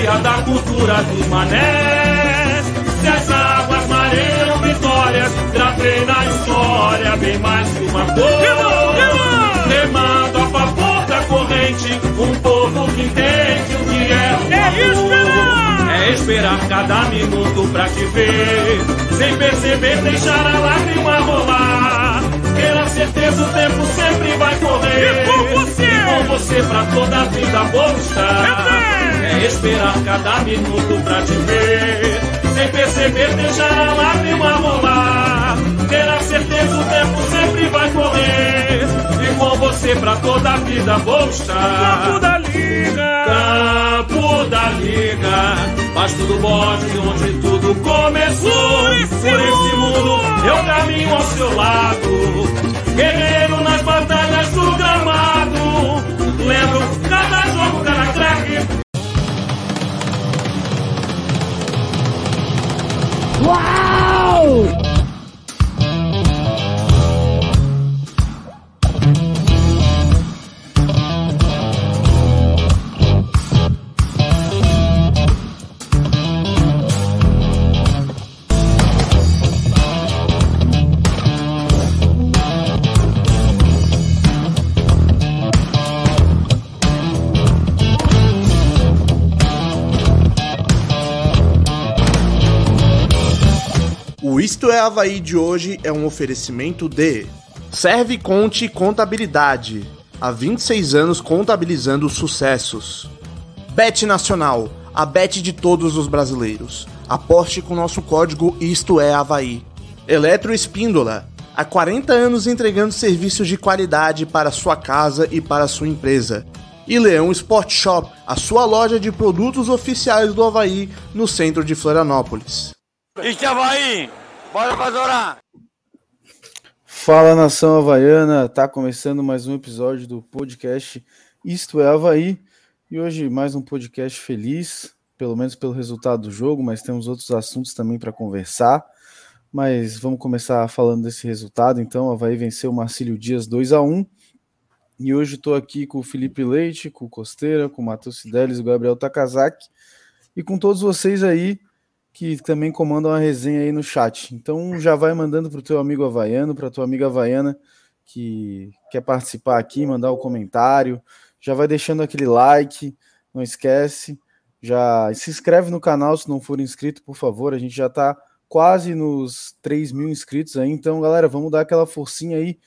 magia da cultura dos manés. Se as águas mareiam vitórias, gravei na história bem mais que uma cor. Remando a favor da corrente, um povo que entende o que é o É amor. esperar! É esperar cada minuto pra te ver, sem perceber, deixar a lágrima rolar. Pela certeza o tempo sempre vai correr. E com você? E com você pra toda a vida vou estar. Esperar cada minuto pra te ver, sem perceber, deixar a lágrima rolar. Pela certeza o tempo sempre vai correr. E com você pra toda a vida vou estar. Campo da Liga! Campo da Liga, mas tudo pode onde tudo começou. Por esse Por esse mundo, mundo, eu caminho ao seu lado. Guerreiro nas batalhas do gramado. Lembro cada jogo, O Havaí de hoje é um oferecimento de Serve Conte Contabilidade. Há 26 anos contabilizando sucessos. Bet Nacional, a bet de todos os brasileiros. Aposte com nosso código Isto é Havaí. Eletro Espíndola, há 40 anos entregando serviços de qualidade para sua casa e para sua empresa. E Leão Sport Shop, a sua loja de produtos oficiais do Havaí no centro de Florianópolis. Isso, Havaí! Bora Zorá! Fala nação havaiana, tá começando mais um episódio do podcast Isto é Havaí e hoje mais um podcast feliz, pelo menos pelo resultado do jogo, mas temos outros assuntos também para conversar. Mas vamos começar falando desse resultado. Então, Havaí venceu o Marcílio Dias 2 a 1 e hoje estou aqui com o Felipe Leite, com o Costeira, com o Matheus Fidelis o Gabriel Takazaki e com todos vocês aí que também comandam a resenha aí no chat. Então já vai mandando para o teu amigo havaiano, para tua amiga havaiana que quer participar aqui, mandar o comentário, já vai deixando aquele like, não esquece, já se inscreve no canal se não for inscrito, por favor, a gente já está quase nos 3 mil inscritos aí, então galera, vamos dar aquela forcinha aí,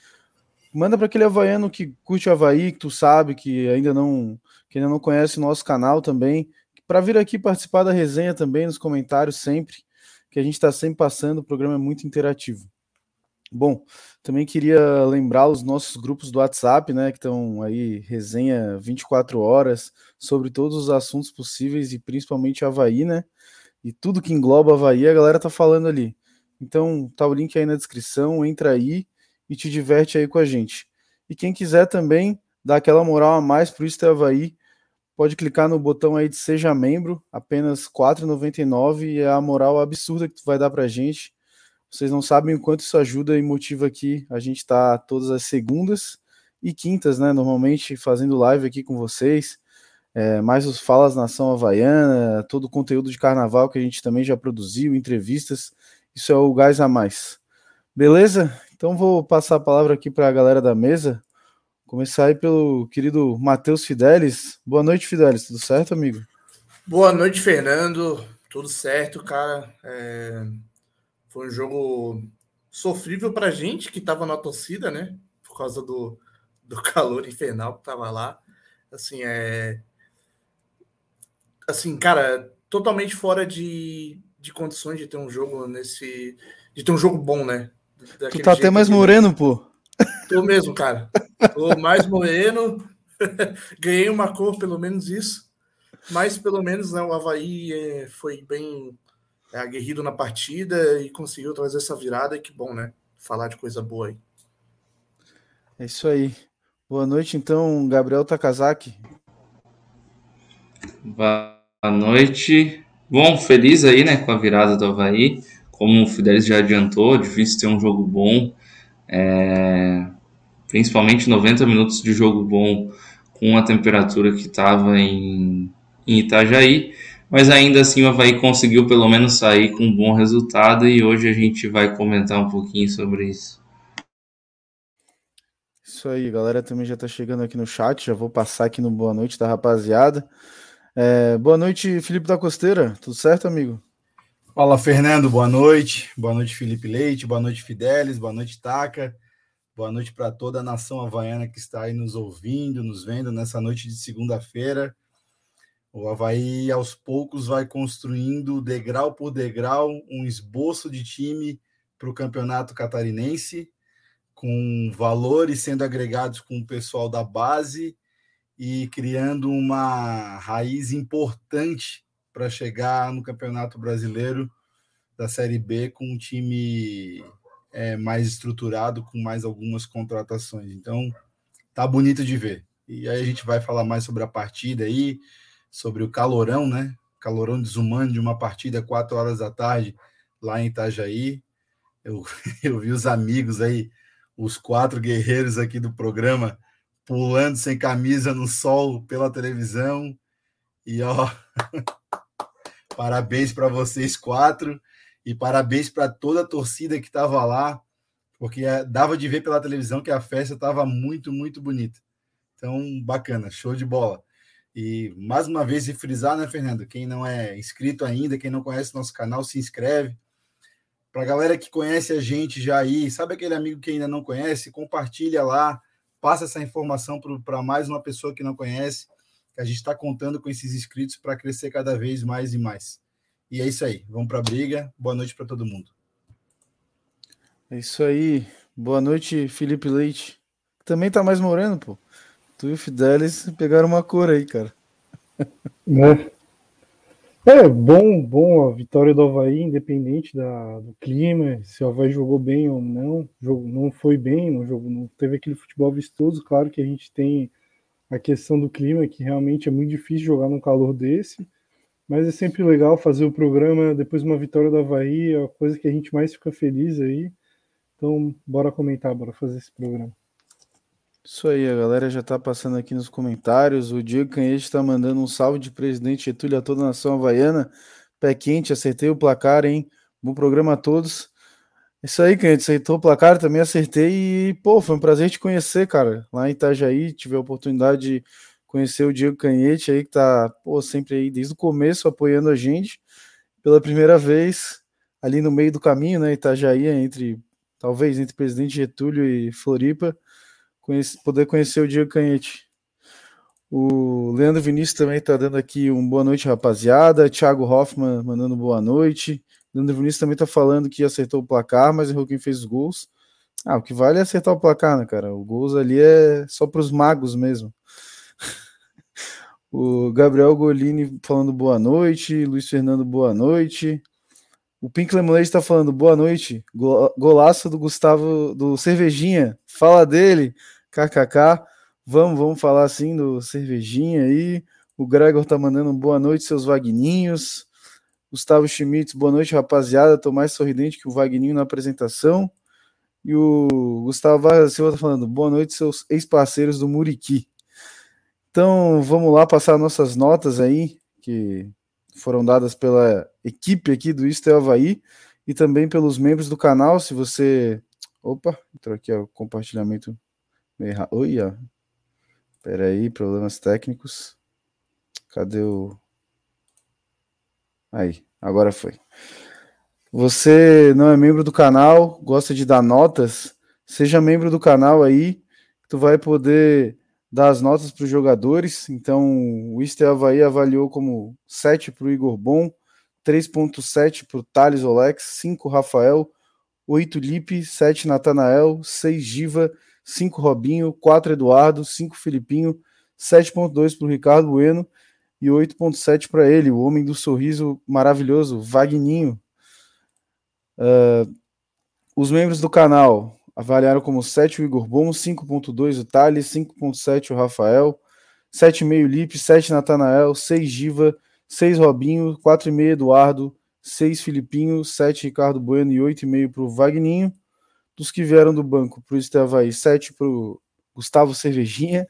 manda para aquele havaiano que curte Havaí, que tu sabe, que ainda não, que ainda não conhece o nosso canal também, para vir aqui participar da resenha também nos comentários sempre, que a gente está sempre passando, o programa é muito interativo. Bom, também queria lembrar os nossos grupos do WhatsApp, né, que estão aí resenha 24 horas sobre todos os assuntos possíveis e principalmente Havaí, né? E tudo que engloba Havaí, a galera tá falando ali. Então, tá o link aí na descrição, entra aí e te diverte aí com a gente. E quem quiser também dar aquela moral a mais pro Isto é Havaí, pode clicar no botão aí de seja membro, apenas R$ 4,99 e é a moral absurda que tu vai dar pra gente. Vocês não sabem o quanto isso ajuda e motiva aqui. A gente tá todas as segundas e quintas, né? Normalmente fazendo live aqui com vocês. É, mais os Falas Nação Havaiana, todo o conteúdo de carnaval que a gente também já produziu, entrevistas. Isso é o gás a mais. Beleza? Então vou passar a palavra aqui para a galera da mesa. Começar aí pelo querido Matheus Fidelis. Boa noite, Fidelis. Tudo certo, amigo? Boa noite, Fernando. Tudo certo, cara. É... Foi um jogo sofrível pra gente que tava na torcida, né? Por causa do, do calor infernal que tava lá. Assim, é. Assim, cara, totalmente fora de, de condições de ter um jogo nesse. De ter um jogo bom, né? Daquele tu tá até mais moreno, pô. Tô mesmo, cara. Tô mais moreno. Ganhei uma cor, pelo menos isso. Mas pelo menos né, o Havaí é, foi bem é, aguerrido na partida e conseguiu trazer essa virada. E que bom, né? Falar de coisa boa aí. É isso aí. Boa noite, então, Gabriel Takazaki. Boa noite. Bom, feliz aí, né, com a virada do Havaí. Como o Fidelis já adiantou, difícil ter um jogo bom. É... Principalmente 90 minutos de jogo bom com a temperatura que estava em, em Itajaí. Mas ainda assim o Havaí conseguiu pelo menos sair com um bom resultado e hoje a gente vai comentar um pouquinho sobre isso. Isso aí, galera também já tá chegando aqui no chat, já vou passar aqui no boa noite da rapaziada. É, boa noite, Felipe da Costeira, tudo certo, amigo? Fala, Fernando, boa noite. Boa noite, Felipe Leite, boa noite, Fidelis, boa noite, Taca. Boa noite para toda a nação havaiana que está aí nos ouvindo, nos vendo nessa noite de segunda-feira. O Havaí, aos poucos, vai construindo, degrau por degrau, um esboço de time para o campeonato catarinense com valores sendo agregados com o pessoal da base e criando uma raiz importante para chegar no Campeonato Brasileiro da Série B com um time é, mais estruturado, com mais algumas contratações. Então, tá bonito de ver. E aí a gente vai falar mais sobre a partida aí, sobre o calorão, né? Calorão desumano de uma partida quatro horas da tarde lá em Itajaí. Eu, eu vi os amigos aí os quatro guerreiros aqui do programa pulando sem camisa no sol pela televisão. E ó, parabéns para vocês quatro e parabéns para toda a torcida que estava lá, porque é, dava de ver pela televisão que a festa estava muito, muito bonita. Então, bacana, show de bola. E mais uma vez, e frisar, né, Fernando? Quem não é inscrito ainda, quem não conhece nosso canal, se inscreve, para a galera que conhece a gente já aí, sabe aquele amigo que ainda não conhece? Compartilha lá, passa essa informação para mais uma pessoa que não conhece, que a gente está contando com esses inscritos para crescer cada vez mais e mais. E é isso aí, vamos para a briga. Boa noite para todo mundo. É isso aí. Boa noite, Felipe Leite. Também tá mais moreno, pô. Tu e o Fidelis pegaram uma cor aí, cara. Né? É, bom, bom a vitória do Havaí, independente da, do clima, se o Havaí jogou bem ou não, jogo, não foi bem, não, jogo, não teve aquele futebol vistoso, claro que a gente tem a questão do clima, que realmente é muito difícil jogar num calor desse, mas é sempre legal fazer o programa depois de uma vitória do Havaí, é a coisa que a gente mais fica feliz aí, então bora comentar, bora fazer esse programa. Isso aí, a galera já tá passando aqui nos comentários. O Diego Canhete está mandando um salve de presidente Getúlio a toda a nação havaiana. Pé quente, acertei o placar, hein? Bom programa a todos. Isso aí, Canhete, acertou o placar, também acertei e, pô, foi um prazer te conhecer, cara. Lá em Itajaí, tive a oportunidade de conhecer o Diego Canhete aí, que tá, pô, sempre aí desde o começo apoiando a gente. Pela primeira vez, ali no meio do caminho, né? Itajaí, entre, talvez, entre presidente Getúlio e Floripa conhece, poder conhecer o Diego Canhete. O Leandro Vinícius também está dando aqui um boa noite, rapaziada. Thiago Hoffman mandando boa noite. Leandro Vinícius também está falando que acertou o placar, mas errou quem fez os gols. Ah, o que vale é acertar o placar, né, cara? O gols ali é só para os magos mesmo. O Gabriel Golini falando boa noite. Luiz Fernando, boa noite. O Pink Lemonade está falando boa noite. Golaço do Gustavo do Cervejinha. Fala dele. KKK. Vamos, vamos falar assim do cervejinha aí. O Gregor tá mandando boa noite, seus Vagninhos. Gustavo Schmitz, boa noite, rapaziada. Tô mais sorridente que o Vagninho na apresentação. E o Gustavo Vargas Silva tá falando boa noite, seus ex-parceiros do Muriqui. Então, vamos lá passar nossas notas aí, que foram dadas pela equipe aqui do Isto é Havaí e também pelos membros do canal. Se você. Opa, entrou aqui o compartilhamento Erra... Oi, ó. Pera aí, problemas técnicos. Cadê o. Aí, agora foi. Você não é membro do canal, gosta de dar notas? Seja membro do canal aí, tu vai poder dar as notas para os jogadores. Então, o Ister Havaí avaliou como 7 para o Igor Bom, 3.7 para o Thales Olex, 5 Rafael, 8 Lipe, 7 Natanael, 6 Giva, 5 Robinho, 4 Eduardo, 5 Filipinho, 7.2 para o Ricardo Bueno e 8.7 para ele, o homem do sorriso maravilhoso, Vagninho. Uh, os membros do canal avaliaram como 7 o Igor Bom, 5.2 o Thales, 5.7 o Rafael, 7,5 Lipe, 7 Natanael, 6 Giva, 6 Robinho, 4,5 Eduardo, 6 Filipinho, 7 Ricardo Bueno e 8,5 para o Vagninho. Dos que vieram do banco para o Estavaí, 7 para o Gustavo Cervejinha,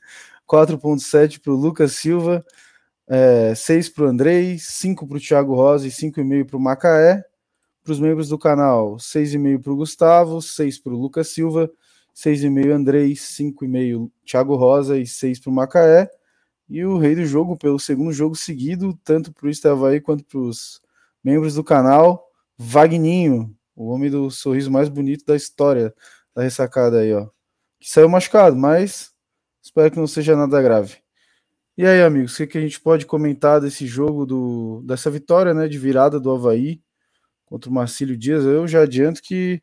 4,7 para o Lucas Silva, é, 6 para o Andrei, 5 para o Thiago Rosa e 5,5 para o Macaé. Para os membros do canal, 6,5 para o Gustavo, 6 para o Lucas Silva, 6,5 Andrei, 5,5 Thiago Rosa e 6 para o Macaé. E o rei do jogo, pelo segundo jogo seguido, tanto para o Estavaí quanto para os membros do canal, Vagninho, o homem do sorriso mais bonito da história da ressacada aí, ó. Que saiu machucado, mas espero que não seja nada grave. E aí, amigos, o que, que a gente pode comentar desse jogo, do, dessa vitória né, de virada do Havaí contra o Marcílio Dias? Eu já adianto que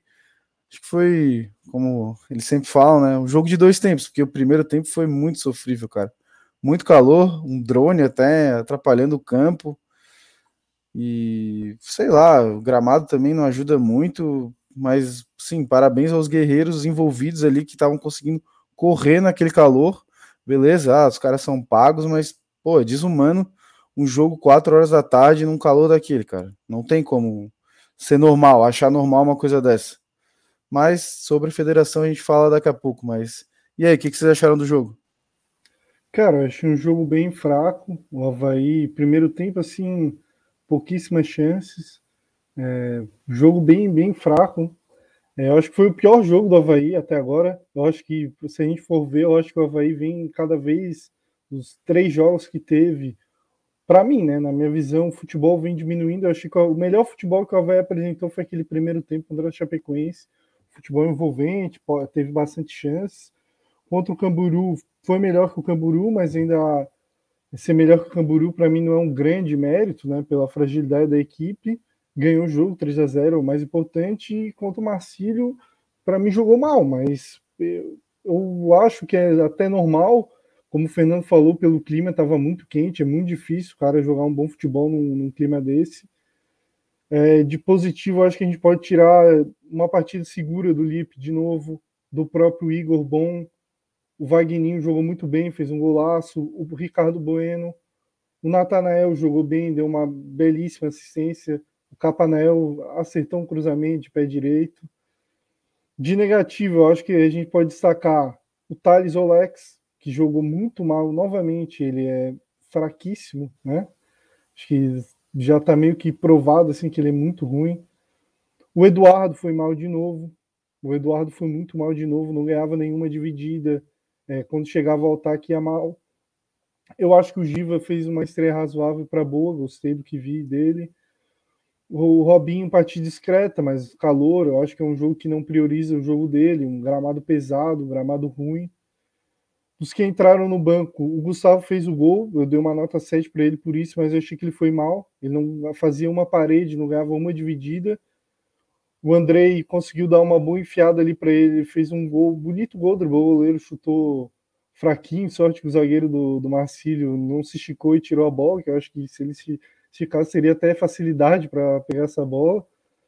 acho que foi, como eles sempre falam, né, um jogo de dois tempos, porque o primeiro tempo foi muito sofrível, cara. Muito calor, um drone até atrapalhando o campo. E sei lá, o gramado também não ajuda muito, mas sim, parabéns aos guerreiros envolvidos ali que estavam conseguindo correr naquele calor. Beleza, ah, os caras são pagos, mas pô, é desumano um jogo 4 horas da tarde num calor daquele, cara. Não tem como ser normal, achar normal uma coisa dessa. Mas sobre federação a gente fala daqui a pouco, mas e aí, o que, que vocês acharam do jogo? Cara, eu achei um jogo bem fraco. O Havaí, primeiro tempo, assim, pouquíssimas chances. É, jogo bem, bem fraco. É, eu acho que foi o pior jogo do Havaí até agora. Eu acho que, se a gente for ver, eu acho que o Havaí vem cada vez, os três jogos que teve, para mim, né, na minha visão, o futebol vem diminuindo. Eu acho que o melhor futebol que o Havaí apresentou foi aquele primeiro tempo contra o Chapecoense. Futebol envolvente, teve bastante chances. Contra o Camburu, foi melhor que o Camburu, mas ainda ser melhor que o Camburu para mim não é um grande mérito, né, pela fragilidade da equipe. Ganhou o jogo 3 a 0, o mais importante, e contra o Marcílio, para mim jogou mal, mas eu, eu, acho que é até normal, como o Fernando falou, pelo clima estava muito quente, é muito difícil o cara jogar um bom futebol num, num clima desse. É, de positivo, acho que a gente pode tirar uma partida segura do Lipe de novo, do próprio Igor Bom, o Wagninho jogou muito bem, fez um golaço. O Ricardo Bueno. O Natanael jogou bem, deu uma belíssima assistência. O Capanael acertou um cruzamento de pé direito. De negativo, eu acho que a gente pode destacar o Thales Olex, que jogou muito mal novamente. Ele é fraquíssimo, né? Acho que já está meio que provado assim que ele é muito ruim. O Eduardo foi mal de novo. O Eduardo foi muito mal de novo, não ganhava nenhuma dividida. É, quando chegava ao ataque ia mal. Eu acho que o Giva fez uma estreia razoável para boa, gostei do que vi dele. O Robinho partida discreta, mas calor, eu acho que é um jogo que não prioriza o jogo dele, um gramado pesado, um gramado ruim. Dos que entraram no banco, o Gustavo fez o gol, eu dei uma nota 7 para ele por isso, mas eu achei que ele foi mal. Ele não fazia uma parede, não ganhava uma dividida. O Andrei conseguiu dar uma boa enfiada ali para ele, fez um gol, bonito gol do goleiro, chutou fraquinho, sorte que o zagueiro do, do Marcílio não se esticou e tirou a bola, que eu acho que se ele se esticasse seria até facilidade para pegar essa bola.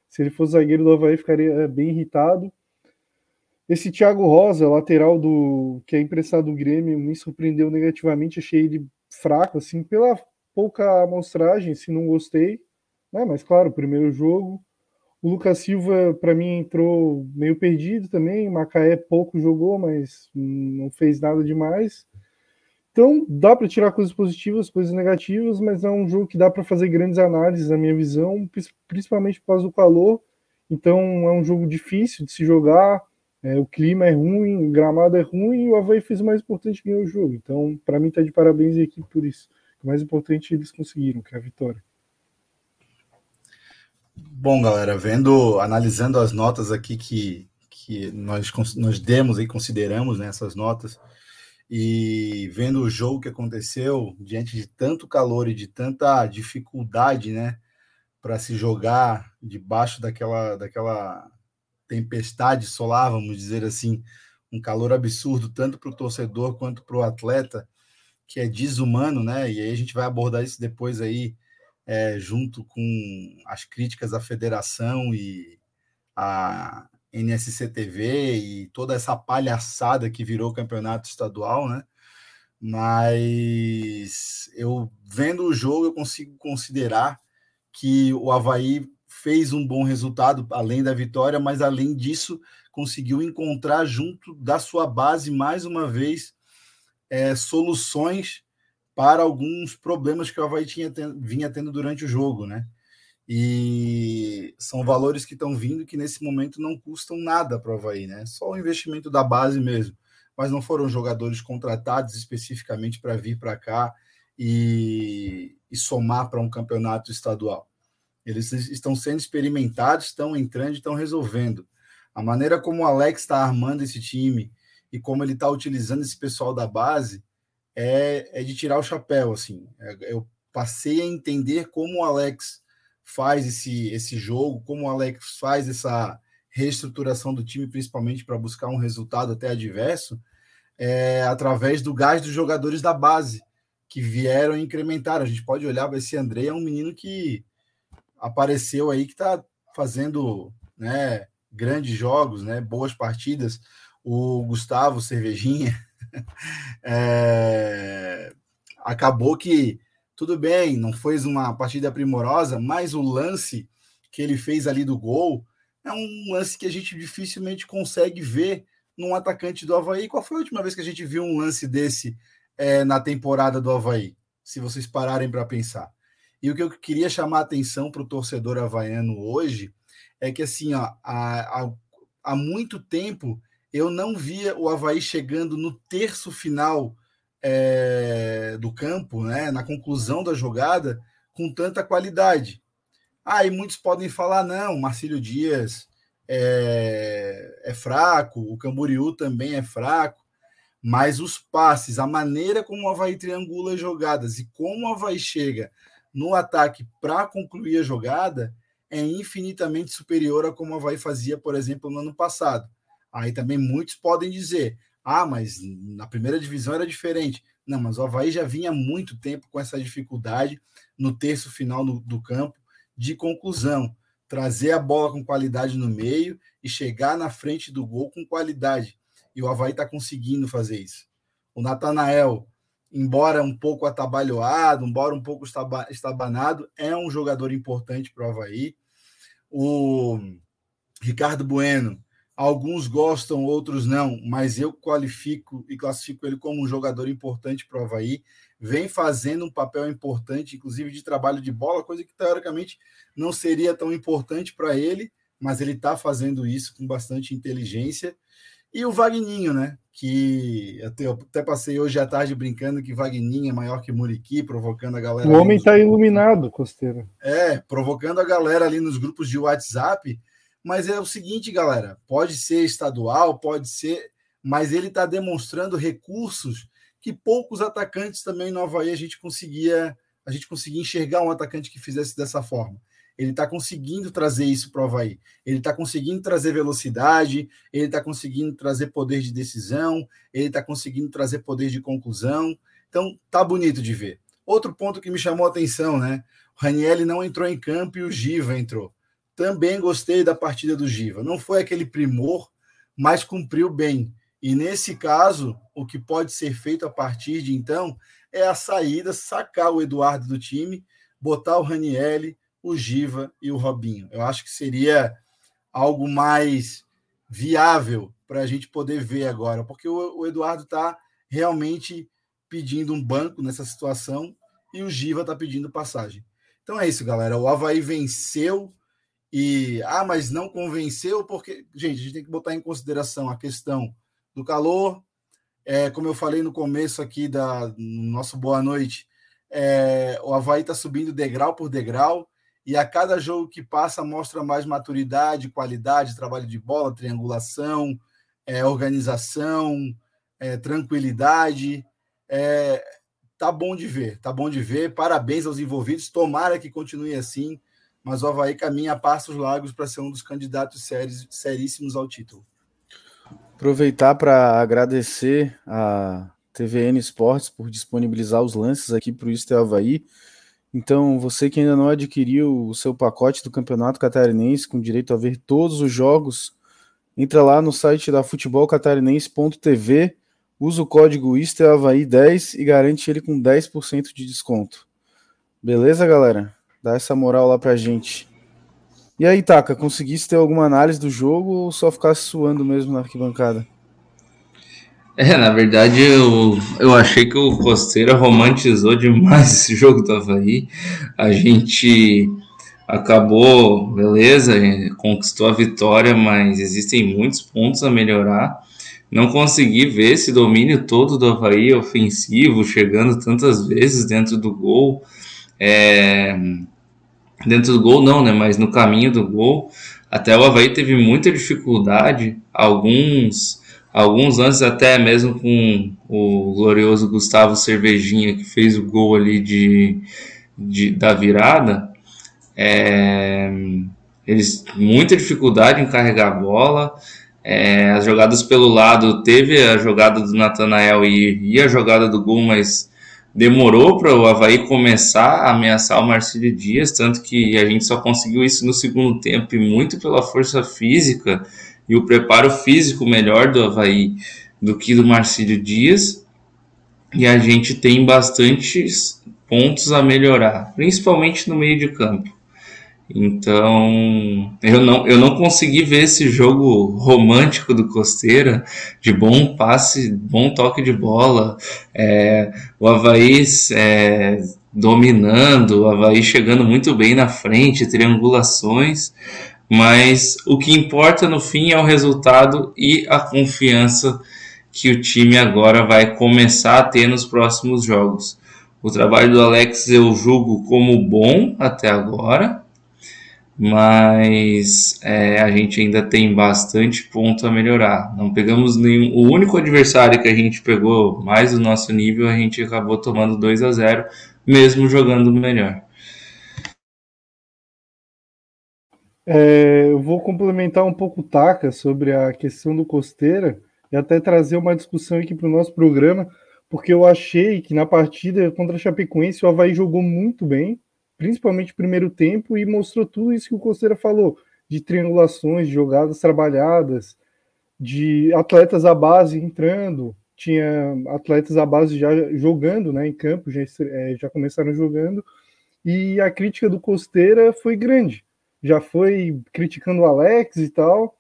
Se ele fosse zagueiro do Havaí, ficaria é, bem irritado. Esse Thiago Rosa, lateral do que é emprestado do Grêmio, me surpreendeu negativamente, achei ele fraco, assim, pela pouca amostragem, se não gostei, né? Mas claro, primeiro jogo. O Lucas Silva, para mim, entrou meio perdido também. Macaé pouco jogou, mas não fez nada demais. Então, dá para tirar coisas positivas, coisas negativas, mas é um jogo que dá para fazer grandes análises, na minha visão, principalmente por causa do calor. Então, é um jogo difícil de se jogar. É, o clima é ruim, o gramado é ruim e o Havaí fez o mais importante ganhou o jogo. Então, para mim, está de parabéns a equipe por isso. O mais importante eles conseguiram, que é a vitória. Bom, galera, vendo, analisando as notas aqui que, que nós, nós demos e consideramos né, essas notas, E vendo o jogo que aconteceu, diante de tanto calor e de tanta dificuldade, né, para se jogar debaixo daquela, daquela tempestade solar, vamos dizer assim, um calor absurdo, tanto para o torcedor quanto para o atleta, que é desumano, né? E aí a gente vai abordar isso depois aí, é, junto com as críticas à federação e a NSCTV e toda essa palhaçada que virou o campeonato estadual, né? Mas eu vendo o jogo, eu consigo considerar que o Havaí fez um bom resultado, além da vitória, mas além disso, conseguiu encontrar junto da sua base, mais uma vez, é, soluções para alguns problemas que o Havaí tinha, vinha tendo durante o jogo, né? E são valores que estão vindo que nesse momento não custam nada para o Havaí, né? Só o investimento da base mesmo. Mas não foram jogadores contratados especificamente para vir para cá e, e somar para um campeonato estadual. Eles estão sendo experimentados, estão entrando, estão resolvendo. A maneira como o Alex está armando esse time e como ele está utilizando esse pessoal da base é, é de tirar o chapéu. assim. É, eu passei a entender como o Alex faz esse, esse jogo, como o Alex faz essa reestruturação do time, principalmente para buscar um resultado até adverso, é, através do gás dos jogadores da base que vieram e incrementaram. A gente pode olhar esse André, é um menino que apareceu aí que está fazendo né, grandes jogos, né, boas partidas. O Gustavo Cervejinha é, acabou que tudo bem, não foi uma partida primorosa, mas o lance que ele fez ali do gol é um lance que a gente dificilmente consegue ver num atacante do Havaí. Qual foi a última vez que a gente viu um lance desse é, na temporada do Havaí? Se vocês pararem para pensar. E o que eu queria chamar a atenção para o torcedor havaiano hoje é que, assim, ó, há, há, há muito tempo eu não via o Havaí chegando no terço final é, do campo, né, na conclusão da jogada, com tanta qualidade. Aí ah, muitos podem falar: não, Marcílio Dias é, é fraco, o Camboriú também é fraco, mas os passes, a maneira como o Havaí triangula as jogadas e como o Havaí chega no ataque para concluir a jogada é infinitamente superior a como a Havaí fazia, por exemplo, no ano passado. Aí também muitos podem dizer: ah, mas na primeira divisão era diferente. Não, mas o Havaí já vinha há muito tempo com essa dificuldade no terço final do, do campo de conclusão. Trazer a bola com qualidade no meio e chegar na frente do gol com qualidade. E o Havaí está conseguindo fazer isso. O Natanael embora um pouco atabalhoado, embora um pouco estabanado, é um jogador importante para o Havaí. O Ricardo Bueno, alguns gostam, outros não, mas eu qualifico e classifico ele como um jogador importante para o Havaí. Vem fazendo um papel importante, inclusive de trabalho de bola, coisa que teoricamente não seria tão importante para ele, mas ele está fazendo isso com bastante inteligência. E o Vagninho, né? Que até, eu até passei hoje à tarde brincando que Vagninho é maior que Muriqui, provocando a galera. O homem está iluminado, Costeira. É, provocando a galera ali nos grupos de WhatsApp. Mas é o seguinte, galera: pode ser estadual, pode ser, mas ele está demonstrando recursos que poucos atacantes também no Havaí a gente conseguia, a gente conseguia enxergar um atacante que fizesse dessa forma ele está conseguindo trazer isso para o Havaí. Ele está conseguindo trazer velocidade, ele está conseguindo trazer poder de decisão, ele está conseguindo trazer poder de conclusão. Então, tá bonito de ver. Outro ponto que me chamou a atenção, né? O Ranielli não entrou em campo e o Giva entrou. Também gostei da partida do Giva. Não foi aquele primor, mas cumpriu bem. E nesse caso, o que pode ser feito a partir de então é a saída, sacar o Eduardo do time, botar o Ranielli, o Giva e o Robinho. Eu acho que seria algo mais viável para a gente poder ver agora, porque o, o Eduardo está realmente pedindo um banco nessa situação e o Giva está pedindo passagem. Então é isso, galera. O Havaí venceu e. Ah, mas não convenceu, porque. Gente, a gente tem que botar em consideração a questão do calor. É, como eu falei no começo aqui da no nosso boa noite, é, o Havaí está subindo degrau por degrau e a cada jogo que passa mostra mais maturidade, qualidade, trabalho de bola, triangulação, é, organização, é, tranquilidade. É, tá bom de ver, tá bom de ver. Parabéns aos envolvidos. Tomara que continue assim. Mas o Havaí caminha a passos largos para ser um dos candidatos seríssimos ao título. Aproveitar para agradecer a TVN Esportes por disponibilizar os lances aqui para o Isto Havaí. Então, você que ainda não adquiriu o seu pacote do Campeonato Catarinense com direito a ver todos os jogos, entra lá no site da futebolcatarinense.tv, usa o código ISTEAVAI10 e garante ele com 10% de desconto. Beleza, galera? Dá essa moral lá pra gente. E aí, Taka, conseguiste ter alguma análise do jogo ou só ficar suando mesmo na arquibancada? É, na verdade, eu, eu achei que o Costeira romantizou demais esse jogo do Havaí. A gente acabou, beleza, conquistou a vitória, mas existem muitos pontos a melhorar. Não consegui ver esse domínio todo do Havaí ofensivo, chegando tantas vezes dentro do gol. É, dentro do gol não, né? Mas no caminho do gol. Até o Havaí teve muita dificuldade. Alguns alguns lances até mesmo com o glorioso Gustavo Cervejinha que fez o gol ali de, de da virada é, eles muita dificuldade em carregar a bola é, as jogadas pelo lado teve a jogada do Natanael e, e a jogada do gol mas demorou para o Havaí começar a ameaçar o Marcílio Dias tanto que a gente só conseguiu isso no segundo tempo e muito pela força física e o preparo físico melhor do Havaí do que do Marcílio Dias. E a gente tem bastantes pontos a melhorar, principalmente no meio de campo. Então, eu não, eu não consegui ver esse jogo romântico do Costeira, de bom passe, bom toque de bola, é, o Havaí é, dominando, o Havaí chegando muito bem na frente, triangulações, mas o que importa no fim é o resultado e a confiança que o time agora vai começar a ter nos próximos jogos. O trabalho do Alex eu julgo como bom até agora, mas é, a gente ainda tem bastante ponto a melhorar. Não pegamos nenhum. O único adversário que a gente pegou mais do nosso nível, a gente acabou tomando 2 a 0 mesmo jogando melhor. É, eu vou complementar um pouco o Taka sobre a questão do Costeira e até trazer uma discussão aqui para o nosso programa, porque eu achei que na partida contra a Chapecoense o Havaí jogou muito bem, principalmente no primeiro tempo, e mostrou tudo isso que o Costeira falou, de triangulações, de jogadas trabalhadas, de atletas à base entrando, tinha atletas à base já jogando né, em campo, já, é, já começaram jogando, e a crítica do Costeira foi grande já foi criticando o Alex e tal.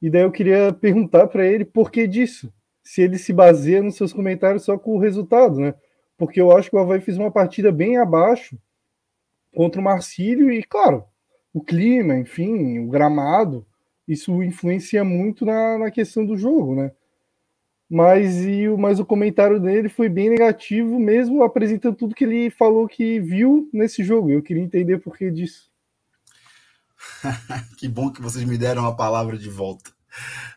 E daí eu queria perguntar para ele por que disso. Se ele se baseia nos seus comentários só com o resultado, né? Porque eu acho que o Havaí fez uma partida bem abaixo contra o Marcílio e, claro, o clima, enfim, o gramado, isso influencia muito na, na questão do jogo, né? Mas, e, mas o comentário dele foi bem negativo, mesmo apresentando tudo que ele falou que viu nesse jogo. Eu queria entender por que disso. que bom que vocês me deram a palavra de volta.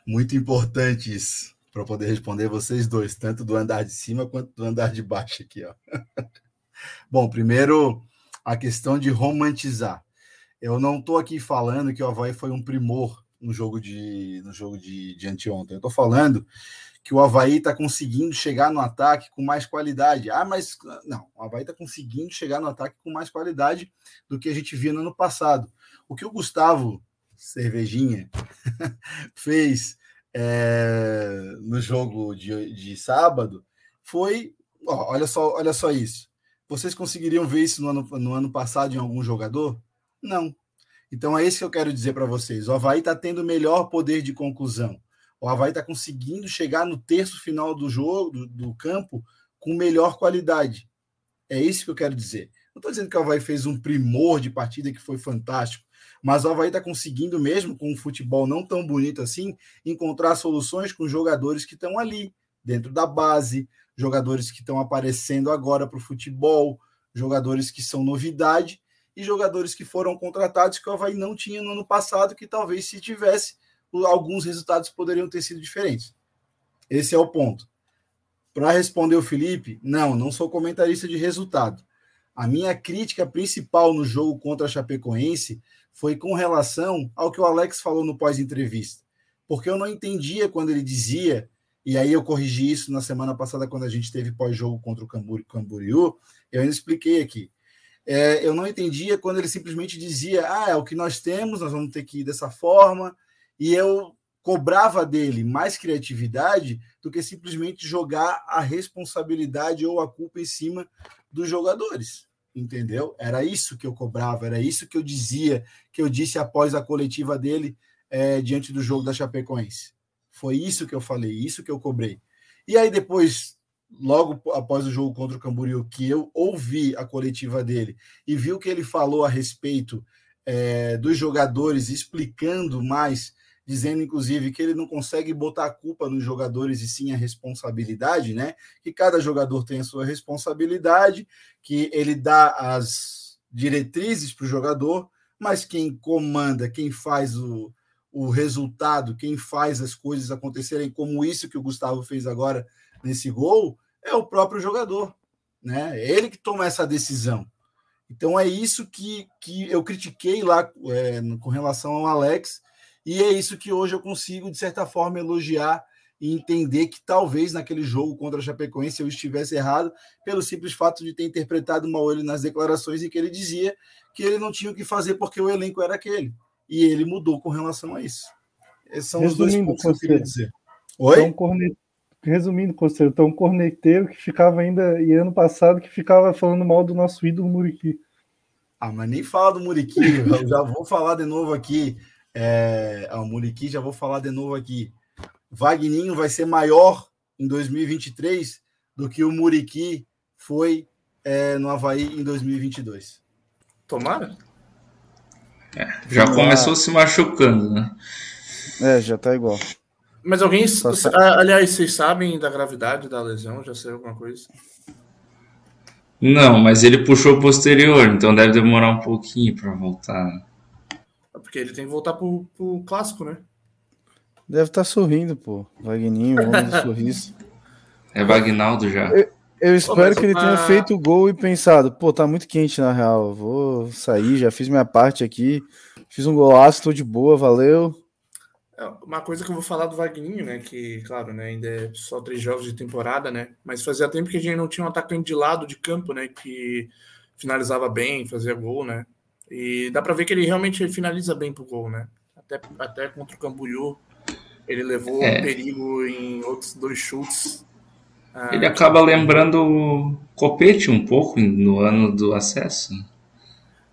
Muito importante isso para poder responder vocês dois, tanto do andar de cima quanto do andar de baixo aqui, ó. bom, primeiro a questão de romantizar. Eu não estou aqui falando que o Havaí foi um primor no jogo de no jogo de, de anteontem. Eu estou falando que o Havaí está conseguindo chegar no ataque com mais qualidade. Ah, mas não, o Havaí está conseguindo chegar no ataque com mais qualidade do que a gente via no ano passado. O que o Gustavo Cervejinha fez é, no jogo de, de sábado foi. Ó, olha, só, olha só isso. Vocês conseguiriam ver isso no ano, no ano passado em algum jogador? Não. Então é isso que eu quero dizer para vocês. O Havaí está tendo melhor poder de conclusão. O Havaí está conseguindo chegar no terço final do jogo, do, do campo, com melhor qualidade. É isso que eu quero dizer. Não estou dizendo que o Havaí fez um primor de partida que foi fantástico. Mas o Havaí está conseguindo, mesmo com um futebol não tão bonito assim, encontrar soluções com jogadores que estão ali, dentro da base, jogadores que estão aparecendo agora para o futebol, jogadores que são novidade e jogadores que foram contratados que o Havaí não tinha no ano passado, que talvez se tivesse, alguns resultados poderiam ter sido diferentes. Esse é o ponto. Para responder o Felipe, não, não sou comentarista de resultado. A minha crítica principal no jogo contra a Chapecoense foi com relação ao que o Alex falou no pós-entrevista. Porque eu não entendia quando ele dizia, e aí eu corrigi isso na semana passada quando a gente teve pós-jogo contra o Camboriú, eu ainda expliquei aqui. É, eu não entendia quando ele simplesmente dizia, ah, é o que nós temos, nós vamos ter que ir dessa forma, e eu cobrava dele mais criatividade do que simplesmente jogar a responsabilidade ou a culpa em cima dos jogadores entendeu? Era isso que eu cobrava, era isso que eu dizia, que eu disse após a coletiva dele é, diante do jogo da Chapecoense. Foi isso que eu falei, isso que eu cobrei. E aí depois, logo após o jogo contra o Camboriú, que eu ouvi a coletiva dele e vi o que ele falou a respeito é, dos jogadores, explicando mais dizendo inclusive que ele não consegue botar a culpa nos jogadores e sim a responsabilidade, né? Que cada jogador tem a sua responsabilidade, que ele dá as diretrizes para o jogador, mas quem comanda, quem faz o, o resultado, quem faz as coisas acontecerem, como isso que o Gustavo fez agora nesse gol, é o próprio jogador, né? É ele que toma essa decisão. Então é isso que, que eu critiquei lá é, com relação ao Alex e é isso que hoje eu consigo, de certa forma, elogiar e entender que talvez naquele jogo contra a Chapecoense eu estivesse errado, pelo simples fato de ter interpretado mal ele nas declarações em que ele dizia que ele não tinha o que fazer porque o elenco era aquele. E ele mudou com relação a isso. Esses são Resumindo, os dois pontos que eu queria dizer. Oi? Então. Resumindo, Conselho, então um corneteiro que ficava ainda, e ano passado, que ficava falando mal do nosso ídolo Muriqui. Ah, mas nem fala do Muriqui, eu já vou falar de novo aqui. É, o Muriqui, já vou falar de novo aqui. Vagninho vai ser maior em 2023 do que o Muriqui foi é, no Havaí em 2022. Tomara. É, já Sim, começou se machucando, né? É, já tá igual. Mas alguém. Tá aliás, vocês sabem da gravidade da lesão? Já saiu alguma coisa? Não, mas ele puxou posterior, então deve demorar um pouquinho para voltar. Porque ele tem que voltar pro, pro clássico, né? Deve estar tá sorrindo, pô. Vagninho, homem do sorriso. É Vagnaldo já. Eu, eu espero pô, que ele uma... tenha feito o gol e pensado, pô, tá muito quente na real. Vou sair, já fiz minha parte aqui. Fiz um golaço, tô de boa, valeu. É, uma coisa que eu vou falar do Vagninho, né? Que, claro, né, ainda é só três jogos de temporada, né? Mas fazia tempo que a gente não tinha um atacante de lado de campo, né? Que finalizava bem, fazia gol, né? E dá para ver que ele realmente finaliza bem pro gol, né? Até, até contra o Camboriú, ele levou é. um perigo em outros dois chutes. Ah, ele acaba lembrando o Copete um pouco no ano do acesso.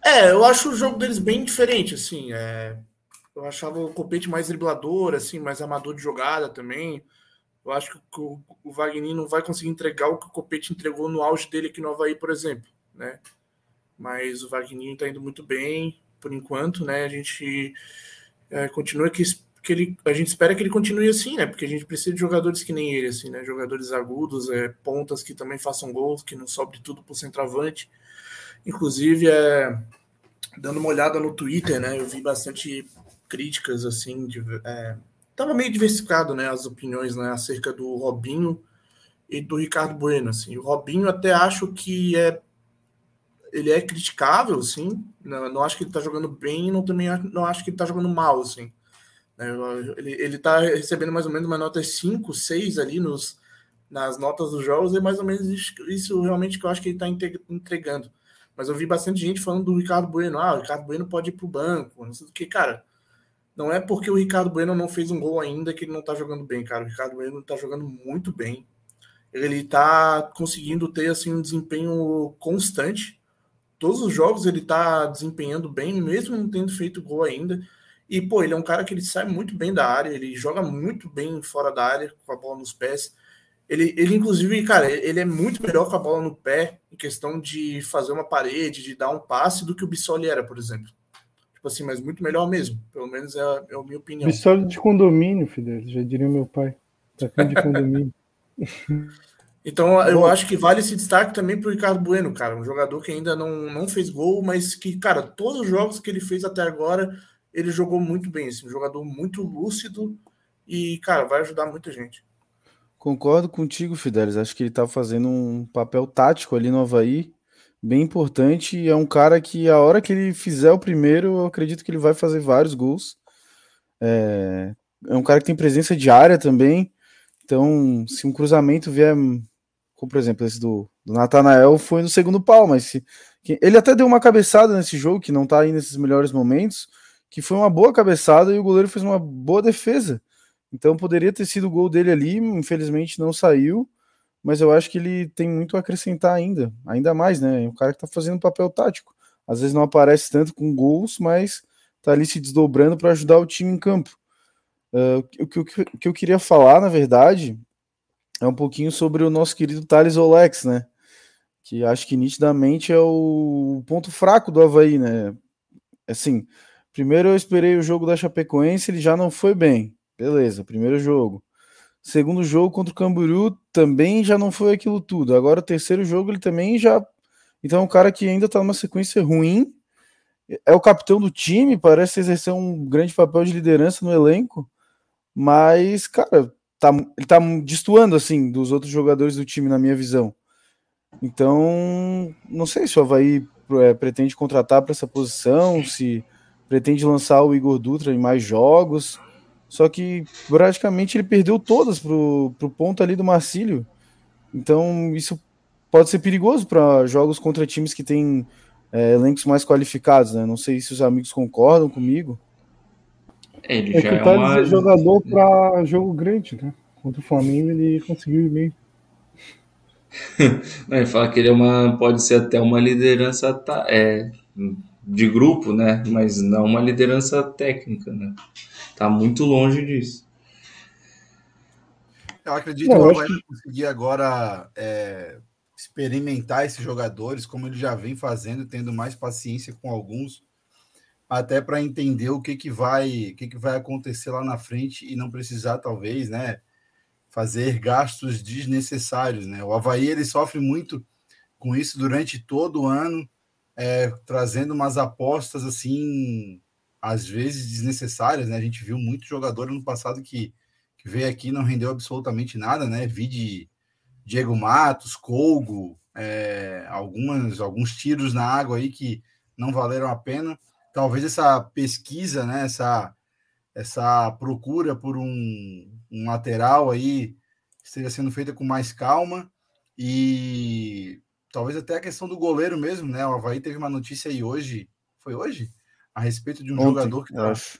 É, eu acho o jogo deles bem diferente, assim. É... Eu achava o Copete mais driblador, assim, mais amador de jogada também. Eu acho que o, o Wagner não vai conseguir entregar o que o Copete entregou no auge dele aqui no Havaí, por exemplo, né? mas o Wagner está indo muito bem por enquanto, né? A gente é, continua que, que ele, a gente espera que ele continue assim, né? Porque a gente precisa de jogadores que nem ele, assim, né? Jogadores agudos, é, pontas que também façam gols, que não sobre tudo por centroavante. Inclusive, é, dando uma olhada no Twitter, né? Eu vi bastante críticas assim, de, é, tava meio diversificado, né? As opiniões, né? Acerca do Robinho e do Ricardo Bueno, assim. O Robinho até acho que é ele é criticável, sim. Não, não acho que ele está jogando bem, não também não acho que ele está jogando mal, assim. Né? Ele, ele tá recebendo mais ou menos uma nota 5, 6 ali nos, nas notas dos jogos, é mais ou menos isso, realmente que eu acho que ele está entregando. Mas eu vi bastante gente falando do Ricardo Bueno. Ah, o Ricardo Bueno pode ir para o banco, não sei o que, cara. Não é porque o Ricardo Bueno não fez um gol ainda que ele não está jogando bem, cara. O Ricardo Bueno está jogando muito bem. Ele está conseguindo ter assim um desempenho constante todos os jogos ele tá desempenhando bem, mesmo não tendo feito gol ainda. E, pô, ele é um cara que ele sai muito bem da área, ele joga muito bem fora da área, com a bola nos pés. Ele, ele inclusive, cara, ele é muito melhor com a bola no pé, em questão de fazer uma parede, de dar um passe, do que o Bissoli era, por exemplo. Tipo assim, mas muito melhor mesmo. Pelo menos é a, é a minha opinião. Bissoli de condomínio, Fidel, já diria meu pai. Tá de condomínio. Então eu Bom, acho que vale esse destaque também para o Ricardo Bueno, cara, um jogador que ainda não, não fez gol, mas que, cara, todos os jogos que ele fez até agora, ele jogou muito bem, assim, um jogador muito lúcido e, cara, vai ajudar muita gente. Concordo contigo, Fidelis. Acho que ele tá fazendo um papel tático ali no Havaí, bem importante. E é um cara que, a hora que ele fizer o primeiro, eu acredito que ele vai fazer vários gols. É, é um cara que tem presença de área também. Então, se um cruzamento vier, como por exemplo esse do, do Natanael, foi no segundo pau, mas se, ele até deu uma cabeçada nesse jogo, que não tá aí nesses melhores momentos, que foi uma boa cabeçada e o goleiro fez uma boa defesa. Então poderia ter sido o gol dele ali, infelizmente não saiu, mas eu acho que ele tem muito a acrescentar ainda, ainda mais, né? É um cara que tá fazendo papel tático. Às vezes não aparece tanto com gols, mas tá ali se desdobrando para ajudar o time em campo. Uh, o, que, o, que, eu queria falar, na verdade, é um pouquinho sobre o nosso querido Thales Olex, né? Que acho que nitidamente é o ponto fraco do Havaí, né? Assim, primeiro eu esperei o jogo da Chapecoense, ele já não foi bem. Beleza, primeiro jogo. Segundo jogo contra o Camboriú também já não foi aquilo tudo. Agora o terceiro jogo ele também já. Então é um cara que ainda tá numa sequência ruim. É o capitão do time, parece exercer um grande papel de liderança no elenco. Mas, cara, tá, ele tá destoando assim dos outros jogadores do time, na minha visão. Então, não sei se o Havaí é, pretende contratar para essa posição, se pretende lançar o Igor Dutra em mais jogos. Só que praticamente ele perdeu todas pro, pro ponto ali do Marcílio. Então isso pode ser perigoso para jogos contra times que têm é, elencos mais qualificados, né? Não sei se os amigos concordam comigo. Ele é já que é uma... jogador para jogo grande, né? Contra o Flamengo ele conseguiu ir bem. ele fala que ele é uma, pode ser até uma liderança tá, é, de grupo, né? Mas não uma liderança técnica, né? Tá muito longe disso. Eu acredito não, que ele vai conseguir agora é, experimentar esses jogadores, como ele já vem fazendo, tendo mais paciência com alguns até para entender o que, que vai o que, que vai acontecer lá na frente e não precisar talvez né fazer gastos desnecessários né o Havaí ele sofre muito com isso durante todo o ano é, trazendo umas apostas assim às vezes desnecessárias né? A gente viu muito jogador no passado que, que veio aqui não rendeu absolutamente nada né? Vi de Diego Matos Colgo é, algumas alguns tiros na água aí que não valeram a pena. Talvez essa pesquisa, né, essa, essa procura por um, um lateral aí esteja sendo feita com mais calma e talvez até a questão do goleiro mesmo, né? O Havaí teve uma notícia aí hoje, foi hoje? A respeito de um ontem, jogador que tá... acho.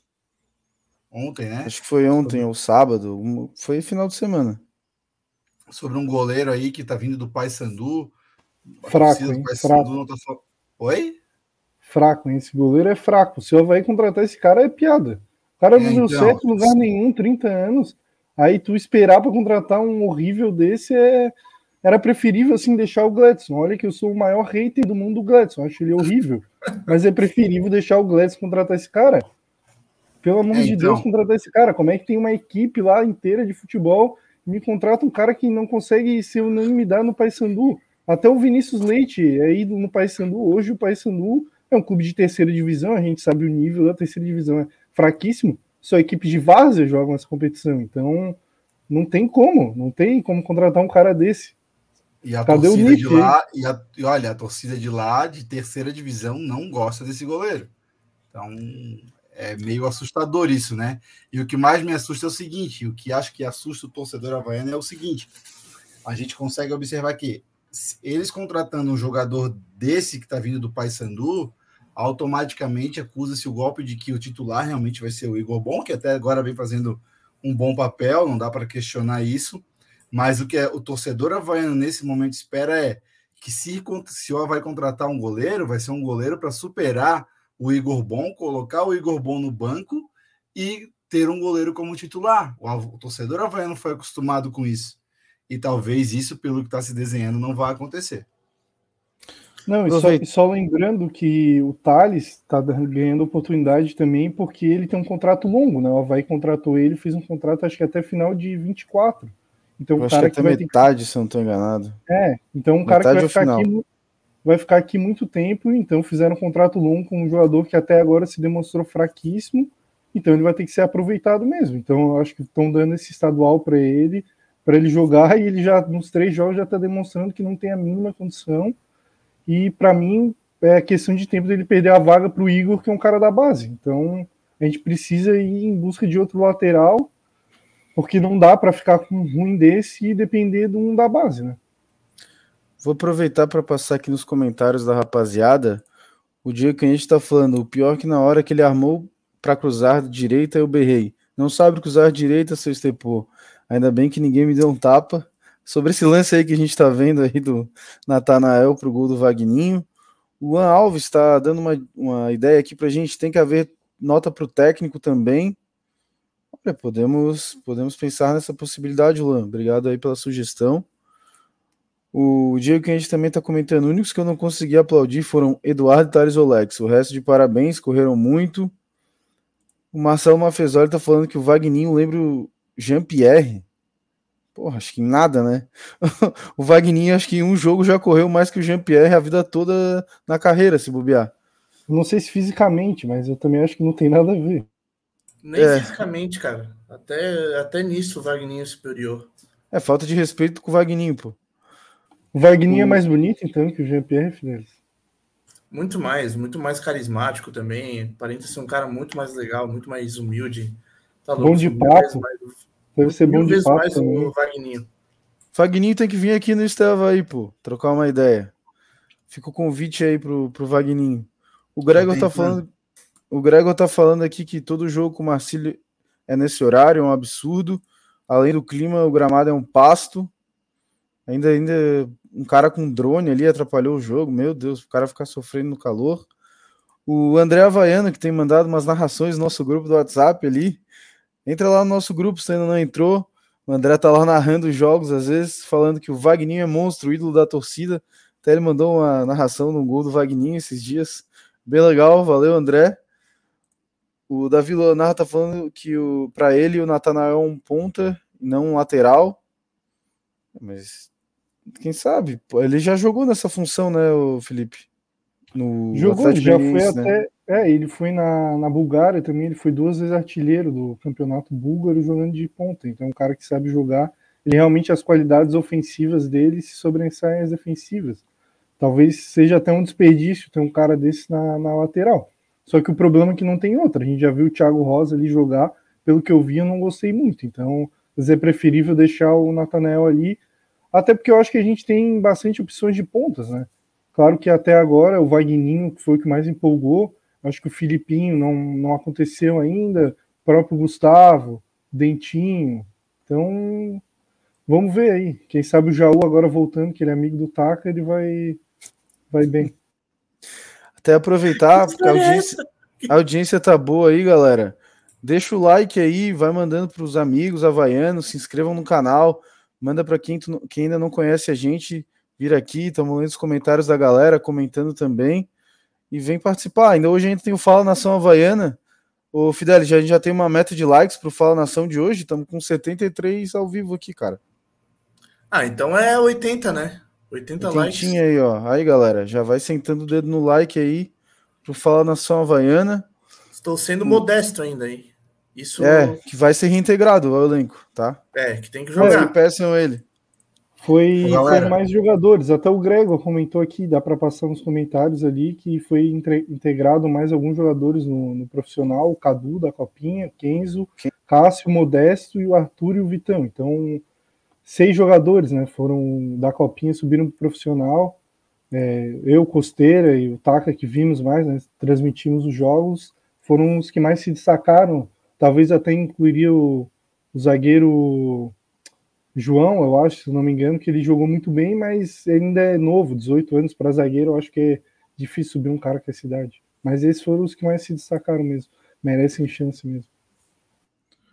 Ontem, né? Acho que foi ontem ou sábado, foi final de semana. Sobre um goleiro aí que tá vindo do Paysandu. Fraco, hein? Fraco. Tá... Oi? fraco, hein? Esse goleiro é fraco. Se o Havaí contratar esse cara, é piada. O cara não é, deu então... certo em lugar nenhum, 30 anos. Aí tu esperar para contratar um horrível desse é. Era preferível assim deixar o Gladson. Olha que eu sou o maior hater do mundo do Gladson. Acho ele horrível. Mas é preferível deixar o Gladson contratar esse cara. Pelo amor é, de então... Deus, contratar esse cara. Como é que tem uma equipe lá inteira de futebol e me contrata um cara que não consegue ser unanimidade no Paysandu? Até o Vinícius Leite é ido no Paysandu. Hoje o Paysandu é um clube de terceira divisão, a gente sabe o nível da terceira divisão é fraquíssimo. Só equipes de várzea jogam essa competição, então não tem como, não tem como contratar um cara desse. E a Cadê torcida o de lá, e, a, e olha, a torcida de lá, de terceira divisão, não gosta desse goleiro. Então é meio assustador isso, né? E o que mais me assusta é o seguinte: o que acho que assusta o torcedor havaiano é o seguinte: a gente consegue observar que eles contratando um jogador desse que está vindo do Paysandu, automaticamente acusa-se o golpe de que o titular realmente vai ser o Igor Bom, que até agora vem fazendo um bom papel, não dá para questionar isso. Mas o que é, o torcedor havaiano nesse momento espera é que se, se o vai contratar um goleiro, vai ser um goleiro para superar o Igor Bom, colocar o Igor Bom no banco e ter um goleiro como titular. O, o torcedor havaiano foi acostumado com isso. E talvez isso, pelo que está se desenhando, não vá acontecer. Não, e só, só, lembrando que o Thales está ganhando oportunidade também porque ele tem um contrato longo, né? O Havaí contratou ele, fez um contrato acho que até final de 24. Então, o cara que, que vai metade, que... se eu não estou enganado. É, então um cara que vai ficar, aqui, vai ficar aqui muito tempo, então fizeram um contrato longo com um jogador que até agora se demonstrou fraquíssimo, então ele vai ter que ser aproveitado mesmo. Então eu acho que estão dando esse estadual para ele para ele jogar e ele já nos três jogos já está demonstrando que não tem a mínima condição. E para mim é questão de tempo dele perder a vaga para o Igor, que é um cara da base. Então a gente precisa ir em busca de outro lateral, porque não dá para ficar com um ruim desse e depender de um da base, né? Vou aproveitar para passar aqui nos comentários da rapaziada. O a gente está falando, o pior que na hora que ele armou para cruzar direita eu berrei. Não sabe cruzar direita, seu estepô. Ainda bem que ninguém me deu um tapa. Sobre esse lance aí que a gente está vendo aí do Natanael pro gol do Vagninho. O Juan Alves está dando uma, uma ideia aqui para a gente. Tem que haver nota para o técnico também. Olha, podemos, podemos pensar nessa possibilidade, Luan. Obrigado aí pela sugestão. O Diego que a gente também está comentando, os únicos que eu não consegui aplaudir foram Eduardo e Olex. O resto de parabéns, correram muito. O Marcelo Mafezoli está falando que o Vagninho lembra o Jean-Pierre. Porra, acho que nada, né? o Vagninho, acho que em um jogo já correu mais que o Jean-Pierre a vida toda na carreira, se bobear. Não sei se fisicamente, mas eu também acho que não tem nada a ver. Nem é. fisicamente, cara. Até, até nisso o Vagninho é superior. É falta de respeito com o Vagninho, pô. O Wagner o... é mais bonito, então, que o Jean-Pierre Fidelis. Muito mais, muito mais carismático também. Aparenta ser um cara muito mais legal, muito mais humilde. Tá louco, bom de papo. Mais, Deve ser bom de papo. mais também. o Wagninho. Wagninho tem que vir aqui no Esteva aí, pô. Trocar uma ideia. Fica o convite aí pro, pro Wagninho. O Gregor tá falando. O Gregor tá falando aqui que todo jogo com o Marcílio é nesse horário, é um absurdo. Além do clima, o gramado é um pasto. Ainda, ainda um cara com drone ali atrapalhou o jogo. Meu Deus, o cara ficar sofrendo no calor. O André Havaiano, que tem mandado umas narrações no nosso grupo do WhatsApp ali. Entra lá no nosso grupo se ainda não entrou. O André tá lá narrando os jogos, às vezes, falando que o Vagninho é monstro, ídolo da torcida. Até ele mandou uma narração no gol do Vagninho esses dias. Bem legal, valeu, André. O Davi Leonardo tá falando que o para ele o Natanael é um ponta e não um lateral. Mas quem sabe? Ele já jogou nessa função, né, o Felipe? No jogou, já foi né? até. É, ele foi na, na Bulgária também, ele foi duas vezes artilheiro do campeonato búlgaro jogando de ponta. Então, é um cara que sabe jogar. Ele realmente, as qualidades ofensivas dele se sobressaem às defensivas. Talvez seja até um desperdício ter um cara desse na, na lateral. Só que o problema é que não tem outra. A gente já viu o Thiago Rosa ali jogar. Pelo que eu vi, eu não gostei muito. Então, vezes é preferível deixar o Natanel ali até porque eu acho que a gente tem bastante opções de pontas, né? Claro que até agora o Wagninho foi o que mais empolgou. Acho que o Filipinho não, não aconteceu ainda. O próprio Gustavo, Dentinho. Então, vamos ver aí. Quem sabe o Jaú agora voltando, que ele é amigo do Taka, ele vai, vai bem. Até aproveitar, porque a audiência, a audiência tá boa aí, galera. Deixa o like aí, vai mandando para os amigos havaianos, se inscrevam no canal. Manda para quem, quem ainda não conhece a gente, vir aqui, estamos lendo os comentários da galera, comentando também. E vem participar. Ainda hoje a gente tem o Fala Nação Havaiana. O Fidelis, a gente já tem uma meta de likes para o Fala Nação de hoje. Estamos com 73 ao vivo aqui, cara. Ah, então é 80, né? 80 likes. aí, ó. Aí, galera, já vai sentando o dedo no like aí pro Fala Nação Havaiana. Estou sendo o... modesto ainda aí. Isso é, que vai ser reintegrado ao elenco, tá? É, que tem que jogar. É, peçam ele. Foi, foi mais jogadores. Até o Gregor comentou aqui, dá para passar nos comentários ali, que foi integrado mais alguns jogadores no, no profissional, o Cadu da Copinha, Kenzo, Cássio, Modesto e o Arthur e o Vitão. Então, seis jogadores, né? Foram da Copinha, subiram pro profissional. É, eu, Costeira e o Taka, que vimos mais, né? Transmitimos os jogos, foram os que mais se destacaram Talvez até incluiria o, o zagueiro João, eu acho, se não me engano, que ele jogou muito bem, mas ainda é novo, 18 anos para zagueiro, eu acho que é difícil subir um cara com essa idade. Mas esses foram os que mais se destacaram mesmo, merecem chance mesmo.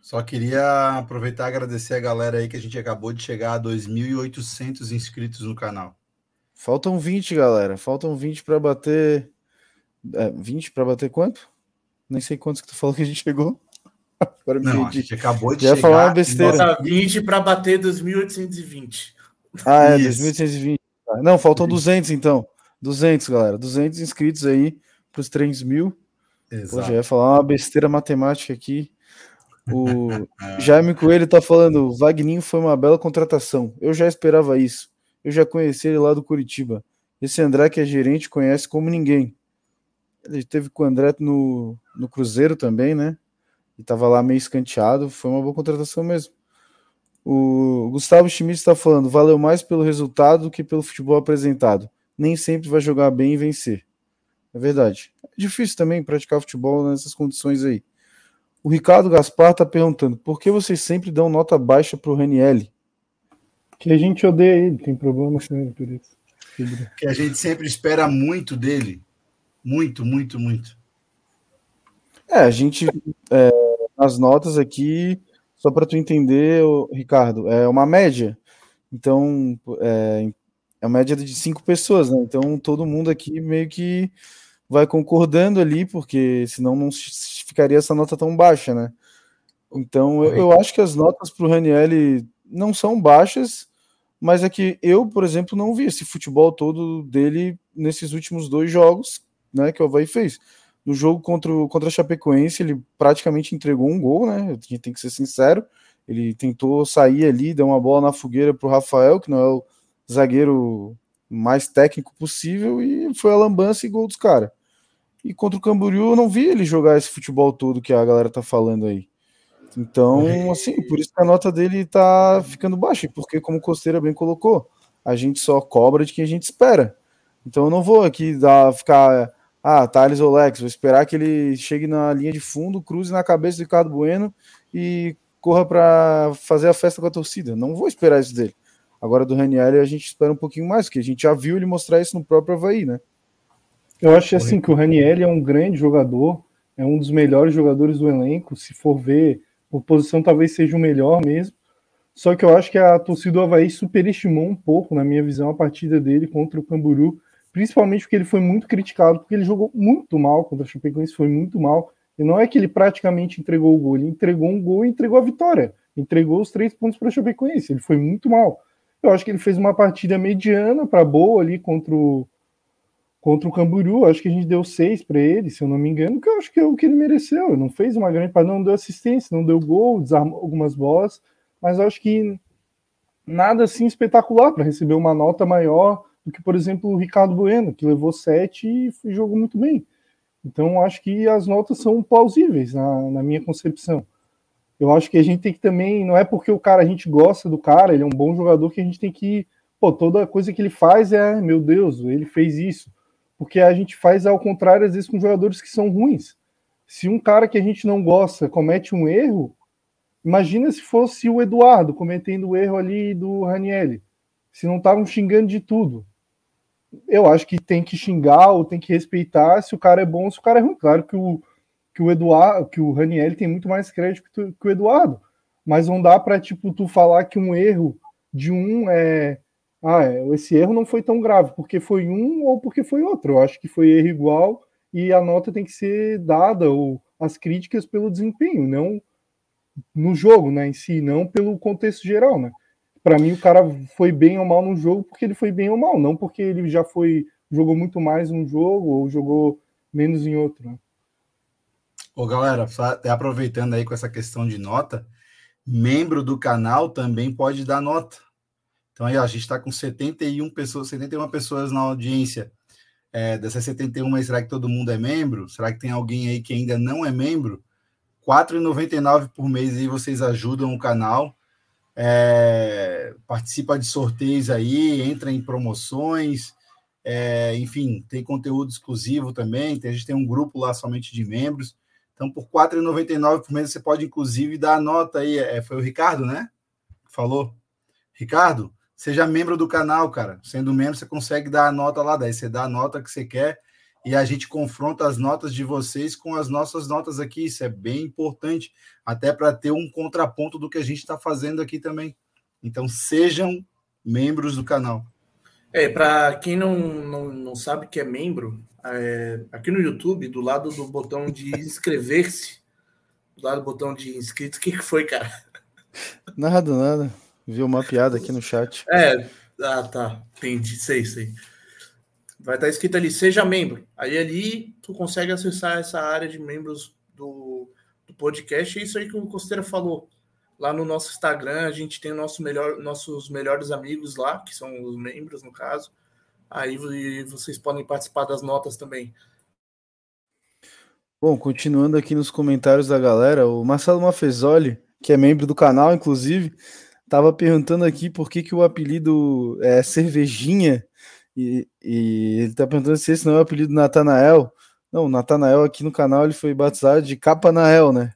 Só queria aproveitar e agradecer a galera aí que a gente acabou de chegar a 2.800 inscritos no canal. Faltam 20, galera. Faltam 20 para bater. É, 20 para bater quanto? Nem sei quantos que tu falou que a gente chegou. Agora não, a gente acabou de Já chegar. falar uma besteira. 20 para bater 2.820. Ah, é, 2.820. Não, faltam 200 então. 200, galera. 200 inscritos aí para os 3 mil. Exato. Pô, já ia falar uma besteira matemática aqui. O Jaime Coelho tá falando, o Vagninho foi uma bela contratação. Eu já esperava isso. Eu já conheci ele lá do Curitiba. Esse André que é gerente conhece como ninguém. Ele teve com o André no, no Cruzeiro também, né? E tava lá meio escanteado. Foi uma boa contratação mesmo. O Gustavo Schmidt está falando, valeu mais pelo resultado do que pelo futebol apresentado. Nem sempre vai jogar bem e vencer. É verdade. É difícil também praticar futebol nessas condições aí. O Ricardo Gaspar está perguntando: por que vocês sempre dão nota baixa para o Ranielli? Que a gente odeia ele, tem problema com ele por isso. Que a gente sempre espera muito dele. Muito, muito, muito. É, a gente, é, nas notas aqui, só para tu entender, Ricardo, é uma média. Então, é, é uma média de cinco pessoas, né? Então, todo mundo aqui meio que vai concordando ali, porque senão não ficaria essa nota tão baixa, né? Então, eu, eu acho que as notas para o Raniel não são baixas, mas é que eu, por exemplo, não vi esse futebol todo dele nesses últimos dois jogos, né, que o Havaí fez. No jogo contra, o, contra a Chapecoense, ele praticamente entregou um gol, né? A gente tem que ser sincero. Ele tentou sair ali, deu uma bola na fogueira para o Rafael, que não é o zagueiro mais técnico possível, e foi a lambança e gol dos caras. E contra o Camboriú eu não vi ele jogar esse futebol todo que a galera tá falando aí. Então, assim, por isso que a nota dele tá ficando baixa, porque como o Costeira bem colocou, a gente só cobra de quem a gente espera. Então eu não vou aqui dar, ficar, ah, Thales ou Lex, vou esperar que ele chegue na linha de fundo, cruze na cabeça do Ricardo Bueno e corra para fazer a festa com a torcida. Não vou esperar isso dele. Agora do Raniel a gente espera um pouquinho mais, porque a gente já viu ele mostrar isso no próprio Havaí, né? Eu acho assim que o Raniel é um grande jogador, é um dos melhores jogadores do elenco. Se for ver, por posição talvez seja o melhor mesmo. Só que eu acho que a torcida do Havaí superestimou um pouco, na minha visão, a partida dele contra o Camburu, principalmente porque ele foi muito criticado, porque ele jogou muito mal contra o Chapecoense, foi muito mal. E não é que ele praticamente entregou o gol, ele entregou um gol e entregou a vitória. Entregou os três pontos para o Chapecoense, ele foi muito mal. Eu acho que ele fez uma partida mediana para boa ali contra o, contra o Camburu, acho que a gente deu seis para ele, se eu não me engano, que eu acho que é o que ele mereceu. Não fez uma grande partida, não deu assistência, não deu gol, desarmou algumas bolas, mas acho que nada assim espetacular para receber uma nota maior do que, por exemplo, o Ricardo Bueno, que levou sete e jogou muito bem. Então, acho que as notas são plausíveis na, na minha concepção. Eu acho que a gente tem que também, não é porque o cara, a gente gosta do cara, ele é um bom jogador, que a gente tem que, pô, toda coisa que ele faz é, meu Deus, ele fez isso porque a gente faz ao contrário, às vezes, com jogadores que são ruins. Se um cara que a gente não gosta comete um erro, imagina se fosse o Eduardo cometendo o erro ali do Ranielli. Se não estavam xingando de tudo. Eu acho que tem que xingar ou tem que respeitar se o cara é bom ou se o cara é ruim. Claro que o, que o Eduardo, que o tem muito mais crédito que, tu, que o Eduardo. Mas não dá para tipo, tu falar que um erro de um é, ah, é, esse erro não foi tão grave, porque foi um ou porque foi outro. Eu acho que foi erro igual e a nota tem que ser dada, ou as críticas pelo desempenho, não no jogo, né, em si, não pelo contexto geral, né. Para mim, o cara foi bem ou mal no jogo porque ele foi bem ou mal, não porque ele já foi jogou muito mais um jogo ou jogou menos em outro. Né? Ô, galera, aproveitando aí com essa questão de nota, membro do canal também pode dar nota. Então aí ó, a gente está com 71 pessoas, 71 pessoas na audiência. É, dessas 71, será que todo mundo é membro? Será que tem alguém aí que ainda não é membro? R$ 4,99 por mês aí vocês ajudam o canal. É, participa de sorteios aí, entra em promoções, é, enfim, tem conteúdo exclusivo também. Tem, a gente tem um grupo lá somente de membros. Então, por R$ 4,99 por mês, você pode, inclusive, dar a nota aí. É, foi o Ricardo, né? Falou. Ricardo, Seja membro do canal, cara. Sendo membro, você consegue dar a nota lá. Daí você dá a nota que você quer e a gente confronta as notas de vocês com as nossas notas aqui. Isso é bem importante, até para ter um contraponto do que a gente está fazendo aqui também. Então, sejam membros do canal. É, para quem não, não, não sabe que é membro, é, aqui no YouTube, do lado do botão de inscrever-se, do lado do botão de inscritos, o que, que foi, cara? Nada, nada. Viu uma piada aqui no chat. É, ah, tá. Entendi, sei, sei. Vai estar escrito ali, seja membro. Aí ali tu consegue acessar essa área de membros do, do do podcast, é isso aí que o Costeira falou. Lá no nosso Instagram, a gente tem nosso melhor, nossos melhores amigos lá, que são os membros, no caso. Aí vocês podem participar das notas também. Bom, continuando aqui nos comentários da galera, o Marcelo Mafezoli, que é membro do canal, inclusive, estava perguntando aqui por que, que o apelido é Cervejinha, e, e ele está perguntando se esse não é o apelido do Natanael. Não, o Natanael aqui no canal ele foi batizado de Capanael, né?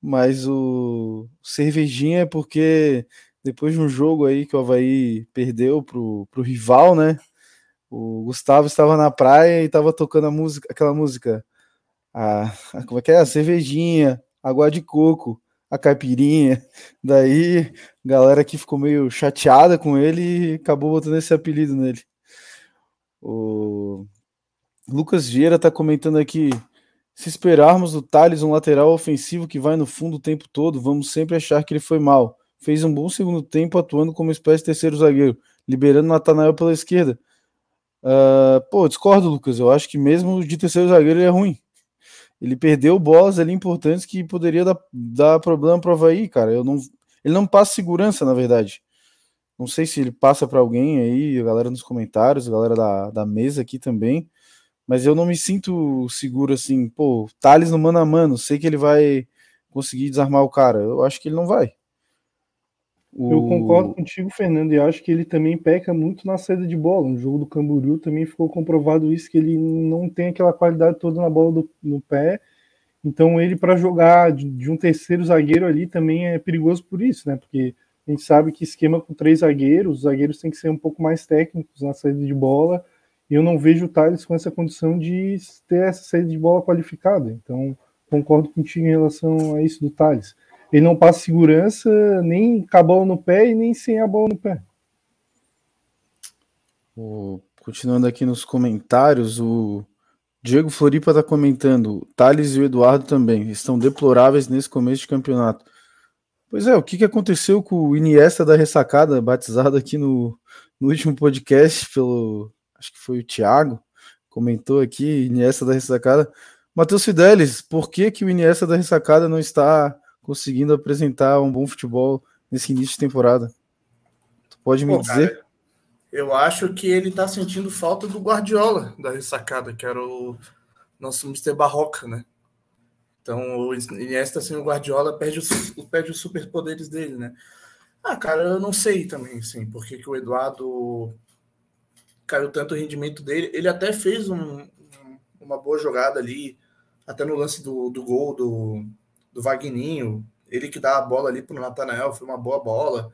Mas o Cervejinha é porque depois de um jogo aí que o Havaí perdeu pro, pro rival, né? O Gustavo estava na praia e estava tocando a música, aquela música. A, a, como é que é? A cervejinha, água de coco, a caipirinha. Daí, galera aqui ficou meio chateada com ele e acabou botando esse apelido nele. O Lucas Vieira está comentando aqui. Se esperarmos do Thales um lateral ofensivo que vai no fundo o tempo todo, vamos sempre achar que ele foi mal. Fez um bom segundo tempo atuando como espécie de terceiro zagueiro, liberando Natanael pela esquerda. Uh, pô, discordo, Lucas. Eu acho que mesmo de terceiro zagueiro ele é ruim. Ele perdeu bolas ali importantes que poderia dar, dar problema para o Havaí, cara. Eu não, ele não passa segurança, na verdade. Não sei se ele passa para alguém aí, a galera nos comentários, a galera da, da mesa aqui também. Mas eu não me sinto seguro assim. Pô, Thales no mano a mano, sei que ele vai conseguir desarmar o cara. Eu acho que ele não vai. O... Eu concordo contigo, Fernando, e acho que ele também peca muito na saída de bola. No jogo do Camboriú também ficou comprovado isso, que ele não tem aquela qualidade toda na bola do, no pé. Então ele, para jogar de, de, um terceiro zagueiro ali, também é perigoso por isso, né? Porque a gente sabe que esquema com três zagueiros, os zagueiros têm que ser um pouco mais técnicos na saída de bola, e eu não vejo o Thales com essa condição de ter essa saída de bola qualificada. Então, concordo contigo em relação a isso do Thales ele não passa segurança nem com a bola no pé e nem sem a bola no pé. O, continuando aqui nos comentários, o Diego Floripa está comentando: Thales e o Eduardo também estão deploráveis nesse começo de campeonato. Pois é, o que, que aconteceu com o Iniesta da ressacada, batizado aqui no, no último podcast pelo. Acho que foi o Thiago, comentou aqui, Iniesta da ressacada. Matheus Fidelis, por que, que o Iniesta da ressacada não está conseguindo apresentar um bom futebol nesse início de temporada. Tu pode me Pô, dizer? Cara, eu acho que ele tá sentindo falta do Guardiola da ressacada, que era o nosso Mr. Barroca, né? Então o Iniesta sem o Guardiola perde os, perde os superpoderes dele, né? Ah, cara, eu não sei também, assim, porque que o Eduardo caiu tanto o rendimento dele. Ele até fez um, uma boa jogada ali, até no lance do, do gol do, do Vagninho, ele que dá a bola ali para o Natanael, foi uma boa bola,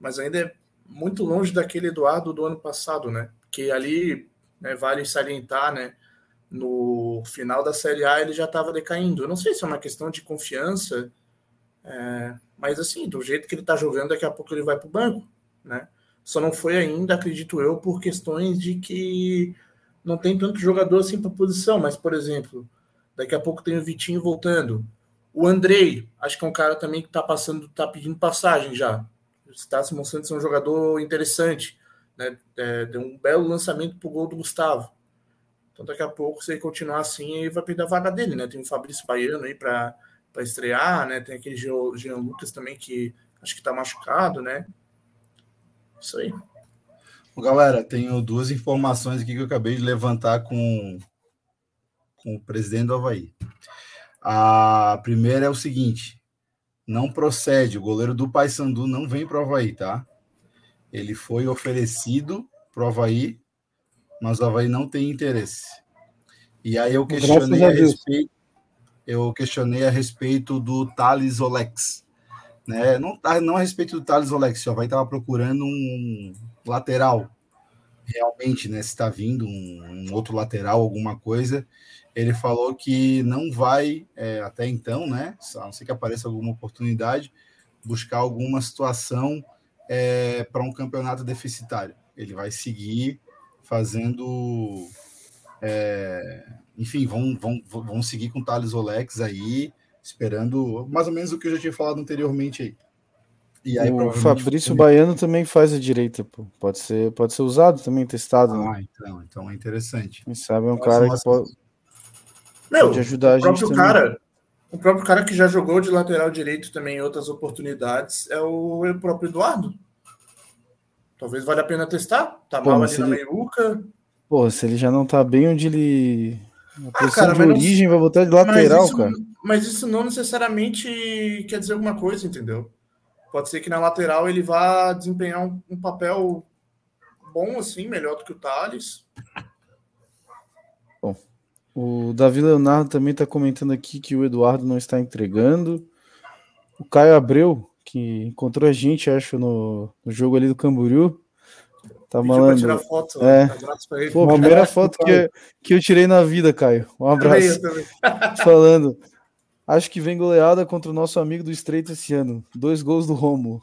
mas ainda é muito longe daquele Eduardo do ano passado, né? Que ali né, vale salientar, né? No final da Série A ele já estava decaindo. Eu não sei se é uma questão de confiança, é, mas assim, do jeito que ele está jogando, daqui a pouco ele vai para o banco, né? Só não foi ainda, acredito eu, por questões de que não tem tanto jogador assim para posição, mas, por exemplo, daqui a pouco tem o Vitinho voltando. O Andrei, acho que é um cara também que está passando, está pedindo passagem já. Está se mostrando um jogador interessante. Né? É, deu um belo lançamento para o gol do Gustavo. Então, daqui a pouco, se ele continuar assim, ele vai perder a vaga dele, né? Tem o Fabrício Baiano aí para estrear, né? Tem aquele Jean, Lucas também que acho que está machucado, né? Isso aí. Galera, tenho duas informações aqui que eu acabei de levantar com, com o presidente do Havaí. A primeira é o seguinte: não procede. O goleiro do Paysandu não vem para o Havaí, tá? Ele foi oferecido para o Havaí, mas o Havaí não tem interesse. E aí eu questionei a, a respeito, eu questionei a respeito do Thales Olex. Né? Não, não a respeito do Thales Olex, o Havaí estava procurando um lateral. Realmente, né? Se está vindo um, um outro lateral, alguma coisa ele falou que não vai, é, até então, né, a não ser que apareça alguma oportunidade, buscar alguma situação é, para um campeonato deficitário. Ele vai seguir fazendo. É, enfim, vão, vão, vão seguir com o Thales Olex aí, esperando mais ou menos o que eu já tinha falado anteriormente aí. E aí, o Fabrício Baiano também faz a direita, pô. Pode ser, pode ser usado também, testado. Né? Ah, né? então, então é interessante. Quem sabe é um cara que pode, não, pode ajudar a gente. O próprio também. cara, O próprio cara que já jogou de lateral direito também em outras oportunidades é o próprio Eduardo. Talvez valha a pena testar. Tá Pô, mal ali na ele- meiuca. Pô, se ele já não tá bem onde ele. Na Ah, cara, de mas não- origem, vai botar de lateral, mas isso, cara. Mas isso não necessariamente quer dizer alguma coisa, entendeu? Pode ser que na lateral ele vá desempenhar um, um papel bom, assim, melhor do que o Thales. O Davi Leonardo também está comentando aqui que o Eduardo não está entregando. O Caio Abreu, que encontrou a gente, acho, no, no jogo ali do Camboriú. Tá malando. tirar foto. É. Abraço pra ele. Pô, Um primeira foto que, eu- que eu tirei na vida, Caio. Um abraço. Falando. Acho que vem goleada contra o nosso amigo do Estreito esse ano. Dois gols do Romulo.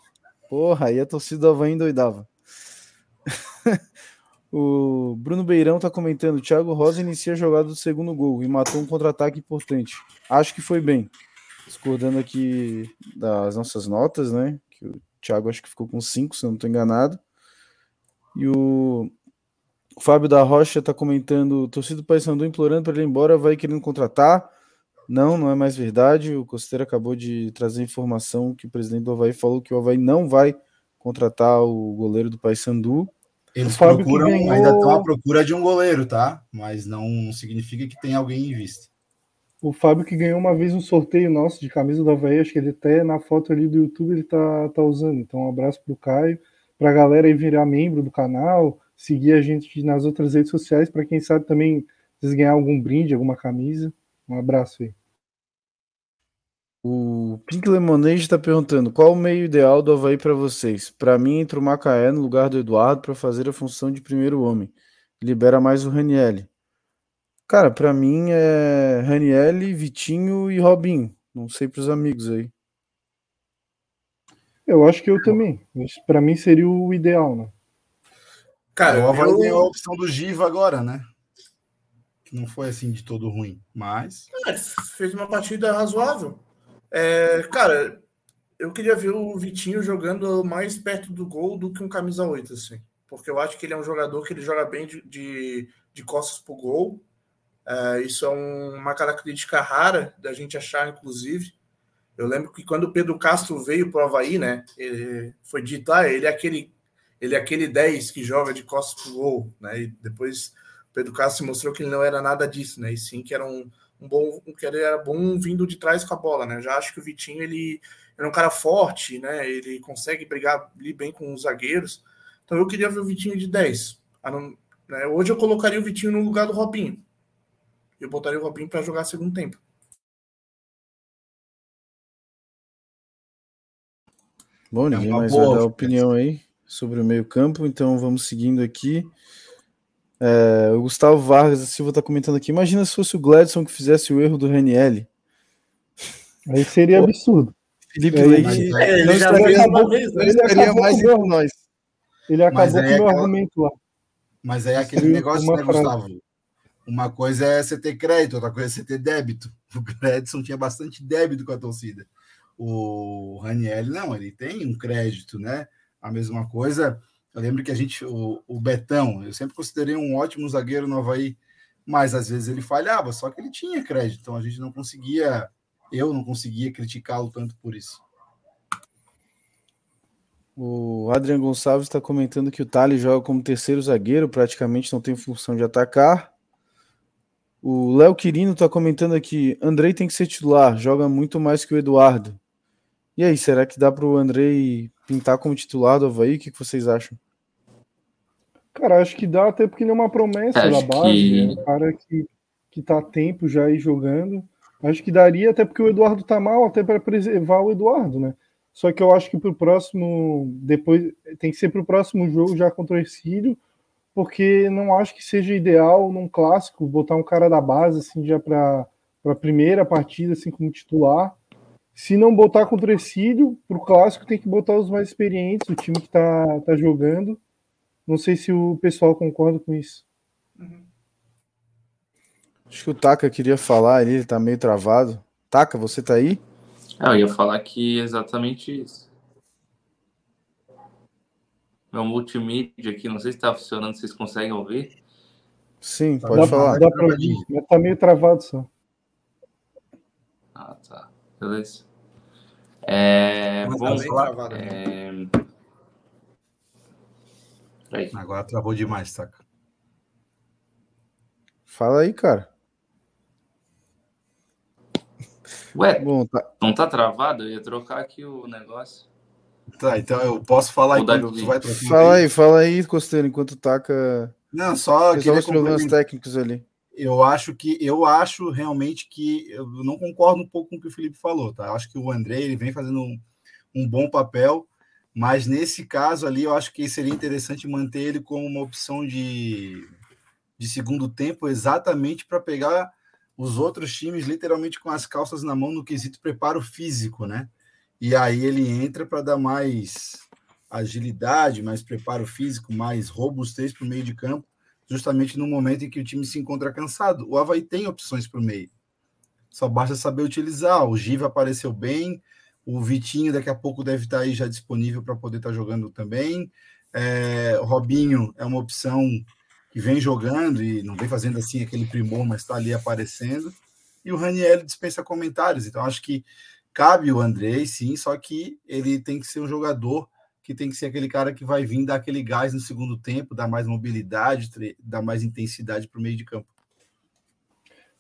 Porra, aí a torcida do Havaí endoidava. o Bruno Beirão tá comentando: Thiago Rosa inicia a jogada do segundo gol e matou um contra-ataque importante. Acho que foi bem. Discordando aqui das nossas notas, né? Que o Thiago acho que ficou com 5, se eu não estou enganado. E o Fábio da Rocha tá comentando: torcida do Paysandu implorando para ele ir embora, vai querendo contratar. Não, não é mais verdade. O Costeiro acabou de trazer informação que o presidente do Havaí falou que o Havaí não vai contratar o goleiro do Paysandu. Eles procuram, ganhou- ainda estão à procura de um goleiro, tá? Mas não significa que tem alguém em vista. O Fábio que ganhou uma vez um sorteio nosso de camisa do Havaí, acho que ele até na foto ali do YouTube ele tá, tá usando. Então um abraço pro Caio, pra galera aí virar membro do canal, seguir a gente nas outras redes sociais, para quem sabe também vocês ganhar algum brinde, alguma camisa. Um abraço aí. O Pink Lemonade está perguntando qual o meio ideal do Havaí para vocês. Para mim, entra o Macaé no lugar do Eduardo para fazer a função de primeiro homem. Libera mais o Ranielli. Cara, para mim é Ranielli, Vitinho e Robinho. Não sei para os amigos aí. Eu acho que eu também. Para mim seria o ideal, né? Cara, o Havaí eu- ganhou a opção do Giva agora, né? Que não foi assim de todo ruim, mas É, fez uma partida razoável. É, cara, eu queria ver o Vitinho jogando mais perto do gol do que um camisa 8, assim. Porque eu acho que ele é um jogador que ele joga bem de, de, de costas pro gol. É, isso é um- uma característica rara da gente achar, inclusive. Eu lembro que quando o Pedro Castro veio pro Havaí, né? Ele foi dito, ah, ele é aquele, ele é aquele 10 que joga de costas pro gol, né? E depois o Pedro Castro mostrou que ele não era nada disso, né? E sim que era um, um bom, que ele era bom vindo de trás com a bola, né? Eu já acho que o Vitinho ele, é um cara forte, né? Ele consegue brigar ali bem com os zagueiros. Então eu queria ver o Vitinho de 10. A não- né? Hoje eu colocaria o Vitinho no lugar do Robinho. Eu botaria o Robinho para jogar segundo tempo. Bom, É ninguém uma mais boa vai dar opinião aí sobre o meio-campo, então vamos seguindo aqui. É, o Gustavo Vargas da Silva está comentando aqui. Imagina se fosse o Gladson que fizesse o erro do Ranielli. Aí seria Pô, absurdo. Felipe É, Leite não é, ele já fez acabou- uma vez, né? ele acabou mais com nós. Ele acabou Mas com o meu é aquela- argumento lá. Mas aí é aquele Destruiu negócio, né, frase. Gustavo? Uma coisa é você ter crédito, outra coisa é você ter débito. O Gredson tinha bastante débito com a torcida. O Raniel, não, ele tem um crédito, né? A mesma coisa. Eu lembro que a gente, o, o Betão, eu sempre considerei um ótimo zagueiro no Havaí, mas às vezes ele falhava, só que ele tinha crédito, então a gente não conseguia, eu não conseguia criticá-lo tanto por isso. O Adriano Gonçalves está comentando que o Thales joga como terceiro zagueiro, praticamente não tem função de atacar. O Léo Quirino está comentando aqui: Andrei tem que ser titular, joga muito mais que o Eduardo. E aí, será que dá para o Andrei pintar como titular do Havaí? O que, que vocês acham? Cara, acho que dá, até porque ele é uma promessa Acho da base, que- é um cara que, que tá há tempo já aí jogando. Acho que daria, até porque o Eduardo tá mal, até para preservar o Eduardo, né? Só que eu acho que pro próximo, depois, tem que ser pro próximo jogo já contra o Ercílio, porque não acho que seja ideal num clássico botar um cara da base, assim, já para a primeira partida, assim, como titular. Se não botar contra o Ercílio, pro clássico tem que botar os mais experientes, o time que tá, tá jogando. Não sei se o pessoal concorda com isso. Acho que o Taka queria falar ali, ele tá meio travado. Taka, você tá aí? Ah, eu ia falar que é exatamente isso. Meu multimídia aqui, não sei se está funcionando, vocês conseguem ouvir? Sim, Tá pode dá, falar. Dá pra ouvir, mas tá meio travado só. Ah, tá. Beleza. É, bom, tá travado, né? é... Agora travou demais, saca? Fala aí, cara. Ué, Bom, tá. não tá travado? Eu ia trocar aqui o negócio. Tá, então eu posso falar enquanto tu vai trocando Fala aí, fala aí, Costeiro, enquanto taca. Não, só Resolve os problemas técnicos ali. Eu acho que eu acho realmente que eu não concordo um pouco com o que o Felipe falou, tá? Eu acho que o André ele vem fazendo um, um bom papel, mas nesse caso ali eu acho que seria interessante manter ele como uma opção de, de segundo tempo, exatamente para pegar os outros times literalmente com as calças na mão no quesito preparo físico, né? E aí ele entra para dar mais agilidade, mais preparo físico, mais robustez para o meio de campo justamente no momento em que o time se encontra cansado. O Havaí tem opções para o meio. Só basta saber utilizar. O Giva apareceu bem, o Vitinho daqui a pouco deve estar aí já disponível para poder estar jogando também. É, Robinho é uma opção que vem jogando e não vem fazendo assim aquele primor, mas está ali aparecendo. E o Raniel dispensa comentários. Então acho que cabe o Andrei, sim, só que ele tem que ser um jogador que tem que ser aquele cara que vai vir dar aquele gás no segundo tempo, dar mais mobilidade, dar mais intensidade para o meio de campo.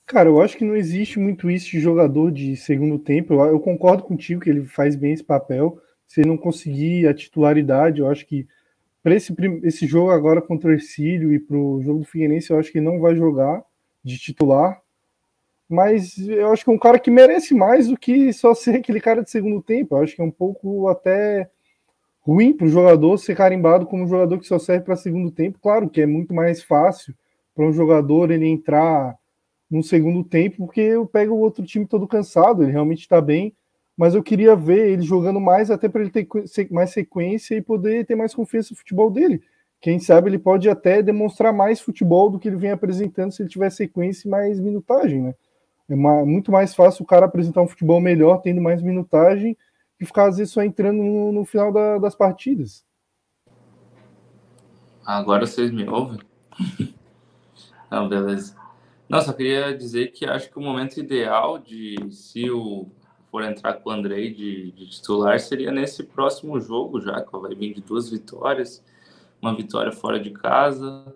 Cara, eu acho que não existe muito isso de jogador de segundo tempo. Eu, concordo contigo que ele faz bem esse papel. Se ele não conseguir a titularidade, eu acho que para esse, esse jogo agora contra o Ercílio e para o jogo do Figueirense, eu acho que ele não vai jogar de titular. Mas eu acho que é um cara que merece mais do que só ser aquele cara de segundo tempo. Eu acho que é um pouco até ruim para o jogador ser carimbado como um jogador que só serve para segundo tempo. Claro que é muito mais fácil para um jogador ele entrar no segundo tempo, porque eu pego o outro time todo cansado, ele realmente está bem, mas eu queria ver ele jogando mais, até para ele ter mais sequência e poder ter mais confiança no futebol dele. Quem sabe ele pode até demonstrar mais futebol do que ele vem apresentando se ele tiver sequência e mais minutagem, né? É ma- muito mais fácil o cara apresentar um futebol melhor tendo mais minutagem e vezes só entrando no, no final da- das partidas. Agora vocês me ouvem? Não, beleza. Não, só queria dizer que acho que o momento ideal de se o for entrar com o Andrei de, de titular seria nesse próximo jogo já, que vai vir de duas vitórias, uma vitória fora de casa.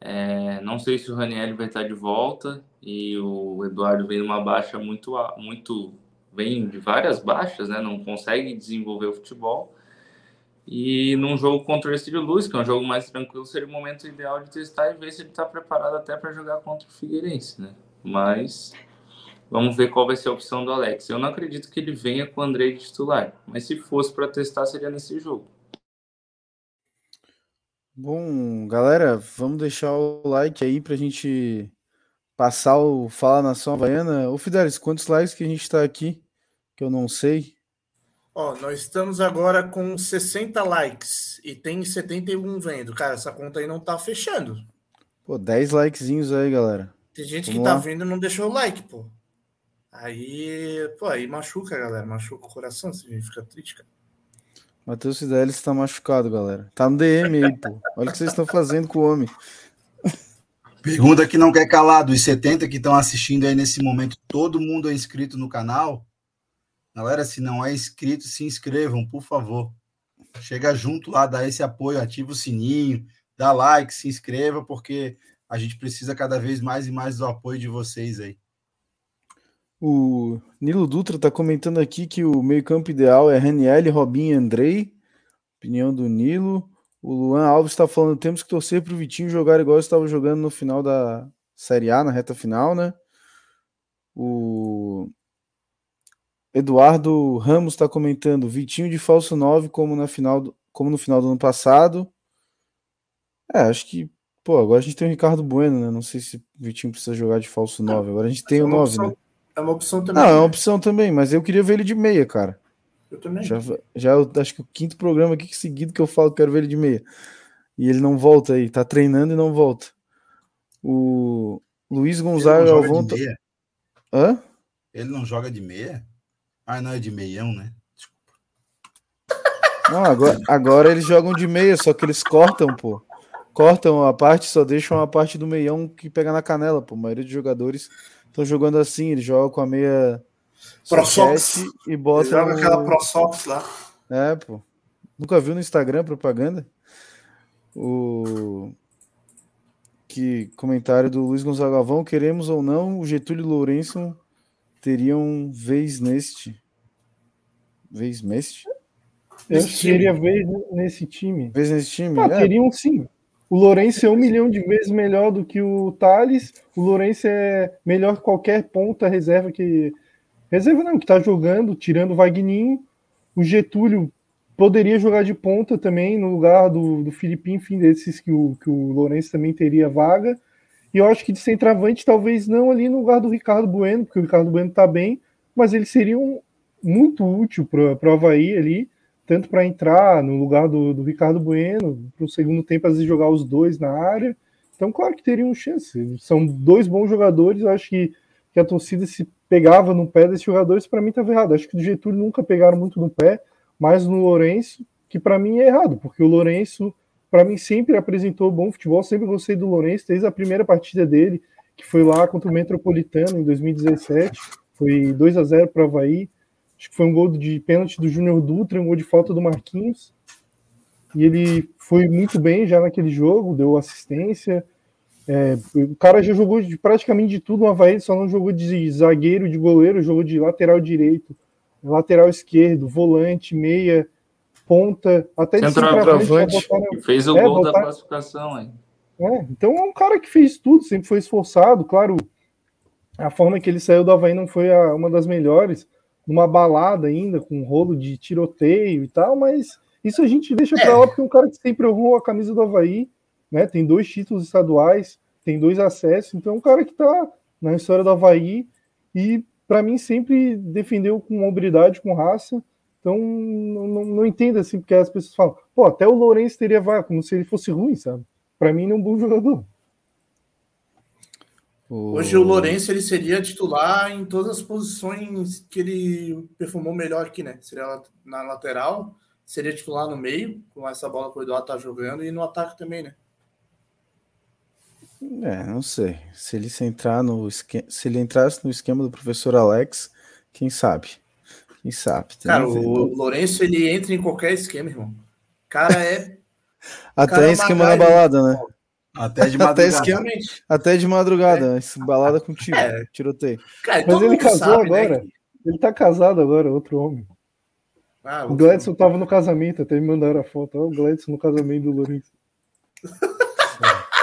É, não sei se o Raniel vai estar de volta e o Eduardo vem numa baixa muito, muito vem de várias baixas, né? Não consegue desenvolver o futebol. E num jogo contra o Ercílio Luz, que é um jogo mais tranquilo, seria o momento ideal de testar e ver se ele está preparado até para jogar contra o Figueirense, né? Mas vamos ver qual vai ser a opção do Alex. Eu não acredito que ele venha com o Andrei de titular, mas se fosse para testar, seria nesse jogo. Bom, galera, vamos deixar o like aí pra gente passar o Fala Nação Havaiana. Ô, Fidelis, quantos likes que a gente tá aqui? Que eu não sei. Ó, nós estamos agora com 60 likes e tem 71 vendo. Cara, essa conta aí não tá fechando. Pô, 10 likezinhos aí, galera. Tem gente que Vamos tá lá. vendo e não deixou o like, pô. Aí, pô, aí machuca, galera. Machuca o coração, se a gente fica triste, cara. Matheus Fidelis tá machucado, galera. Tá no DM aí, pô. Olha o que vocês estão fazendo com o homem. Pergunta que não quer calar, dos 70 que estão assistindo aí nesse momento, todo mundo é inscrito no canal? Galera, se não é inscrito, se inscrevam, por favor. Chega junto lá, dá esse apoio, ativa o sininho, dá like, se inscreva, porque a gente precisa cada vez mais e mais do apoio de vocês aí. O Nilo Dutra tá comentando aqui que o meio-campo ideal é Raniel, Robinho e Andrei. Opinião do Nilo. O Luan Alves está falando: temos que torcer pro Vitinho jogar igual estava jogando no final da Série A, na reta final, né? O Eduardo Ramos está comentando: Vitinho de falso 9, como, na final do- como no final do ano passado. É, acho que. Pô, agora a gente tem o Ricardo Bueno, né? Não sei se o Vitinho precisa jogar de falso 9. Agora a gente tem É o uma 9, opção- né? É uma opção também. Não, é uma né? opção também, mas eu queria ver ele de meia, cara. Eu também. Já, já eu acho que o quinto programa aqui seguido que eu falo que quero ver ele de meia. E ele não volta aí, tá treinando e não volta. O Luiz Ele Gonzaga não joga Galvão. de tá-? Hã? Ele não joga de meia? Ah, não, é de meião, né? Não, agora, agora eles jogam de meia, só que eles cortam, pô. Cortam a parte, só deixam a parte do meião que pega na canela, pô. A maioria dos jogadores estão jogando assim, eles jogam com a meia ProSox. e bota. Joga aquela ProSox lá. É, pô. Nunca viu no Instagram propaganda? O que comentário do Luiz Gonzaga Galvão, queremos ou não, o Getúlio Lourenço teriam vez neste. Vez neste? Eu teria vez nesse time. Vez nesse time? Ah, É, teriam sim. O Lourenço é um milhão de vezes melhor do que o Thales. O Lourenço é melhor que qualquer ponta reserva que. Reserva não, que tá jogando, tirando o Vagninho. O Getúlio poderia jogar de ponta também, no lugar do, do Filipinho, enfim, desses que o, que o Lourenço também teria vaga. E eu acho que de centroavante, talvez não ali no lugar do Ricardo Bueno, porque o Ricardo Bueno tá bem, mas eles seriam muito útil para o Havaí ali tanto para entrar no lugar do, do Ricardo Bueno, para o segundo tempo, às vezes jogar os dois na área. Então, claro que teriam chance. São dois bons jogadores. Eu acho que, que a torcida se pegava no pé desses jogadores, para mim estava errado. Acho que do Getúlio nunca pegaram muito no pé, mas no Lourenço, que para mim é errado, porque o Lourenço, para mim, sempre apresentou bom futebol. Sempre gostei do Lourenço, desde a primeira partida dele, que foi lá contra o Metropolitano em 2017. Foi 2 a 0 para o Havaí. Acho que foi um gol de pênalti do Júnior Dutra, um gol de falta do Marquinhos. E ele foi muito bem já naquele jogo, deu assistência. É, o cara já jogou de, praticamente de tudo no Havaí, só não jogou de zagueiro, de goleiro, jogou de lateral direito, lateral esquerdo, volante, meia, ponta, até de Centroavante. botaram- fez o É, gol da classificação aí. é, então é um cara que fez tudo, sempre foi esforçado. Claro, a forma que ele saiu do Havaí não foi a- uma das melhores, numa balada ainda, com um rolo de tiroteio e tal, mas isso a gente deixa pra lá porque é um cara que sempre honrou a camisa do Havaí, né? Tem dois títulos estaduais, tem dois acessos, então é um cara que tá na história do Havaí e para mim sempre defendeu com hombridade, com raça. Então não, não, não entendo assim, porque as pessoas falam, pô, até o Lourenço teria vaga, como se ele fosse ruim, sabe? Para mim, ele é um bom jogador. Hoje o Lourenço ele seria titular em todas as posições que ele performou melhor aqui, né? Seria na lateral, seria titular no meio, com essa bola que o Eduardo tá jogando, e no ataque também, né? É, não sei. Se ele se entrar no esque... se ele entrasse no esquema do professor Alex, quem sabe? Sabe? Tem Cara, o Lourenço ele entra em qualquer esquema, irmão. O cara é. Até cara é esquema na balada, né? Até de Até madrugada. esquema, Realmente. até de madrugada, esse balada contigo, É. tiroteio. Cara, Mas ele casou sabe, né, agora. que- Ele tá casado agora, outro homem. Ah, O Gladson tava no casamento, até me mandaram a foto. Olha o Gladson no casamento do Lourenço.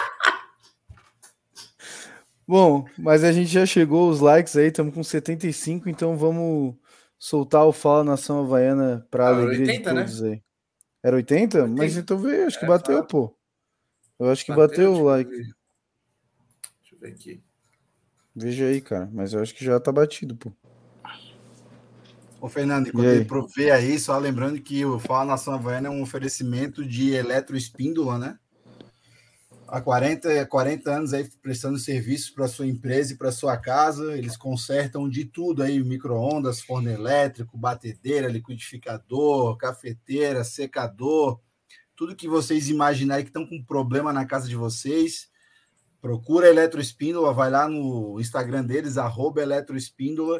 Bom, mas a gente já chegou os likes aí, estamos com 75, então vamos soltar o Fala Nação Havaiana para Ah, alegria 80, de né? todos aí. Era 80? Mas 80. então veio, acho que É, bateu, fala. pô. Eu acho que bateu, o deixa eu like. ver. Deixa eu ver aqui. Veja aí, cara, mas eu acho que já tá batido, pô. Ô, Fernando, enquanto aí? ele provê aí, só lembrando que o Fala Nação Havaiana é um oferecimento de eletroespíndola, né? Há 40, 40 anos aí prestando serviços para sua empresa e para sua casa. Eles consertam de tudo aí: micro-ondas, forno elétrico, batedeira, liquidificador, cafeteira, secador, tudo que vocês imaginarem que estão com problema na casa de vocês. Procura Eletroespíndola, vai lá no Instagram deles, arroba Eletroespíndola,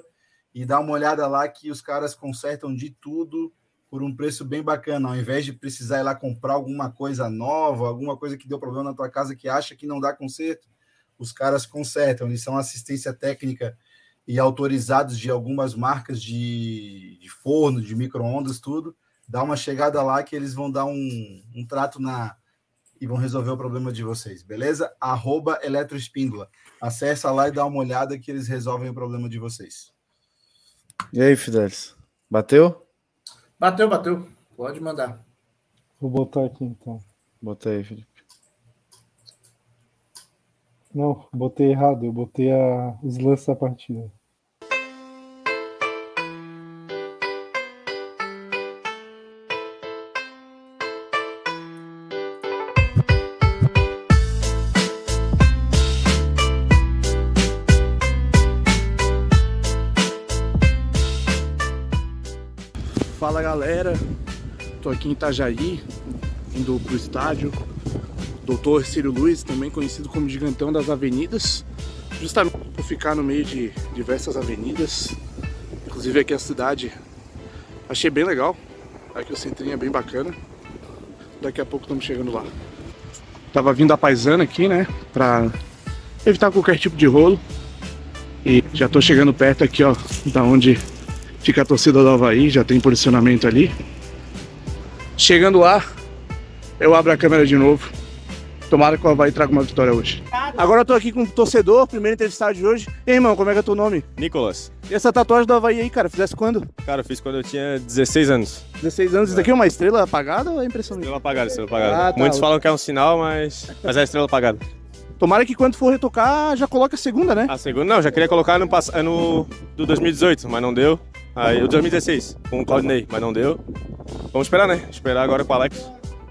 e dá uma olhada lá que os caras consertam de tudo por um preço bem bacana, ao invés de precisar ir lá comprar alguma coisa nova, alguma coisa que deu problema na tua casa que acha que não dá conserto, os caras consertam, eles são assistência técnica e autorizados de algumas marcas de, de forno, de micro-ondas, tudo. Dá uma chegada lá que eles vão dar um, um trato na e vão resolver o problema de vocês, beleza? Arroba Eletroespíndola. Acessa lá e dá uma olhada que eles resolvem o problema de vocês. E aí, Fidelis? Bateu? Bateu, bateu. Pode mandar. Vou botar aqui então. Bota aí, Felipe. Não, botei errado. Eu botei a, os lances da partida. Galera, tô aqui em Itajaí, indo pro estádio. Doutor Círio Luiz, também conhecido como Gigantão das Avenidas, justamente por ficar no meio de diversas avenidas. Inclusive aqui a cidade. Achei bem legal. Aqui o centrinho é bem bacana. Daqui a pouco estamos chegando lá. Tava vindo a paisana aqui, né? Pra evitar qualquer tipo de rolo. E já tô chegando perto aqui, ó, da onde fica a torcida do Havaí, já tem posicionamento ali. Chegando lá, eu abro a câmera de novo. Tomara que o Havaí traga uma vitória hoje. Agora eu tô aqui com o torcedor, primeiro entrevistado de hoje. E aí, irmão, como é que é teu nome? Nicolas. E essa tatuagem do Havaí aí, cara, fizesse quando? Cara, eu fiz quando eu tinha 16 anos. 16 anos. Isso daqui é uma estrela apagada ou é impressão minha? Estrela apagada, estrela apagada. Ah, tá. Muitos falam que é um sinal, mas, mas é estrela apagada. Tomara que quando for retocar, já coloque a segunda, né? A segunda, não, já queria colocar no, pass- no do 2018, mas não deu. Aí o 2016, com o Claudinei, mas não deu. Vamos esperar, né? Esperar agora com o Alex.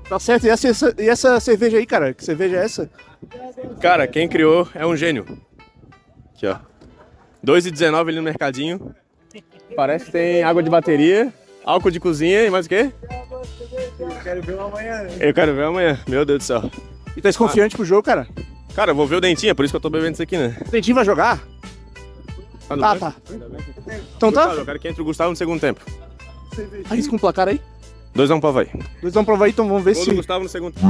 Tá certo. E essa, e essa cerveja aí, cara? Que cerveja é essa? Cara, quem criou é um gênio. Aqui, ó. 2,19 ali no mercadinho. Parece que tem água de bateria, álcool de cozinha e mais o quê? Eu quero ver amanhã. Eu quero ver amanhã, meu Deus do céu. E tá desconfiante pro jogo, cara? Cara, eu vou ver o dentinho, é por isso que eu tô bebendo isso aqui, né? O Dentinho vai jogar? Ah, não Ah, tá. Então tá. Gustavo, Eu quero que entre o Gustavo no segundo tempo. Arrisca um placar aí. 2x1 pra vai. Dois vão provar aí, então vamos ver Gol se. do Gustavo no segundo tempo.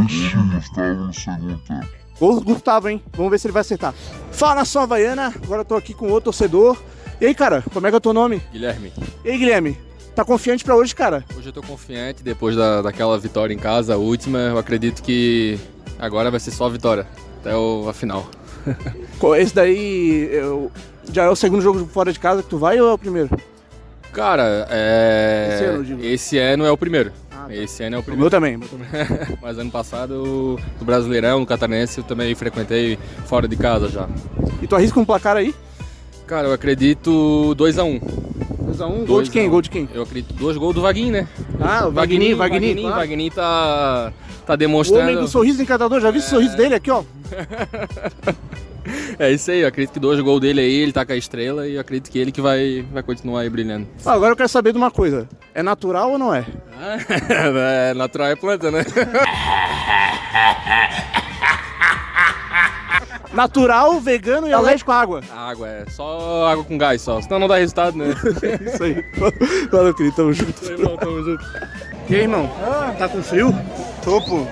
Gol do Gustavo, hein? Vamos ver se ele vai acertar. Fala nação Havaiana, agora eu tô aqui com outro torcedor. E aí, cara, como é que é o teu nome? Guilherme, E aí, Guilherme? Tá confiante pra hoje, cara? hoje eu tô confiante, depois da, daquela vitória em casa, a última, eu acredito que agora vai ser só vitória, até o, a final. Esse daí eu- já é o segundo jogo fora de casa que tu vai ou é o primeiro? Cara, é... Esse ano, digo. esse ano é o primeiro. Ah, tá. Esse ano é o O primeiro. meu também. meu também. Mas ano passado, no Brasileirão, no Catarinense, eu também frequentei fora de casa já. E tu arrisca um placar aí? Cara, eu acredito 2x1. 2x1, gol Dois de quem? a um. Gol de quem? Eu acredito dois gols do Vaguinho, né? Ah, o Vagninho. Vagninho, claro. Vagninho tá, tá O demonstrando... homem do sorriso encantador, já viu esse sorriso dele aqui, ó? É isso aí, eu acredito que dois gols dele aí, ele tá com a estrela e eu acredito que ele que vai, vai continuar aí brilhando. Ah, agora eu quero saber de uma coisa. É natural ou não é? é natural é planta, né? Natural, vegano e alérgico à água. água, é só água com gás só, senão não dá resultado, né? Isso aí. Valeu, querido, tamo junto. irmão, tamo junto. E aí, irmão? Tá com frio? Tô, pô.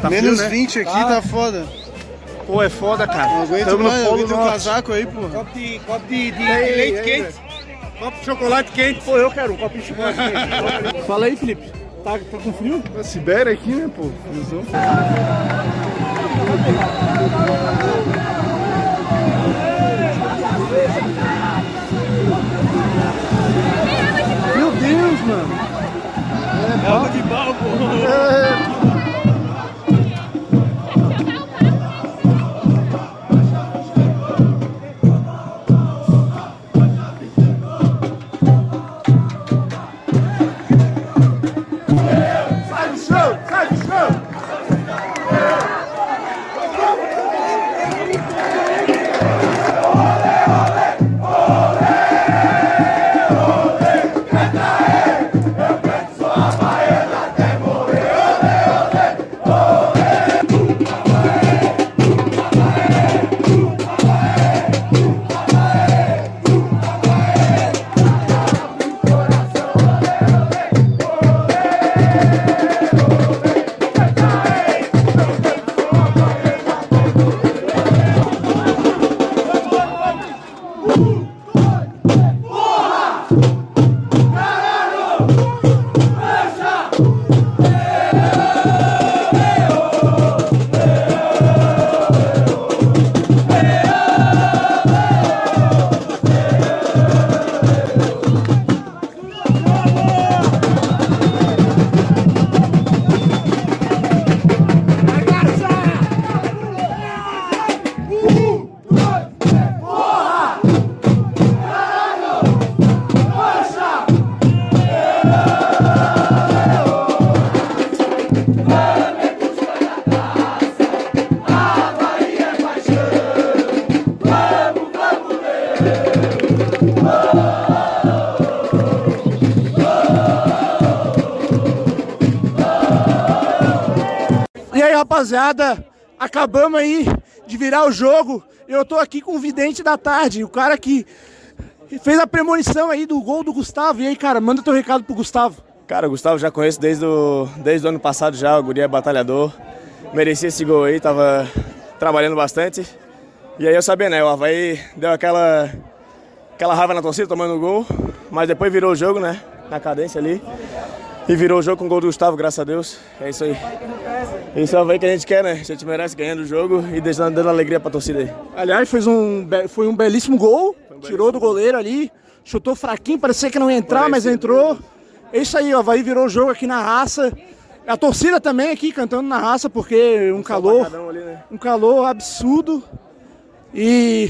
Tá Menos frio, né? 20 aqui tá foda. Pô, é foda, cara. Tamo no Polo um Norte. casaco aí, pô. Copo de, copo de, de leite quente. Copo de chocolate quente. Pô, eu quero um copo de chocolate quente. Fala aí, Felipe. Tá, tá com frio? A Sibéria aqui, né, pô? Friozão. rapaziada, acabamos aí de virar o jogo. Eu tô aqui com o vidente da tarde, o cara que fez a premonição aí do gol do Gustavo. E aí, cara, manda teu recado pro Gustavo. Cara, o Gustavo já conheço desde o, desde o ano passado já, o Guri é batalhador. Merecia esse gol aí, tava trabalhando bastante. E aí eu sabia, né? O Havaí deu aquela, aquela raiva na torcida tomando o gol, mas depois virou o jogo, né? Na cadência ali. E virou o jogo com o gol do Gustavo, graças a Deus. É isso aí. Isso é o que a gente quer, né? A gente merece ganhando o jogo e deixando, dando alegria pra torcida aí. Aliás, fez um, foi um belíssimo gol, tirou do goleiro ali, chutou fraquinho, parecia que não ia entrar, mas entrou. É isso aí, o Havaí virou o jogo aqui na raça. A torcida também aqui cantando na raça, porque um calor, um calor absurdo. E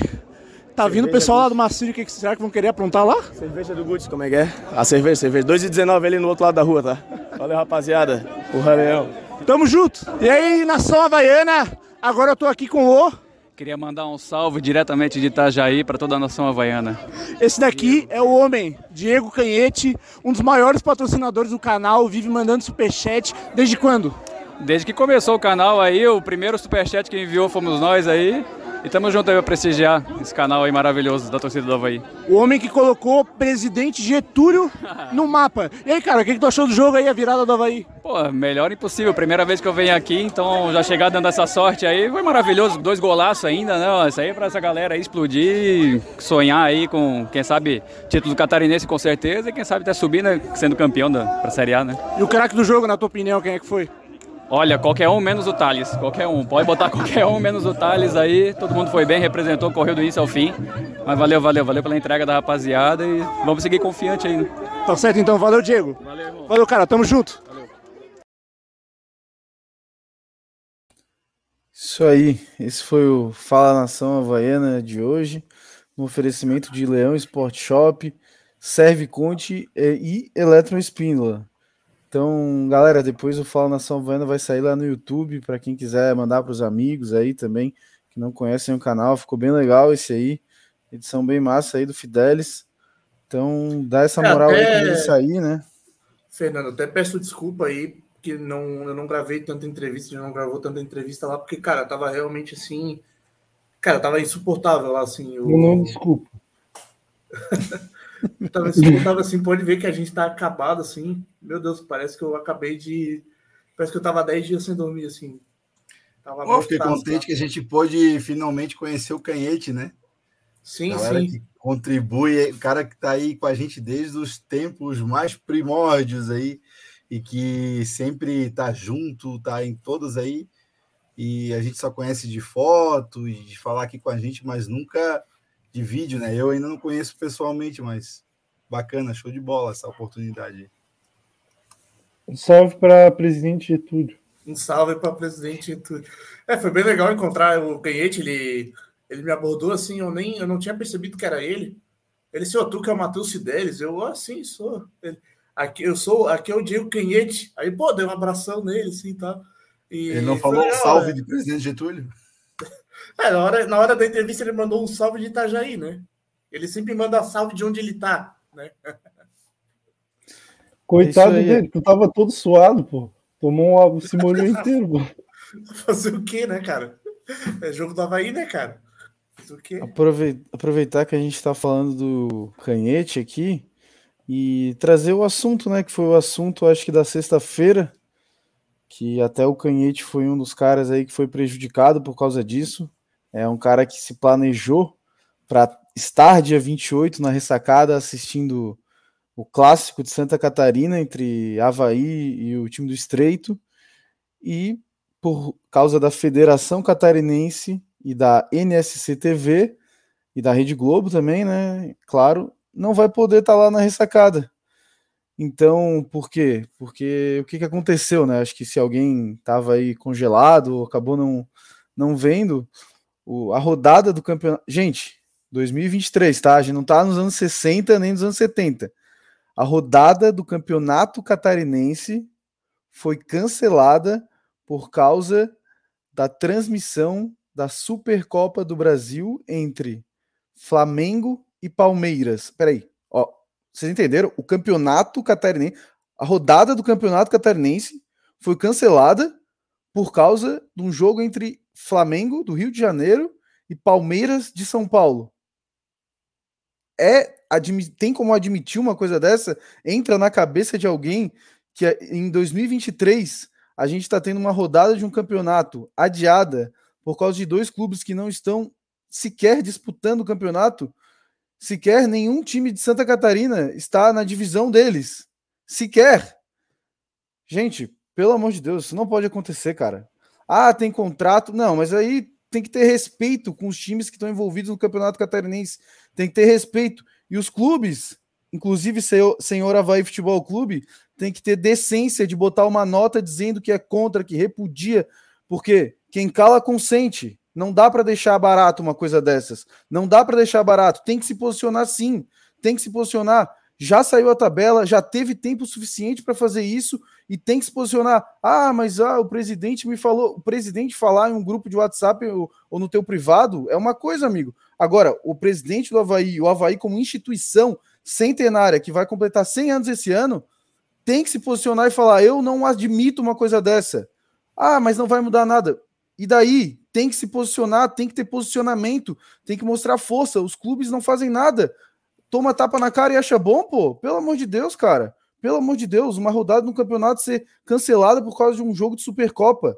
tá vindo o pessoal lá do Macírio, o que será que vão querer aprontar lá? Cerveja do Guts, como é que é? A cerveja, cerveja. 2,19 ali no outro lado da rua, tá? Valeu, rapaziada. O Raleão. Tamo junto. E aí, nação havaiana, agora eu tô aqui com o... Queria mandar um salve diretamente de Itajaí para toda a nação havaiana. Esse daqui é o homem, Diego Canhete, um dos maiores patrocinadores do canal, vive mandando superchat. Desde quando? Desde que começou o canal aí, o primeiro superchat que enviou fomos nós aí. E estamos juntos aí para prestigiar esse canal aí maravilhoso da torcida do Havaí. O homem que colocou presidente Getúlio no mapa. E aí, cara, o que, que tu achou do jogo aí, a virada do Havaí? Pô, melhor impossível. Primeira vez que eu venho aqui, então já chegar dando essa sorte aí foi maravilhoso. Dois golaços ainda, né? Isso aí é para essa galera aí explodir, sonhar aí com, quem sabe, título catarinense com certeza e quem sabe até subir, né? Sendo campeão da pra Série A, né? E o craque do jogo, na tua opinião, quem é que foi? Olha, qualquer um menos o Thales, qualquer um. Pode botar qualquer um menos o Thales aí. Todo mundo foi bem, representou, correu do início ao fim. Mas valeu, valeu, valeu pela entrega da rapaziada e vamos seguir confiante aí. Né? Tá certo então, valeu, Diego. Valeu, irmão. Valeu, cara, tamo junto. Valeu. Isso aí, esse foi o Fala Nação Havaiana de hoje, no oferecimento de Leão Sport Shop, Serve Conte e Eletro Espíndola. Então, galera, depois o Fala Nação Havaiana vai sair lá no YouTube para quem quiser mandar para os amigos aí também que não conhecem o canal. Ficou bem legal esse aí, edição bem massa aí do Fidelis. Então, dá essa moral até... aí quando ele sair, né? Fernando, até peço desculpa aí que não, eu não gravei tanta entrevista, não gravou tanta entrevista lá, porque, cara, tava realmente assim. Cara, tava insuportável lá, assim. Eu não desculpa. tava, assim, tava assim, pode ver que a gente tá acabado, assim. Meu Deus, parece que eu acabei de. Parece que eu tava 10 dias sem dormir, assim. Tava Pô, fiquei contente que a gente pôde finalmente conhecer o Canhete, né? Sim, sim. Que contribui, o cara que tá aí com a gente desde os tempos mais primórdios aí e que sempre tá junto, tá em todos aí. E a gente só conhece de foto e de falar aqui com a gente, mas nunca de vídeo, né? Eu ainda não conheço pessoalmente, mas bacana, show de bola essa oportunidade. Um salve para presidente Getúlio. Um salve para presidente Getúlio. É, foi bem legal encontrar o Canhete, ele, ele me abordou assim, eu nem eu não tinha percebido que era ele. Ele se tu que é o Matheus Fidelis, eu assim sou. Ele, aqui eu sou, aqui é o Diego Canhete. Aí pô, deu um abração nele assim, tá? E ele não falou legal, salve é. de presidente Getúlio? É, na hora, na hora da entrevista ele mandou um salve de Itajaí, né? Ele sempre manda salve de onde ele tá, né? Coitado é dele, tu tava todo suado, pô. Tomou um se molhou inteiro, pô. Fazer o quê, né, cara? É jogo do Havaí, né, cara? Fazer o quê? Aproveitar que a gente tá falando do canhete aqui e trazer o assunto, né? Que foi o assunto, acho que da sexta-feira, que até o canhete foi um dos caras aí que foi prejudicado por causa disso. É um cara que se planejou para estar dia 28 na ressacada assistindo o clássico de Santa Catarina entre Havaí e o time do Estreito, e por causa da Federação Catarinense e da NSC TV e da Rede Globo também, né? Claro, não vai poder estar tá lá na ressacada. Então, por quê? Porque o que, que aconteceu, né? Acho que se alguém estava aí congelado ou acabou não, não vendo, o, a rodada do campeonato. Gente, 2023, tá? A gente não tá nos anos 60 nem nos anos 70 a rodada do campeonato catarinense foi cancelada por causa da transmissão da Supercopa do Brasil entre Flamengo e Palmeiras. Peraí, vocês entenderam? O campeonato catarinense, a rodada do campeonato catarinense foi cancelada por causa de um jogo entre Flamengo do Rio de Janeiro e Palmeiras de São Paulo. é tem como admitir uma coisa dessa? Entra na cabeça de alguém que em 2023 a gente está tendo uma rodada de um campeonato adiada por causa de dois clubes que não estão sequer disputando o campeonato. Sequer nenhum time de Santa Catarina está na divisão deles. Sequer. Gente, pelo amor de Deus, isso não pode acontecer, cara. Ah, tem contrato. Não, mas aí tem que ter respeito com os times que estão envolvidos no Campeonato Catarinense. Tem que ter respeito. E os clubes, inclusive senhor, Havaí Futebol Clube, tem que ter decência de botar uma nota dizendo que é contra, que repudia, porque quem cala consente. Não dá para deixar barato uma coisa dessas. Não dá para deixar barato. Tem que se posicionar sim. Tem que se posicionar. Já saiu a tabela, já teve tempo suficiente para fazer isso e tem que se posicionar. Ah, mas ah, o presidente me falou. O presidente falar em um grupo de WhatsApp ou, ou no teu privado é uma coisa, amigo. Agora, o presidente do Havaí, o Havaí como instituição centenária que vai completar 100 anos esse ano, tem que se posicionar e falar: eu não admito uma coisa dessa. Ah, mas não vai mudar nada. E daí? Tem que se posicionar, tem que ter posicionamento, tem que mostrar força. Os clubes não fazem nada. Toma tapa na cara e acha bom, pô. Pelo amor de Deus, cara. Pelo amor de Deus, uma rodada no campeonato ser cancelada por causa de um jogo de Supercopa.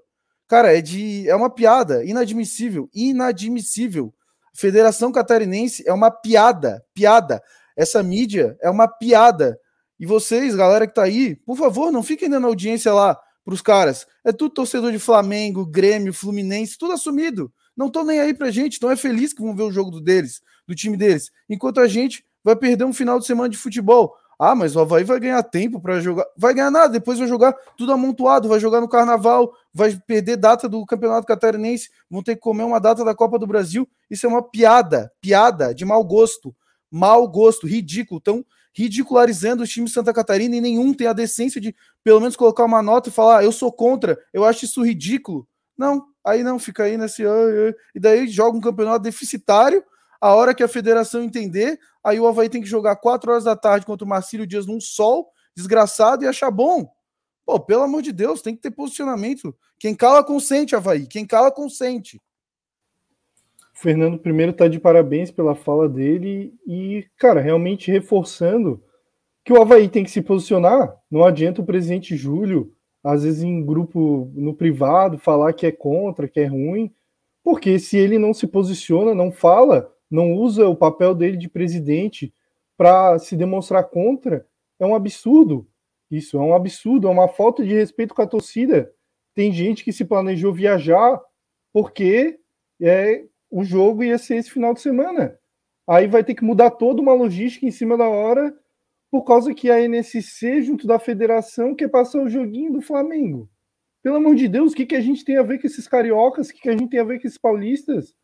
Cara, é de é uma piada, inadmissível, inadmissível. Federação Catarinense é uma piada, piada. Essa mídia é uma piada. E vocês, galera que tá aí, por favor, não fiquem dando audiência lá pros caras. É tudo torcedor de Flamengo, Grêmio, Fluminense, tudo assumido. Não estão nem aí pra gente, então é feliz que vão ver o jogo do deles, do time deles. Enquanto a gente vai perder um final de semana de futebol. Ah, mas o Havaí vai ganhar tempo para jogar. Vai ganhar nada, depois vai jogar tudo amontoado, vai jogar no Carnaval, vai perder data do Campeonato Catarinense, vão ter que comer uma data da Copa do Brasil. Isso é uma piada, piada de mau gosto. Mau gosto, ridículo. Então, ridicularizando os times de Santa Catarina e nenhum tem a decência de pelo menos colocar uma nota e falar: ah, eu sou contra, eu acho isso ridículo. Não, aí não, fica aí nesse. E daí joga um campeonato deficitário. A hora que a federação entender, aí o Havaí tem que jogar 4 horas da tarde contra o Marcílio Dias num sol desgraçado e achar bom. Pô, pelo amor de Deus, tem que ter posicionamento. Quem cala consente, Havaí. Quem cala consente. Fernando primeiro está de parabéns pela fala dele e, cara, realmente reforçando que o Havaí tem que se posicionar. Não adianta o presidente Júlio, às vezes em grupo no privado, falar que é contra, que é ruim, porque se ele não se posiciona, não fala, não usa o papel dele de presidente para se demonstrar contra, é um absurdo. Isso é um absurdo, é uma falta de respeito com a torcida. Tem gente que se planejou viajar porque é, o jogo ia ser esse final de semana. Aí vai ter que mudar toda uma logística em cima da hora por causa que a NSC, junto da federação, quer passar o joguinho do Flamengo. Pelo amor de Deus, o que, que a gente tem a ver com esses cariocas? O que, que a gente tem a ver com esses paulistas?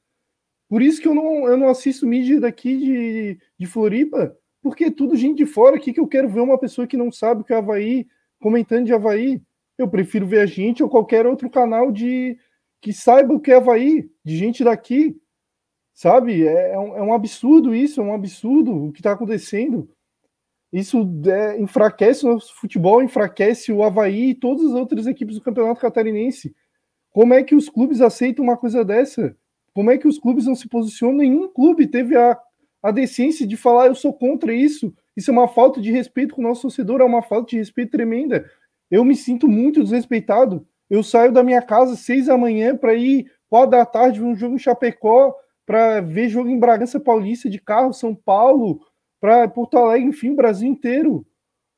Por isso que eu não, eu não assisto mídia daqui de, de Floripa, porque é tudo gente de fora aqui que eu quero ver uma pessoa que não sabe o que é Havaí, comentando de Havaí. Eu prefiro ver a gente ou qualquer outro canal de, que saiba o que é Havaí, de gente daqui, sabe? É, é, um, é um, absurdo isso, é um absurdo o que está acontecendo. Isso é, enfraquece o nosso futebol, enfraquece o Havaí e todas as outras equipes do Campeonato Catarinense. Como é que os clubes aceitam uma coisa dessa? Como é que os clubes não se posicionam? Nenhum clube teve a, a decência de falar eu sou contra isso. Isso é uma falta de respeito com o nosso torcedor, é uma falta de respeito tremenda. Eu me sinto muito desrespeitado eu saio da minha casa seis da manhã para ir quatro da tarde ver um jogo em Chapecó, para ver jogo em Bragança Paulista de carro, São Paulo, para Porto Alegre, enfim, o Brasil inteiro.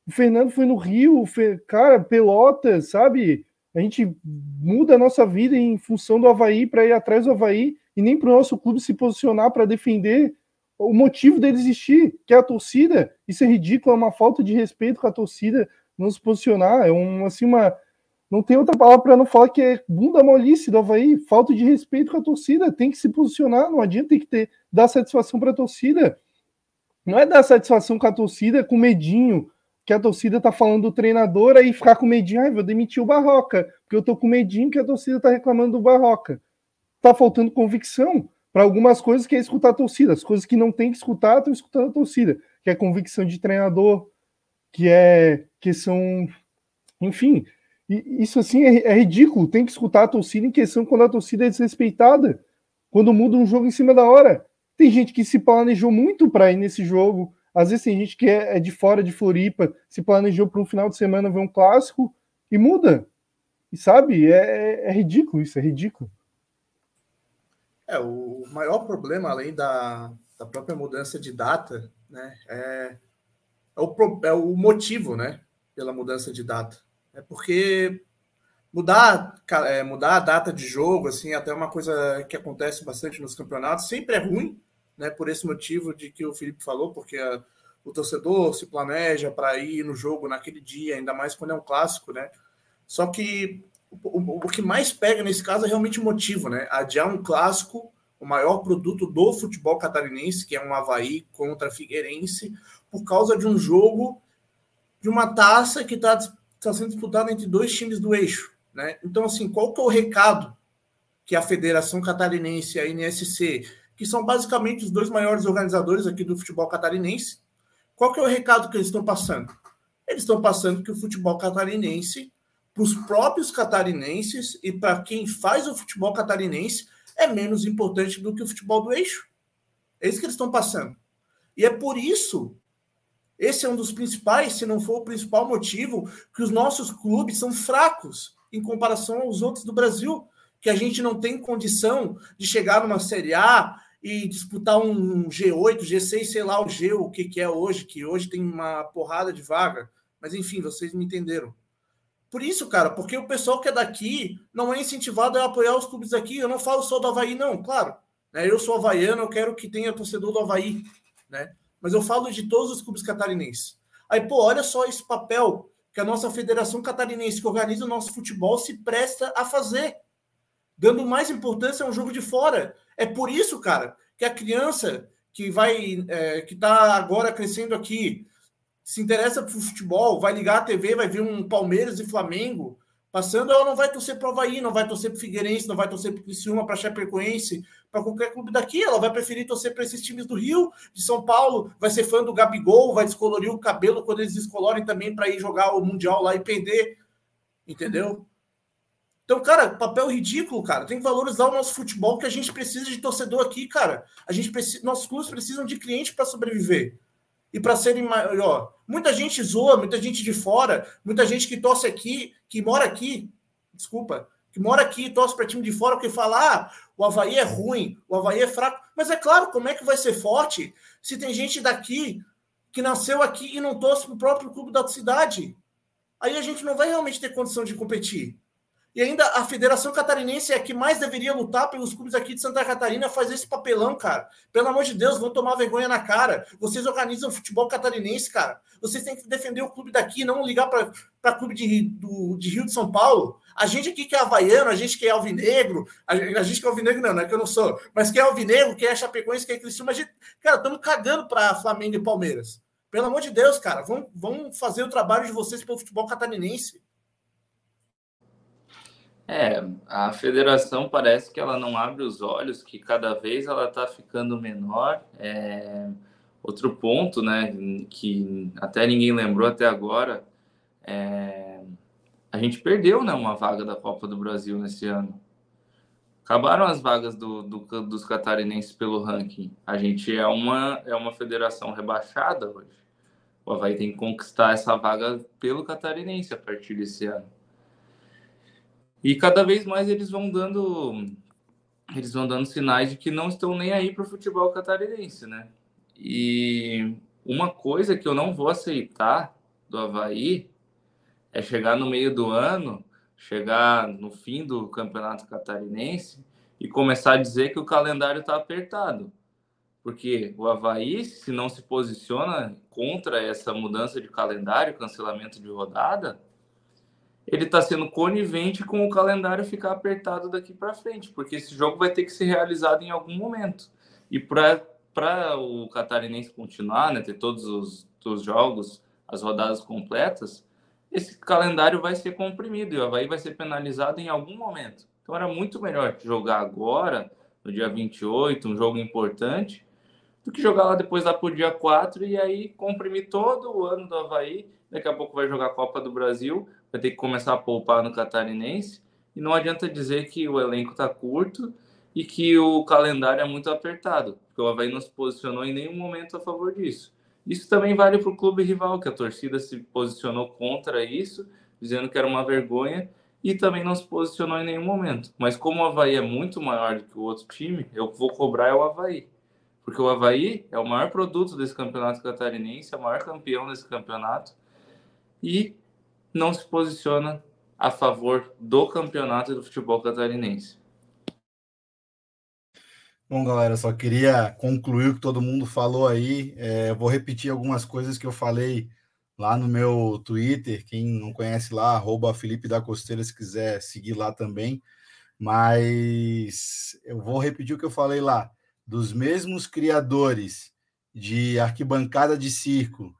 O Fernando foi no Rio, cara, Pelotas, sabe? A gente muda a nossa vida em função do Havaí para ir atrás do Havaí e nem para o nosso clube se posicionar para defender o motivo dele existir, que é a torcida. Isso é ridículo, é uma falta de respeito com a torcida não se posicionar. É um, assim, uma, não tem outra palavra para não falar que é bunda molice do Havaí, falta de respeito com a torcida, tem que se posicionar, não adianta ter que ter, dar satisfação para a torcida. Não é dar satisfação com a torcida com medinho, que a torcida tá falando do treinador, aí ficar com medinho, ai, vou demitir o Barroca, porque eu tô com medinho que a torcida tá reclamando do Barroca. Tá faltando convicção para algumas coisas que é escutar a torcida, as coisas que não tem que escutar, estão escutando a torcida, que é convicção de treinador, que é que são, enfim, isso assim é, é, ridículo. Tem que escutar a torcida em questão quando a torcida é desrespeitada, quando muda um jogo em cima da hora. Tem gente que se planejou muito para ir nesse jogo. Às vezes tem gente que é, é de fora de Floripa, se planejou para um final de semana ver um clássico e muda. E sabe, é, é ridículo isso, é ridículo. É, o maior problema, além da, da própria mudança de data, né, é, é, o, é o motivo, né, pela mudança de data. É porque mudar, é, mudar a data de jogo, assim, até uma coisa que acontece bastante nos campeonatos, sempre é ruim, né, por esse motivo de que o Felipe falou, porque a, o torcedor se planeja para ir no jogo naquele dia, ainda mais quando é um clássico, né? Só que o, o, o que mais pega nesse caso é realmente o motivo, né? Adiar um clássico, o maior produto do futebol catarinense, que é um Havaí contra Figueirense, por causa de um jogo de uma taça que está tá sendo disputada entre dois times do eixo. Né? Então, assim, qual que é o recado que a Federação Catarinense a NSC, que são basicamente os dois maiores organizadores aqui do futebol catarinense, qual que é o recado que eles estão passando? Eles estão passando que o futebol catarinense, para os próprios catarinenses e para quem faz o futebol catarinense, é menos importante do que o futebol do eixo. É isso que eles estão passando. E é por isso esse é um dos principais, se não for o principal motivo, que os nossos clubes são fracos em comparação aos outros do Brasil, que a gente não tem condição de chegar numa Série A e disputar um G8, G6, sei lá o G, o que, que é hoje, que hoje tem uma porrada de vaga. Mas enfim, vocês me entenderam. Por isso, cara, porque o pessoal que é daqui não é incentivado a apoiar os clubes daqui. Eu não falo só do Havaí, não, claro. Né? Eu sou havaiano, eu quero que tenha torcedor do Havaí, né? Mas eu falo de todos os clubes catarinenses. Aí, pô, olha só esse papel que a nossa Federação Catarinense, que organiza o nosso futebol, se presta a fazer, dando mais importância a um jogo de fora. É por isso, cara, que a criança que vai, é, que está agora crescendo aqui, se interessa por futebol, vai ligar a TV, vai ver um Palmeiras e Flamengo, Passando, ela não vai torcer para o Havaí, não vai torcer para o Figueirense, não vai torcer para o Criciúma, para Chapecoense, para qualquer clube daqui. Ela vai preferir torcer para esses times do Rio, de São Paulo, vai ser fã do Gabigol, vai descolorir o cabelo quando eles descolorem também para ir jogar o Mundial lá e perder. Entendeu? Então, cara, papel ridículo, cara. Tem que valorizar o nosso futebol, que a gente precisa de torcedor aqui, cara. A gente precisa, nossos clubes precisam de cliente para sobreviver e para serem maior. Muita gente zoa, muita gente de fora, muita gente que torce aqui, que mora aqui, desculpa, que mora aqui e torce para time de fora, porque fala, ah, o Havaí é ruim, o Havaí é fraco. Mas é claro, como é que vai ser forte se tem gente daqui que nasceu aqui e não torce para o próprio clube da cidade? Aí a gente não vai realmente ter condição de competir. E ainda a Federação Catarinense é que mais deveria lutar pelos clubes aqui de Santa Catarina fazer esse papelão, cara. Pelo amor de Deus, vão tomar vergonha na cara. Vocês organizam futebol catarinense, cara. Vocês têm que defender o clube daqui, não ligar para clube de, do, de Rio de São Paulo. A gente aqui que é havaiano, a gente que é alvinegro, a, a gente que é alvinegro não, não é que eu não sou, mas que é alvinegro, que é chapecoense, que é cristão, a gente, cara, estamos cagando para Flamengo e Palmeiras. Pelo amor de Deus, cara, vão, vão fazer o trabalho de vocês pelo futebol catarinense. É, a federação parece que ela não abre os olhos, que cada vez ela está ficando menor. É, outro ponto, né, que até ninguém lembrou até agora, é, a gente perdeu, né, uma vaga da Copa do Brasil nesse ano. Acabaram as vagas do, do, dos catarinenses pelo ranking. A gente é uma, é uma federação rebaixada hoje. O Havaí tem que conquistar essa vaga pelo catarinense a partir desse ano. E cada vez mais eles vão dando eles vão dando sinais de que não estão nem aí para o futebol catarinense, né? E uma coisa que eu não vou aceitar do Havaí é chegar no meio do ano, chegar no fim do campeonato catarinense e começar a dizer que o calendário está apertado. Porque o Havaí, se não se posiciona contra essa mudança de calendário, cancelamento de rodada, ele está sendo conivente com o calendário ficar apertado daqui para frente, porque esse jogo vai ter que ser realizado em algum momento. E para o catarinense continuar, né, ter todos os, os jogos, as rodadas completas, esse calendário vai ser comprimido e o Havaí vai ser penalizado em algum momento. Então era muito melhor jogar agora, no dia 28, um jogo importante, do que jogar lá depois lá por dia 4 e aí comprimir todo o ano do Havaí. Daqui a pouco vai jogar a Copa do Brasil, vai ter que começar a poupar no Catarinense. E não adianta dizer que o elenco está curto e que o calendário é muito apertado, porque o Havaí não se posicionou em nenhum momento a favor disso. Isso também vale para o clube rival, que a torcida se posicionou contra isso, dizendo que era uma vergonha, e também não se posicionou em nenhum momento. Mas como o Havaí é muito maior do que o outro time, eu vou cobrar é o Havaí. Porque o Havaí é o maior produto desse campeonato catarinense, é o maior campeão desse campeonato, e não se posiciona a favor do campeonato do futebol catarinense. Bom, galera, só queria concluir o que todo mundo falou aí. É, vou repetir algumas coisas que eu falei lá no meu Twitter. Quem não conhece lá, arroba Felipe da Costeira, se quiser seguir lá também. Mas eu vou repetir o que eu falei lá. Dos mesmos criadores de arquibancada de circo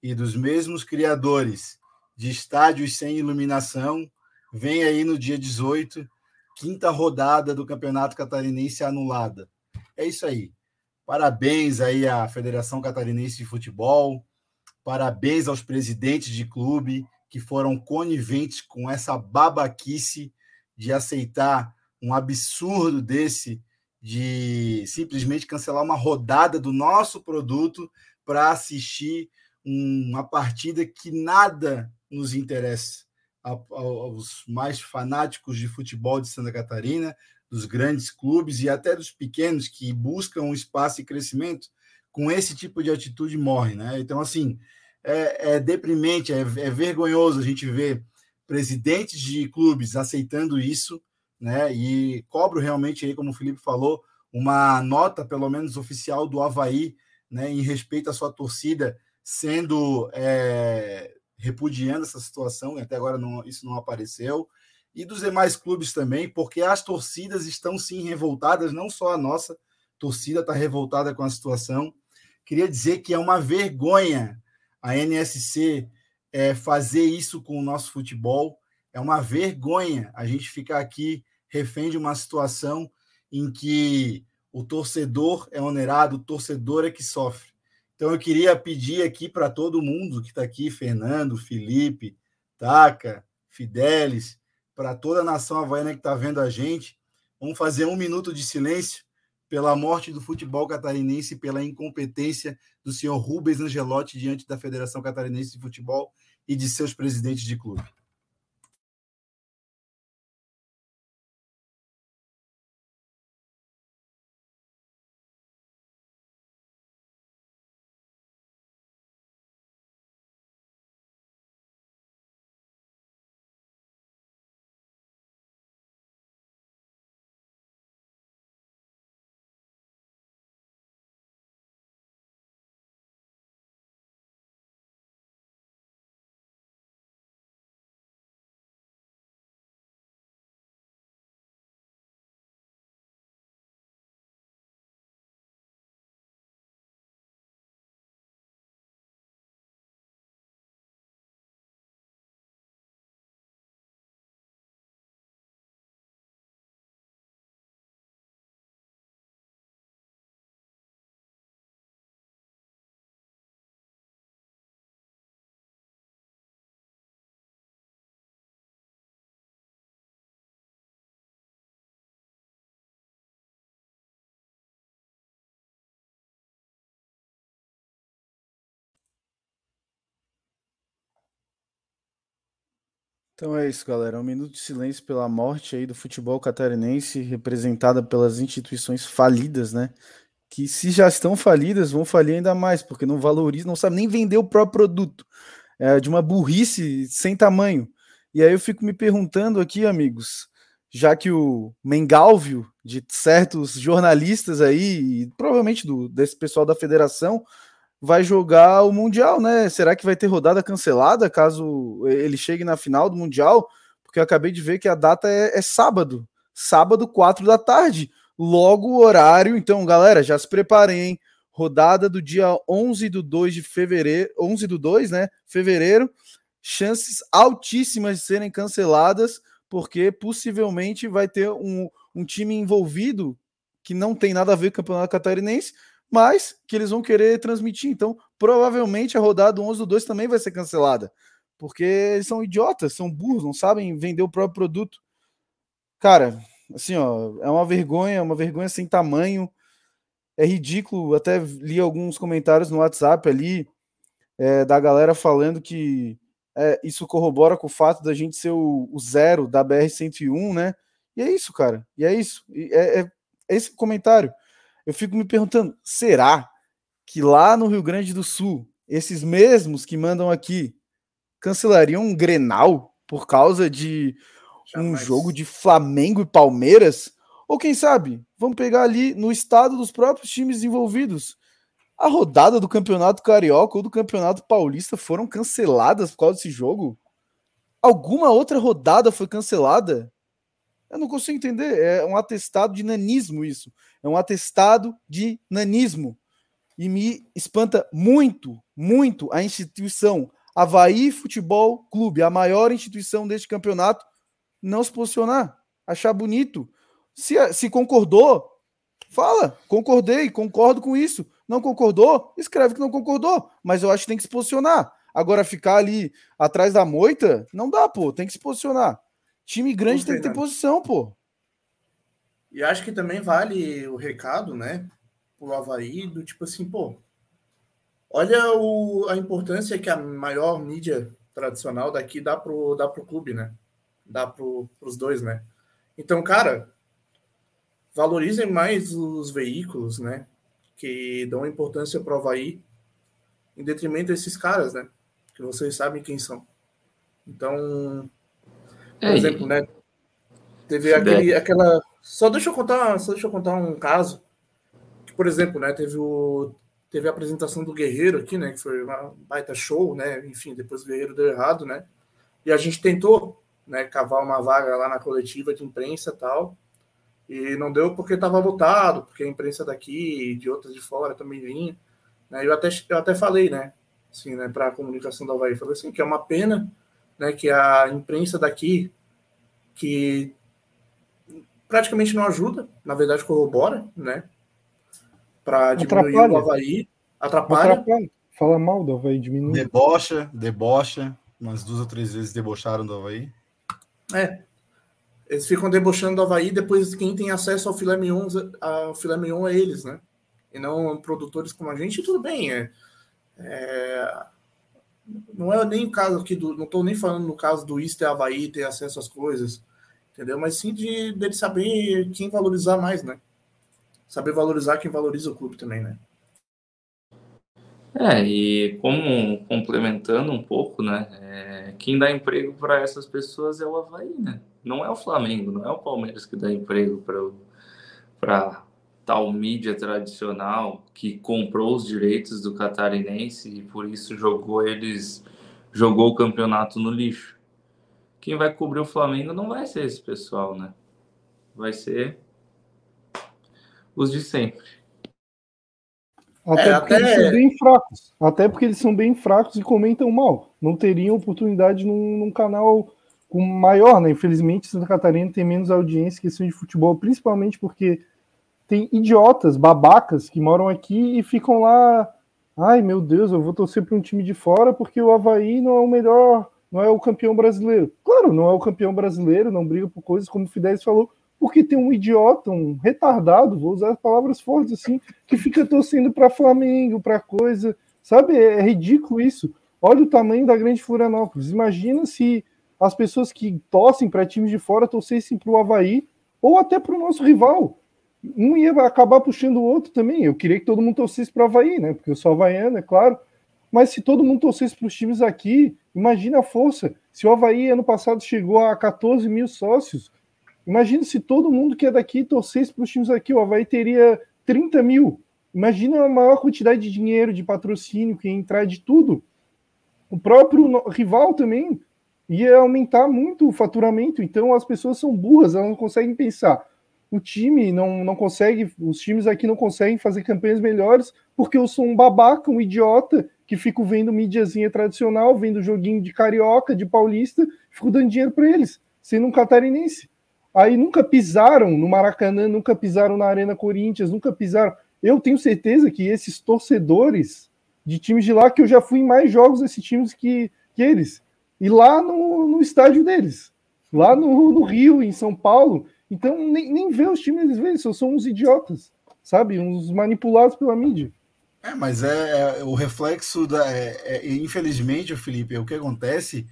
e dos mesmos criadores de estádios sem iluminação, vem aí no dia 18 quinta rodada do Campeonato Catarinense anulada. É isso aí. Parabéns aí à Federação Catarinense de Futebol, parabéns aos presidentes de clube que foram coniventes com essa babaquice de aceitar um absurdo desse de simplesmente cancelar uma rodada do nosso produto para assistir uma partida que nada nos interessa aos mais fanáticos de futebol de Santa Catarina, dos grandes clubes e até dos pequenos que buscam um espaço e crescimento, com esse tipo de atitude morre, né? Então, assim, é, é deprimente, é, é, vergonhoso a gente ver presidentes de clubes aceitando isso, né? E cobro realmente aí, como o Felipe falou, uma nota, pelo menos oficial, do Havaí, né, em respeito à sua torcida, sendo é, repudiando essa situação, e até agora não, isso não apareceu, e dos demais clubes também, porque as torcidas estão sim revoltadas, não só a nossa torcida está revoltada com a situação. Queria dizer que é uma vergonha a NSC é, fazer isso com o nosso futebol, é uma vergonha a gente ficar aqui refém de uma situação em que o torcedor é onerado, o torcedor é que sofre. Então eu queria pedir aqui para todo mundo que está aqui, Fernando, Felipe, Taca, Fidelis, para toda a nação havaiana que está vendo a gente, vamos fazer um minuto de silêncio pela morte do futebol catarinense pela incompetência do senhor Rubens Angelotti diante da Federação Catarinense de Futebol e de seus presidentes de clube. Então é isso, galera. Um minuto de silêncio pela morte aí do futebol catarinense, representada pelas instituições falidas, né? Que se já estão falidas, vão falir ainda mais, porque não valorizam, não sabe nem vender o próprio produto. É de uma burrice sem tamanho. E aí eu fico me perguntando aqui, amigos, já que o Mengalvio, de certos jornalistas aí, provavelmente do, desse pessoal da federação, vai jogar o Mundial, né? Será que vai ter rodada cancelada caso ele chegue na final do Mundial? Porque eu acabei de ver que a data é, é sábado, sábado, 4 da tarde. Logo o horário. Então, galera, já se preparem, hein? Rodada do dia 11 do 2 de fevereiro, 11 do 2, né? Fevereiro. Chances altíssimas de serem canceladas, porque possivelmente vai ter um, um time envolvido que não tem nada a ver com o Campeonato Catarinense, mas que eles vão querer transmitir. Então, provavelmente a rodada 11 do 2 também vai ser cancelada, porque eles são idiotas, são burros, não sabem vender o próprio produto. Cara, assim, ó, é uma vergonha, uma vergonha sem tamanho. É ridículo. Até li alguns comentários no WhatsApp ali é, da galera falando que é, isso corrobora com o fato da gente ser o, o zero da BR-101, né? E é isso, cara. E é isso. E é, é, é esse comentário. Eu fico me perguntando: será que lá no Rio Grande do Sul, esses mesmos que mandam aqui cancelariam um Grenal por causa de Jamais. um jogo de Flamengo e Palmeiras? Ou quem sabe, vamos pegar ali no estado dos próprios times envolvidos. A rodada do Campeonato Carioca ou do Campeonato Paulista foram canceladas por causa desse jogo? Alguma outra rodada foi cancelada? Eu não consigo entender. É um atestado de nanismo isso. É um atestado de nanismo. E me espanta muito, muito a instituição Havaí Futebol Clube, a maior instituição deste campeonato, não se posicionar. Achar bonito. Se, se concordou, fala, concordei, concordo com isso. Não concordou, escreve que não concordou. Mas eu acho que tem que se posicionar. Agora, ficar ali atrás da moita, não dá, pô. Tem que se posicionar. Time grande tem que ter posição, pô. E acho que também vale o recado, né? Pro Havaí, do tipo assim, pô. Olha o, a importância que a maior mídia tradicional daqui dá pro, dá pro clube, né? Dá pro, pros dois, né? Então, cara, valorizem mais os veículos, né? Que dão importância para o Havaí, em detrimento desses caras, né? Que vocês sabem quem são. Então, por é, exemplo, né? Teve aquele, aquela. Só deixa eu contar, só deixa eu contar um caso. Que, por exemplo, né? Teve o teve a apresentação do Guerreiro aqui, né? Que foi uma baita show, né? Enfim, depois o Guerreiro deu errado, né? E a gente tentou, né? Cavar uma vaga lá na coletiva de imprensa tal. E não deu porque estava lotado, porque a imprensa daqui e de outras de fora também vinha. Né? Eu, até, eu até falei, né? Assim, né, para a comunicação da Havaí, falei assim, que é uma pena né, que a imprensa daqui, que praticamente não ajuda, na verdade corrobora, né? Para diminuir atrapalha. o Havaí, atrapalha. atrapalha. Fala mal do Havaí, diminui. Debocha, debocha, umas duas ou três vezes debocharam do Havaí. É, eles ficam debochando do Havaí, depois quem tem acesso ao filé mignon, ao filé mignon é eles, né? E não produtores como a gente, tudo bem. É, é, não é nem o caso aqui do. Não estou nem falando no caso do Easter Havaí ter acesso às coisas, entendeu? Mas sim de dele saber quem valorizar mais, né? Saber valorizar quem valoriza o clube também, né? É, e como complementando um pouco, né? É, quem dá emprego para essas pessoas é o Havaí, né? Não é o Flamengo, não é o Palmeiras que dá emprego para tal mídia tradicional que comprou os direitos do catarinense e por isso jogou eles jogou o campeonato no lixo. Quem vai cobrir o Flamengo não vai ser esse pessoal, né? Vai ser os de sempre. Até é, porque até... eles são bem fracos. Até porque eles são bem fracos e comentam mal. Não teriam oportunidade num, num canal com maior, né? Infelizmente, Santa Catarina tem menos audiência que esse de futebol, principalmente porque tem idiotas, babacas que moram aqui e ficam lá. Ai meu Deus, eu vou torcer para um time de fora porque o Havaí não é o melhor, não é o campeão brasileiro. Claro, não é o campeão brasileiro, não briga por coisas como o Fidesz falou, porque tem um idiota, um retardado, vou usar palavras fortes assim, que fica torcendo para Flamengo, para coisa. Sabe, é, é ridículo isso. Olha o tamanho da grande Florianópolis. Imagina se as pessoas que torcem para times de fora torcessem para o Havaí ou até para o nosso rival um ia acabar puxando o outro também. Eu queria que todo mundo torcesse para o Havaí, né? Porque eu sou havaiano, é claro. Mas se todo mundo torcesse para os times aqui, imagina a força. Se o Havaí ano passado chegou a 14 mil sócios, imagina se todo mundo que é daqui torcesse para os times aqui, o Havaí teria 30 mil. Imagina a maior quantidade de dinheiro, de patrocínio que ia entrar de tudo. O próprio rival também ia aumentar muito o faturamento. Então as pessoas são burras, elas não conseguem pensar o time não, não consegue, os times aqui não conseguem fazer campanhas melhores porque eu sou um babaca, um idiota que fico vendo mídiazinha tradicional, vendo joguinho de carioca, de paulista, fico dando dinheiro para eles, sendo um catarinense. Aí nunca pisaram no Maracanã, nunca pisaram na Arena Corinthians, nunca pisaram. Eu tenho certeza que esses torcedores de times de lá, que eu já fui em mais jogos desses times que, que eles, e lá no, no estádio deles, lá no, no Rio, em São Paulo, Então, nem, nem vê os times, eles veem, só são uns idiotas, sabe? Uns manipulados pela mídia. É, mas é, é o reflexo da. É, é, infelizmente, Felipe, o que acontece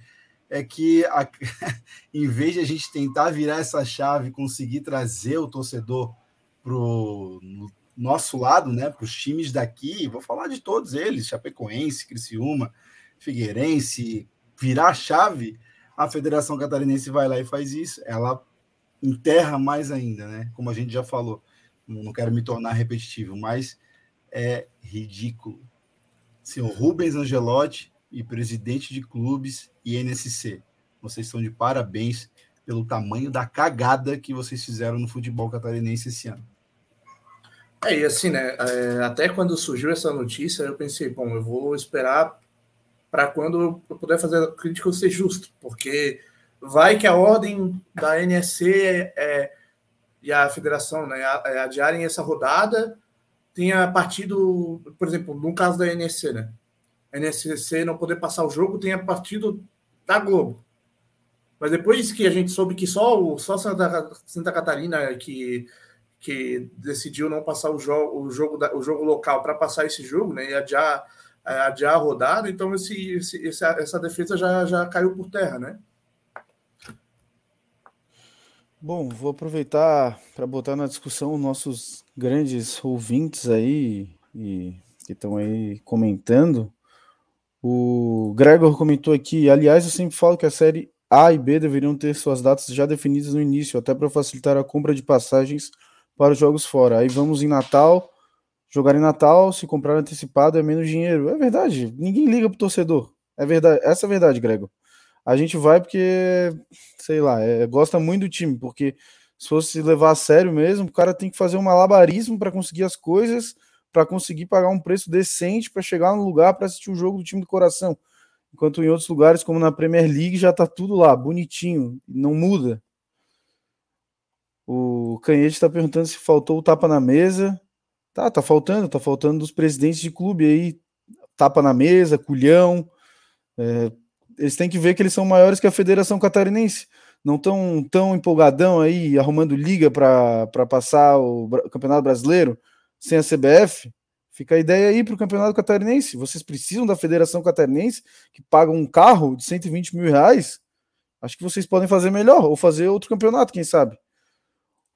é que a, em vez de a gente tentar virar essa chave, conseguir trazer o torcedor para o nosso lado, né, para os times daqui, vou falar de todos eles, Chapecoense, Criciúma, Figueirense, virar a chave, a Federação Catarinense vai lá e faz isso, ela enterra mais ainda, né, como a gente já falou, não quero me tornar repetitivo, mas é ridículo. Senhor Rubens Angelotti e presidente de clubes e NSC, vocês estão de parabéns pelo tamanho da cagada que vocês fizeram no futebol catarinense esse ano. É, e assim, né? É, até quando surgiu essa notícia, eu pensei, bom, eu vou esperar para quando eu puder fazer a crítica ser justo, porque vai que a ordem da NSC é, é, e a federação né, é, adiarem essa rodada tenha partido, por exemplo, no caso da NSC, né? A NSC não poder passar o jogo tenha partido da Globo. Mas depois que a gente soube que só o só Santa, Santa Catarina que que decidiu não passar o jogo, o jogo, da, o jogo local para passar esse jogo, né? E adiar, é, adiar a rodada, então esse, esse, essa, essa defesa já, já caiu por terra, né? Bom, vou aproveitar para botar na discussão nossos grandes ouvintes aí e que estão aí comentando. O Gregor comentou aqui, aliás, eu sempre falo que a série A e B deveriam ter suas datas já definidas no início, até para facilitar a compra de passagens para os jogos fora. Aí vamos em Natal, jogar em Natal, se comprar antecipado é menos dinheiro. É verdade, ninguém liga pro torcedor. É verdade, essa é a verdade, Grego. A gente vai porque, sei lá, é, gosta muito do time, porque se fosse levar a sério mesmo, o cara tem que fazer um malabarismo para conseguir as coisas, para conseguir pagar um preço decente para chegar no lugar para assistir o jogo do time do coração. Enquanto em outros lugares, como na Premier League, já tá tudo lá, bonitinho, não muda. O Canhete está perguntando se faltou o tapa na mesa. Tá, tá faltando, tá faltando dos presidentes de clube aí. Tapa na mesa, culhão. É, eles têm que ver que eles são maiores que a Federação Catarinense. Não tão tão empolgadão aí, arrumando liga para passar o Campeonato Brasileiro sem a CBF. Fica a ideia aí para o Campeonato Catarinense. Vocês precisam da Federação Catarinense, que paga um carro de 120 mil reais. Acho que vocês podem fazer melhor, ou fazer outro campeonato, quem sabe.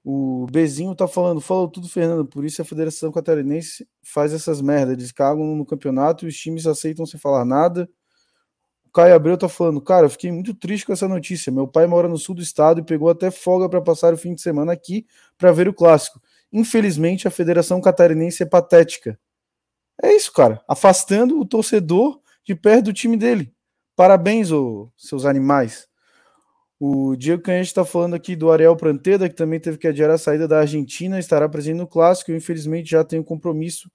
O Bezinho tá falando, falou tudo, Fernando. Por isso a Federação Catarinense faz essas merdas. Eles cagam no campeonato e os times aceitam sem falar nada. Caio Abreu tá falando, cara, eu fiquei muito triste com essa notícia. Meu pai mora no sul do estado e pegou até folga para passar o fim de semana aqui para ver o clássico. Infelizmente, a Federação Catarinense é patética. É isso, cara. Afastando o torcedor de perto do time dele. Parabéns, ô, seus animais. O Diego Canhete está falando aqui do Ariel Pranteda, que também teve que adiar a saída da Argentina, estará presente no Clássico. Eu, infelizmente, já tenho compromisso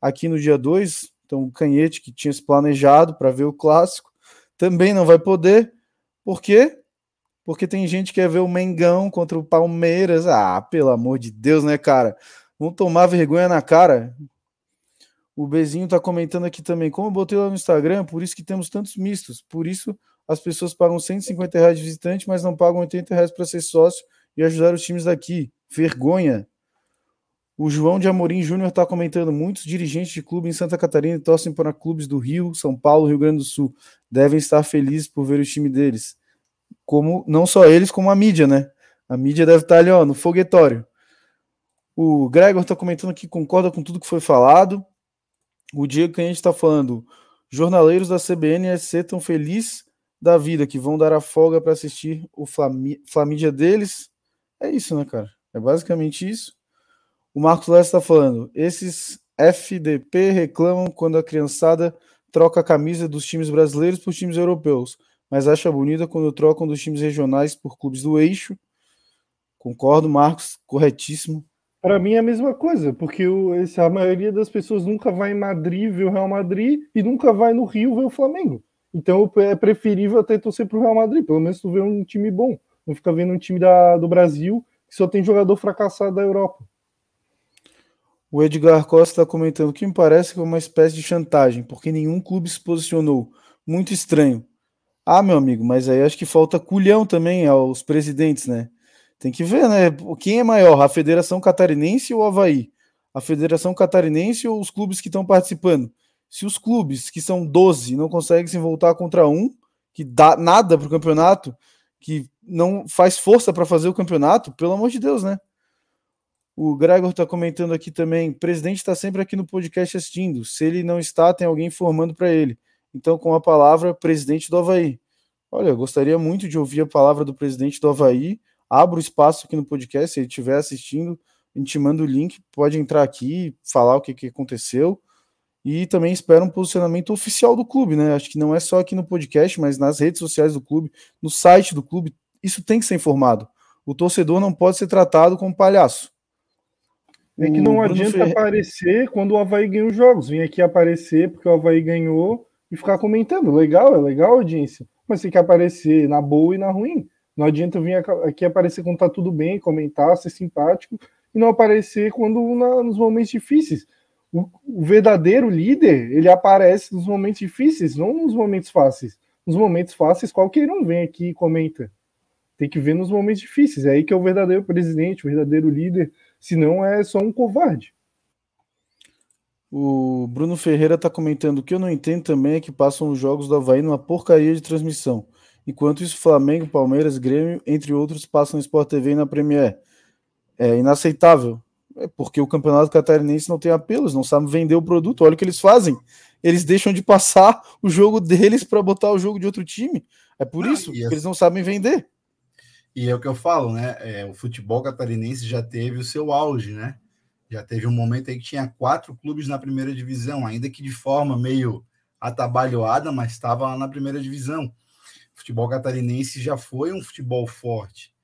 aqui no dia 2. Então, o Canhete, que tinha se planejado para ver o Clássico, também não vai poder. Por quê? Porque tem gente que quer ver o Mengão contra o Palmeiras. Ah, pelo amor de Deus, né, cara? Vamos tomar vergonha na cara. O Bezinho está comentando aqui também. Como eu botei lá no Instagram, por isso que temos tantos mistos. Por isso as pessoas pagam 150 reais de visitante, mas não pagam 80 reais para ser sócio e ajudar os times daqui. Vergonha. O João de Amorim Júnior está comentando: muitos dirigentes de clube em Santa Catarina torcem para clubes do Rio, São Paulo, Rio Grande do Sul. Devem estar felizes por ver o time deles. Como não só eles, como a mídia, né? A mídia deve estar ali ó, no foguetório. O Gregor está comentando que concorda com tudo que foi falado. O Diego Canhete está falando: jornaleiros da CBN SC estão felizes da vida que vão dar a folga para assistir o Flamídia deles. É isso, né, cara? É basicamente isso. O Marcos Lessa está falando: esses FDP reclamam quando a criançada troca a camisa dos times brasileiros por times europeus, mas acha bonita quando trocam dos times regionais por clubes do eixo. Concordo, Marcos, corretíssimo. Para mim é a mesma coisa, porque o, a maioria das pessoas nunca vai em Madrid ver o Real Madrid e nunca vai no Rio ver o Flamengo. Então é preferível até torcer para o Real Madrid, pelo menos tu vê um time bom. Não fica vendo um time da, do Brasil que só tem jogador fracassado da Europa. O Edgar Costa está comentando que me parece que é uma espécie de chantagem, porque nenhum clube se posicionou. Muito estranho. Ah, meu amigo, mas aí acho que falta culhão também aos presidentes, né? Tem que ver, né? Quem é maior, a Federação Catarinense ou o Havaí? A Federação Catarinense ou os clubes que estão participando? Se os clubes, que são 12, não conseguem se voltar contra um, que dá nada para o campeonato, que não faz força para fazer o campeonato, pelo amor de Deus, né? O Gregor está comentando aqui também. O presidente está sempre aqui no podcast assistindo. Se ele não está, tem alguém informando para ele. Então, com a palavra, presidente do Havaí. Olha, eu gostaria muito de ouvir a palavra do presidente do Havaí. Abro espaço aqui no podcast, se ele estiver assistindo, a gente manda o link, pode entrar aqui, falar o que, que aconteceu. E também espero um posicionamento oficial do clube, né? Acho que não é só aqui no podcast, mas nas redes sociais do clube, no site do clube, isso tem que ser informado. O torcedor não pode ser tratado como palhaço. É que não adianta Ferre... aparecer quando o Havaí ganha os jogos. Vem aqui aparecer porque o Havaí ganhou e ficar comentando. Legal, é legal, audiência. Mas tem que aparecer na boa e na ruim. Não adianta vir aqui aparecer quando tá tudo bem, comentar, ser simpático, e não aparecer quando na, nos momentos difíceis. O, o, verdadeiro líder, ele aparece nos momentos difíceis, não nos momentos fáceis. Nos momentos fáceis, qualquer um vem aqui e comenta. Tem que ver nos momentos difíceis. É aí que é o verdadeiro presidente, o verdadeiro líder. Senão é só um covarde. O Bruno Ferreira está comentando: o que eu não entendo também é que passam os jogos do Havaí numa porcaria de transmissão. Enquanto isso, Flamengo, Palmeiras, Grêmio, entre outros, passam no Sport TV e na Premier. É inaceitável. É porque o campeonato catarinense não tem apelos, não sabe vender o produto. Olha o que eles fazem. Eles deixam de passar o jogo deles para botar o jogo de outro time. É por ah, isso que eles não sabem vender. E é o que eu falo, né? É, o futebol catarinense já teve o seu auge, né? Já teve um momento aí que tinha quatro clubes na primeira divisão, ainda que de forma meio atabalhoada, mas estava lá na primeira divisão. O futebol catarinense já foi um futebol forte.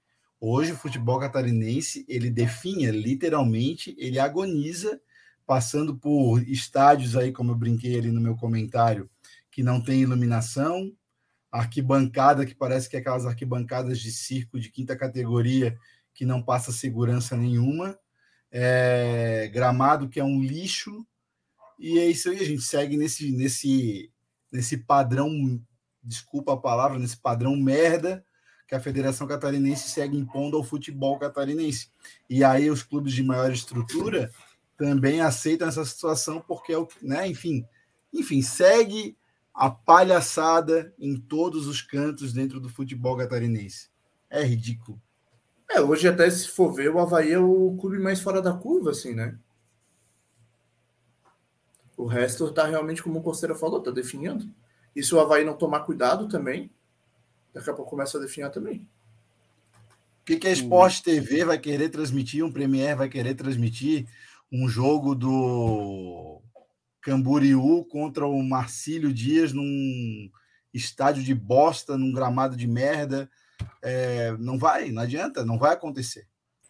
Hoje o futebol catarinense, ele definha literalmente, ele agoniza, passando por estádios aí, como eu brinquei ali no meu comentário, que não tem iluminação, arquibancada que parece que é aquelas arquibancadas de circo de quinta categoria que não passa segurança nenhuma é, gramado que é um lixo, e é isso aí, a gente segue nesse, nesse, nesse padrão, desculpa a palavra, nesse padrão merda que a Federação Catarinense segue impondo ao futebol catarinense. E aí os clubes de maior estrutura também aceitam essa situação porque é né, enfim, enfim, segue a palhaçada em todos os cantos dentro do futebol catarinense. É ridículo. É, hoje até se for ver, o Havaí é o clube mais fora da curva, assim, né? O resto tá realmente, como o Costeira falou, tá definindo. E se o Havaí não tomar cuidado também, daqui a pouco começa a definir também. O que, que a Sport TV vai querer transmitir? Um Premier vai querer transmitir um jogo do Camboriú contra o Marcílio Dias num estádio de bosta, num gramado de merda é, não vai, não adianta, não vai acontecer.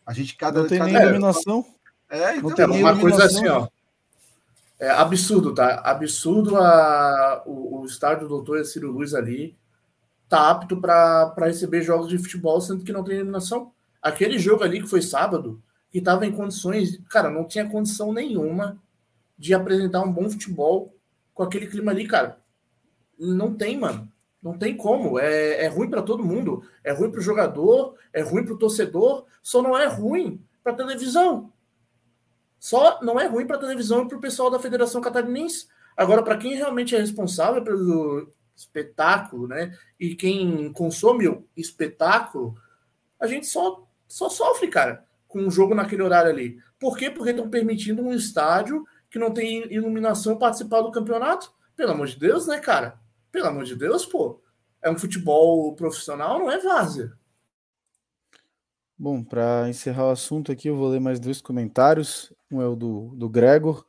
A gente cada. Não tem cada... nem iluminação. É, então, é uma coisa assim, ó. É absurdo, tá? Absurdo a, o, o estádio do doutor Ciro Luz ali tá apto para receber jogos de futebol, sendo que não tem iluminação. Aquele jogo ali que foi sábado, que estava em condições, cara, não tinha condição nenhuma de apresentar um bom futebol com aquele clima ali, cara. Não tem, mano. Não tem como. É, é ruim para todo mundo. É ruim para o jogador, é ruim para o torcedor, só não é ruim para televisão. Só não é ruim para televisão e para o pessoal da Federação Catarinense. Agora, para quem realmente é responsável pelo espetáculo, né? E quem consome o espetáculo, a gente só, só sofre, cara, com um jogo naquele horário ali. Por quê? Porque estão permitindo um estádio que não tem iluminação participar do campeonato. Pelo amor de Deus, né, cara? Pelo amor de Deus, pô. É um futebol profissional, não é várzea. Bom, para encerrar o assunto aqui, eu vou ler mais dois comentários. Um é o do, do Gregor,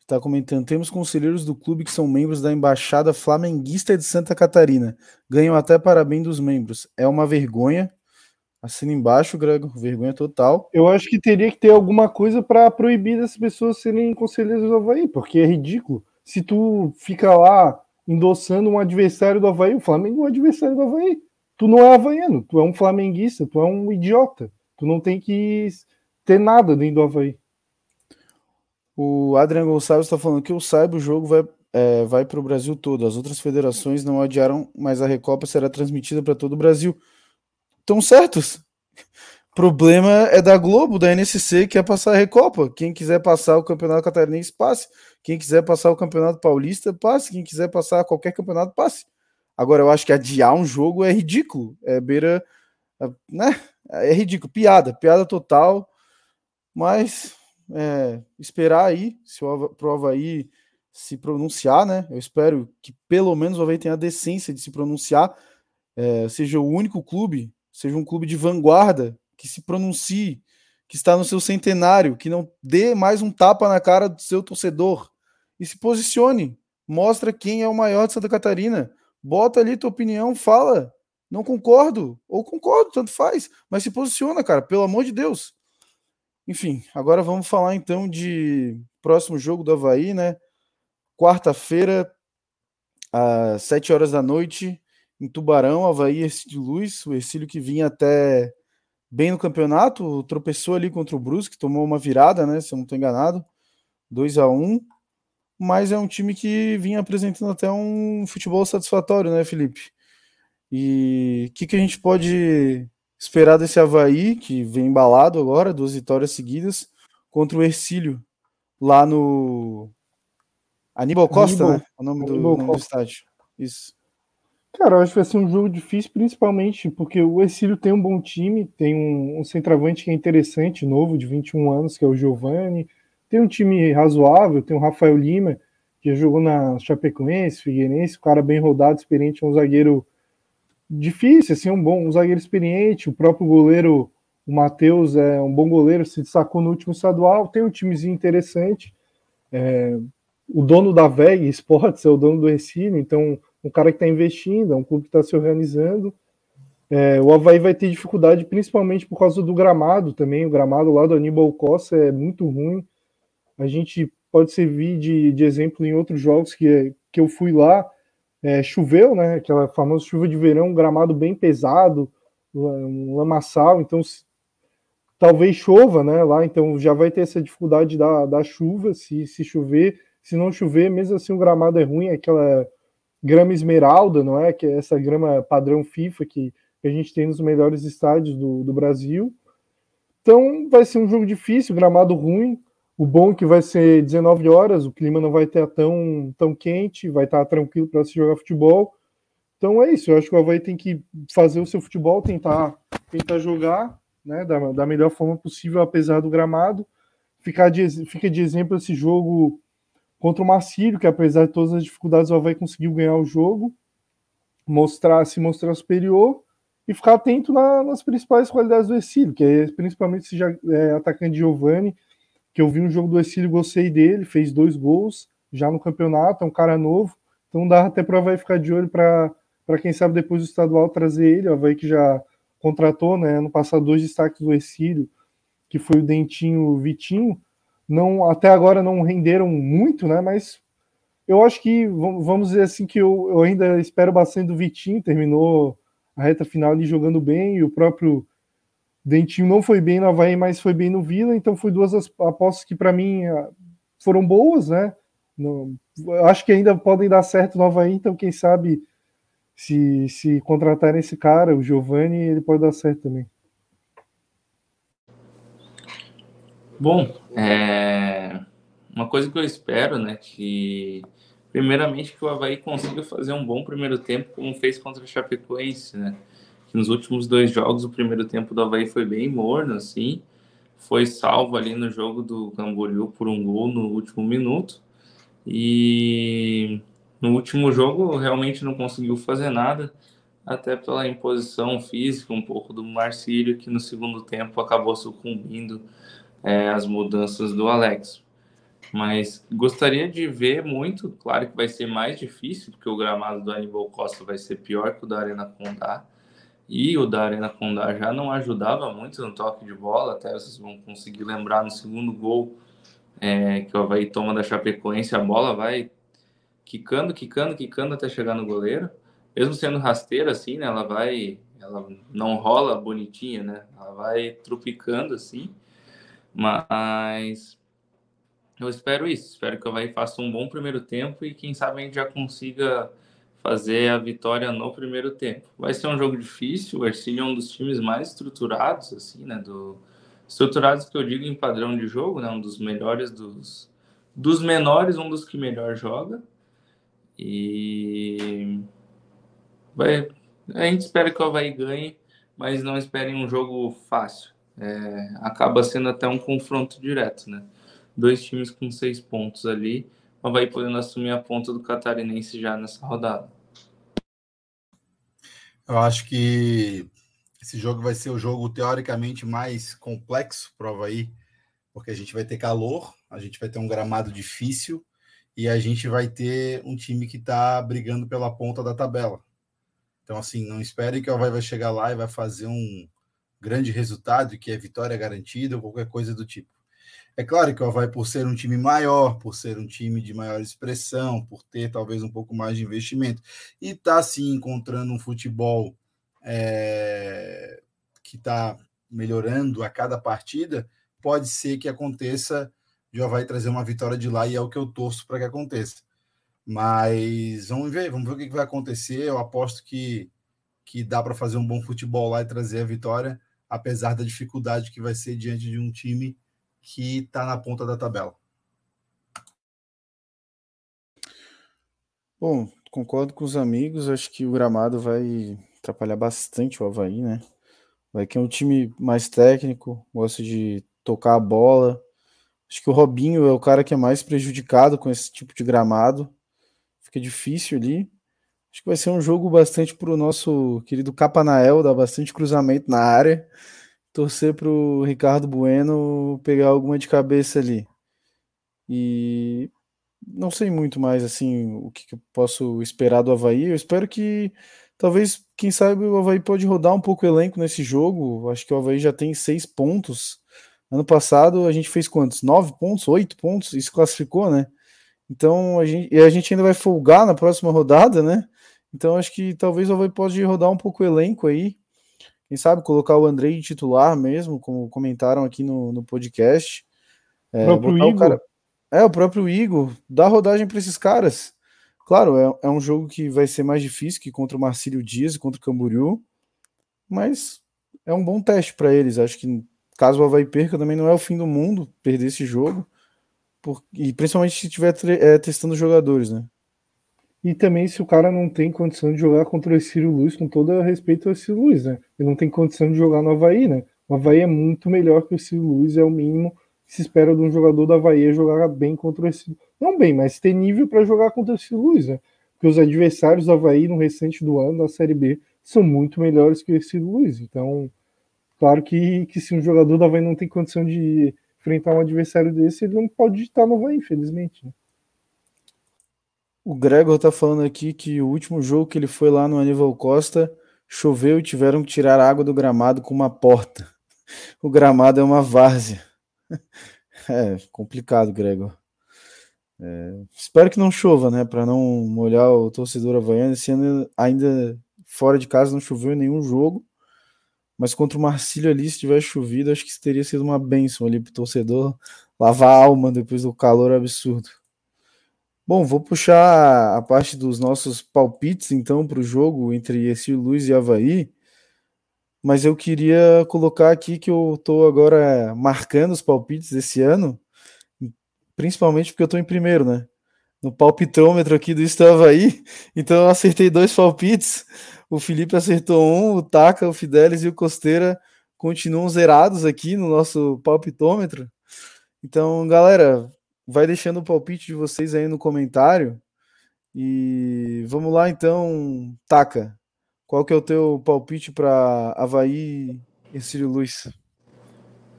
está comentando: temos conselheiros do clube que são membros da Embaixada Flamenguista de Santa Catarina. Ganham até parabéns dos membros. É uma vergonha. Assina embaixo, Gregor, vergonha total. Eu acho que teria que ter alguma coisa para proibir essas pessoas serem conselheiros do Havaí, porque é ridículo. Se tu fica lá endossando um adversário do Havaí. O Flamengo é um adversário do Havaí. Tu não é havaiano, tu é um flamenguista, tu é um idiota. Tu não tem que ter nada dentro do Havaí. O Adriano Gonçalves está falando que eu saiba, o jogo vai, é, vai para o Brasil todo. As outras federações não adiaram, mas a Recopa será transmitida para todo o Brasil. Estão certos? Problema é da Globo, da NSC, que é passar a Recopa. Quem quiser passar o Campeonato Catarinense, passe. Quem quiser passar o Campeonato Paulista, passe. Quem quiser passar qualquer campeonato, passe. Agora, eu acho que adiar um jogo é ridículo. É beira. Né? É ridículo. Piada, piada total. Mas é, esperar aí, se o pro Havaí se pronunciar, né? Eu espero que pelo menos o Havaí tenha a decência de se pronunciar, é, seja o único clube, seja um clube de vanguarda que se pronuncie, que está no seu centenário, que não dê mais um tapa na cara do seu torcedor e se posicione, mostra quem é o maior de Santa Catarina, bota ali tua opinião, fala, não concordo ou concordo, tanto faz, mas se posiciona, cara, pelo amor de Deus. Enfim, agora vamos falar então de próximo jogo do Havaí, né? Quarta-feira, às 7 horas da noite, em Tubarão, Havaí Ercílio Luz, o Ercílio que vinha até bem no campeonato, tropeçou ali contra o Brusque, tomou uma virada, né? Se eu não estou enganado, 2 a 1 mas é um time que vinha apresentando até um futebol satisfatório, né, Felipe? E o que, que a gente pode esperar desse Havaí, que vem embalado agora, duas vitórias seguidas, contra o Ercílio, lá no. Aníbal Costa, Aníbal, né? O nome, do, nome do estádio. Isso. Cara, eu acho que vai ser um jogo difícil, principalmente porque o Ercílio tem um bom time, tem um, um centroavante que é interessante, novo, de 21 anos, que é o Giovani. Tem um time razoável, tem o Rafael Lima, que jogou na Chapecoense, Figueirense, um cara bem rodado, experiente, um zagueiro difícil, assim, um bom um zagueiro experiente. O próprio goleiro, o Matheus, é um bom goleiro, se destacou no último estadual. Tem um timezinho interessante. É, o dono da VEG Sports é o dono do Recife, então um cara que está investindo, é um clube que está se organizando. É, o Havaí vai ter dificuldade principalmente por causa do gramado também. O gramado lá do Aníbal Costa é muito ruim. A gente pode servir de, de exemplo em outros jogos que, que eu fui lá. É, choveu, né? Aquela famosa chuva de verão, um gramado bem pesado, um lamaçal. Então, se, talvez chova, né? Lá, então já vai ter essa dificuldade da, da chuva, se, se chover. Se não chover, mesmo assim o gramado é ruim, aquela grama esmeralda, não é? Que é essa grama padrão FIFA que, a gente tem nos melhores estádios do, do Brasil. Então vai ser um jogo difícil, gramado ruim. O bom é que vai ser 19 horas, o clima não vai estar tão, tão quente, vai estar tranquilo para se jogar futebol. Então é isso, eu acho que o Havaí tem que fazer o seu futebol, tentar, tentar jogar né, da, da melhor forma possível, apesar do gramado. Ficar de, fica de exemplo esse jogo contra o Marcílio, que apesar de todas as dificuldades, o Havaí conseguiu ganhar o jogo, mostrar, se mostrar superior e ficar atento na, nas principais qualidades do Exílio, que é principalmente esse já, é, atacante Giovanni, que eu vi um jogo do Exílio, gostei dele, fez dois gols já no campeonato, é um cara novo, então dá até para o Havaí ficar de olho para quem sabe depois do estadual trazer ele, o Havaí que já contratou, né, no passado dois destaques do Exílio, que foi o Dentinho o Vitinho, não até agora não renderam muito, né? Mas eu acho que vamos dizer assim que eu, eu ainda espero bastante do Vitinho, terminou a reta final ali jogando bem, e o próprio Dentinho não foi bem no Havaí, mas foi bem no Vila, então foi duas apostas que para mim foram boas, né? Não, acho que ainda podem dar certo no Havaí, então quem sabe se, se contratarem esse cara, o Giovanni, ele pode dar certo também. Bom, é... uma coisa que eu espero, né, que primeiramente que o Havaí consiga fazer um bom primeiro tempo, como fez contra o Chapecoense, né? Que nos últimos dois jogos, o primeiro tempo do Havaí foi bem morno, assim. Foi salvo ali no jogo do Camboriú por um gol no último minuto. E no último jogo realmente não conseguiu fazer nada, até pela imposição física um pouco do Marcílio, que no segundo tempo acabou sucumbindo é, as mudanças do Alex. Mas gostaria de ver muito, claro que vai ser mais difícil, porque o gramado do Aníbal Costa vai ser pior que o da Arena Condá. E o da Arena Condá já não ajudava muito no toque de bola, até vocês vão conseguir lembrar no segundo gol é, que o Havaí toma da Chapecoense, a bola vai quicando, quicando, quicando até chegar no goleiro. Mesmo sendo rasteira assim, né, ela vai, ela não rola bonitinha, né? Ela vai tropicando assim. Mas eu espero isso. Espero que o Havaí faça um bom primeiro tempo e quem sabe a gente já consiga fazer a vitória no primeiro tempo. Vai ser um jogo difícil, o Ercílio é um dos times mais estruturados, assim, né, do, estruturados que eu digo em padrão de jogo, né, um dos melhores dos, dos menores, um dos que melhor joga, e vai, a gente espera que o Havaí ganhe, mas não esperem um jogo fácil. É, acaba sendo até um confronto direto, né? Dois times com seis pontos ali, o Havaí podendo assumir a ponta do Catarinense já nessa rodada. Eu acho que esse jogo vai ser o jogo teoricamente mais complexo para o Havaí, porque a gente vai ter calor, a gente vai ter um gramado difícil e a gente vai ter um time que está brigando pela ponta da tabela. Então, assim, não espere que o Havaí vai chegar lá e vai fazer um grande resultado, que é vitória garantida ou qualquer coisa do tipo. É claro que o Havaí, por ser um time maior, por ser um time de maior expressão, por ter talvez um pouco mais de investimento, e está sim encontrando um futebol é, que está melhorando a cada partida, pode ser que aconteça de o Havaí trazer uma vitória de lá e é o que eu torço para que aconteça. Mas vamos ver, vamos ver o que vai acontecer. Eu aposto que, que dá para fazer um bom futebol lá e trazer a vitória, apesar da dificuldade que vai ser diante de um time que está na ponta da tabela. Bom, concordo com os amigos. Acho que o gramado vai atrapalhar bastante o Havaí, né? Vai que é um time mais técnico, gosta de tocar a bola. Acho que o Robinho é o cara que é mais prejudicado com esse tipo de gramado. Fica difícil ali. Acho que vai ser um jogo bastante para o nosso querido Capanael, dar bastante cruzamento na área torcer para o Ricardo Bueno pegar alguma de cabeça ali. E não sei muito mais assim o que, que eu posso esperar do Havaí. Eu espero que talvez, quem sabe, o Havaí pode rodar um pouco o elenco nesse jogo. Acho que o Havaí já tem seis pontos. Ano passado a gente fez quantos? Nove pontos, oito pontos, isso classificou, né? Então a gente, e a gente ainda vai folgar na próxima rodada, né? Então acho que talvez o Havaí pode rodar um pouco o elenco aí quem sabe colocar o Andrei titular mesmo, como comentaram aqui no, no podcast. É, o próprio Igor. O cara... É, o próprio Igor, dá rodagem para esses caras. Claro, é, é, um jogo que vai ser mais difícil que contra o Marcílio Dias e contra o Camboriú, mas é um bom teste para eles. Acho que caso o Havaí perca, também não é o fim do mundo perder esse jogo, por... e principalmente se estiver é, testando jogadores, né? E também se o cara não tem condição de jogar contra o Ciro Luiz, com todo respeito ao Ciro Luiz, né? Ele não tem condição de jogar no Havaí, né? O Havaí é muito melhor que o Ciro Luiz, é o mínimo que se espera de um jogador do Havaí jogar bem contra o Ciro Não bem, mas ter nível para jogar contra o Ciro Luiz, né? Porque os adversários do Havaí no restante do ano, na Série B, são muito melhores que o Ciro Luiz. Então, claro que, que se um jogador do Havaí não tem condição de enfrentar um adversário desse, ele não pode estar no Havaí, infelizmente. Né? O Gregor tá falando aqui que o último jogo que ele foi lá no Aníbal Costa choveu e tiveram que tirar água do gramado com uma porta. O gramado é uma várzea. É complicado, Gregor. É, espero que não chova, né? Para não molhar o torcedor havaiano. Esse ano ainda fora de casa não choveu em nenhum jogo. Mas contra o Marcílio ali, se tivesse chovido, acho que teria sido uma benção ali pro torcedor lavar a alma depois do calor absurdo. Bom, vou puxar a parte dos nossos palpites então para o jogo entre esse Luiz e Havaí. Mas eu queria colocar aqui que eu estou agora marcando os palpites desse ano, principalmente porque eu estou em primeiro, né? No palpitômetro aqui do Isto Havaí. Então eu acertei dois palpites. O Felipe acertou um, o Taca, o Fidelis e o Costeira continuam zerados aqui no nosso palpitômetro. Então, galera, vai deixando o palpite de vocês aí no comentário. E vamos lá então, Taca. Qual que é o teu palpite para Havaí e Círio Luiz?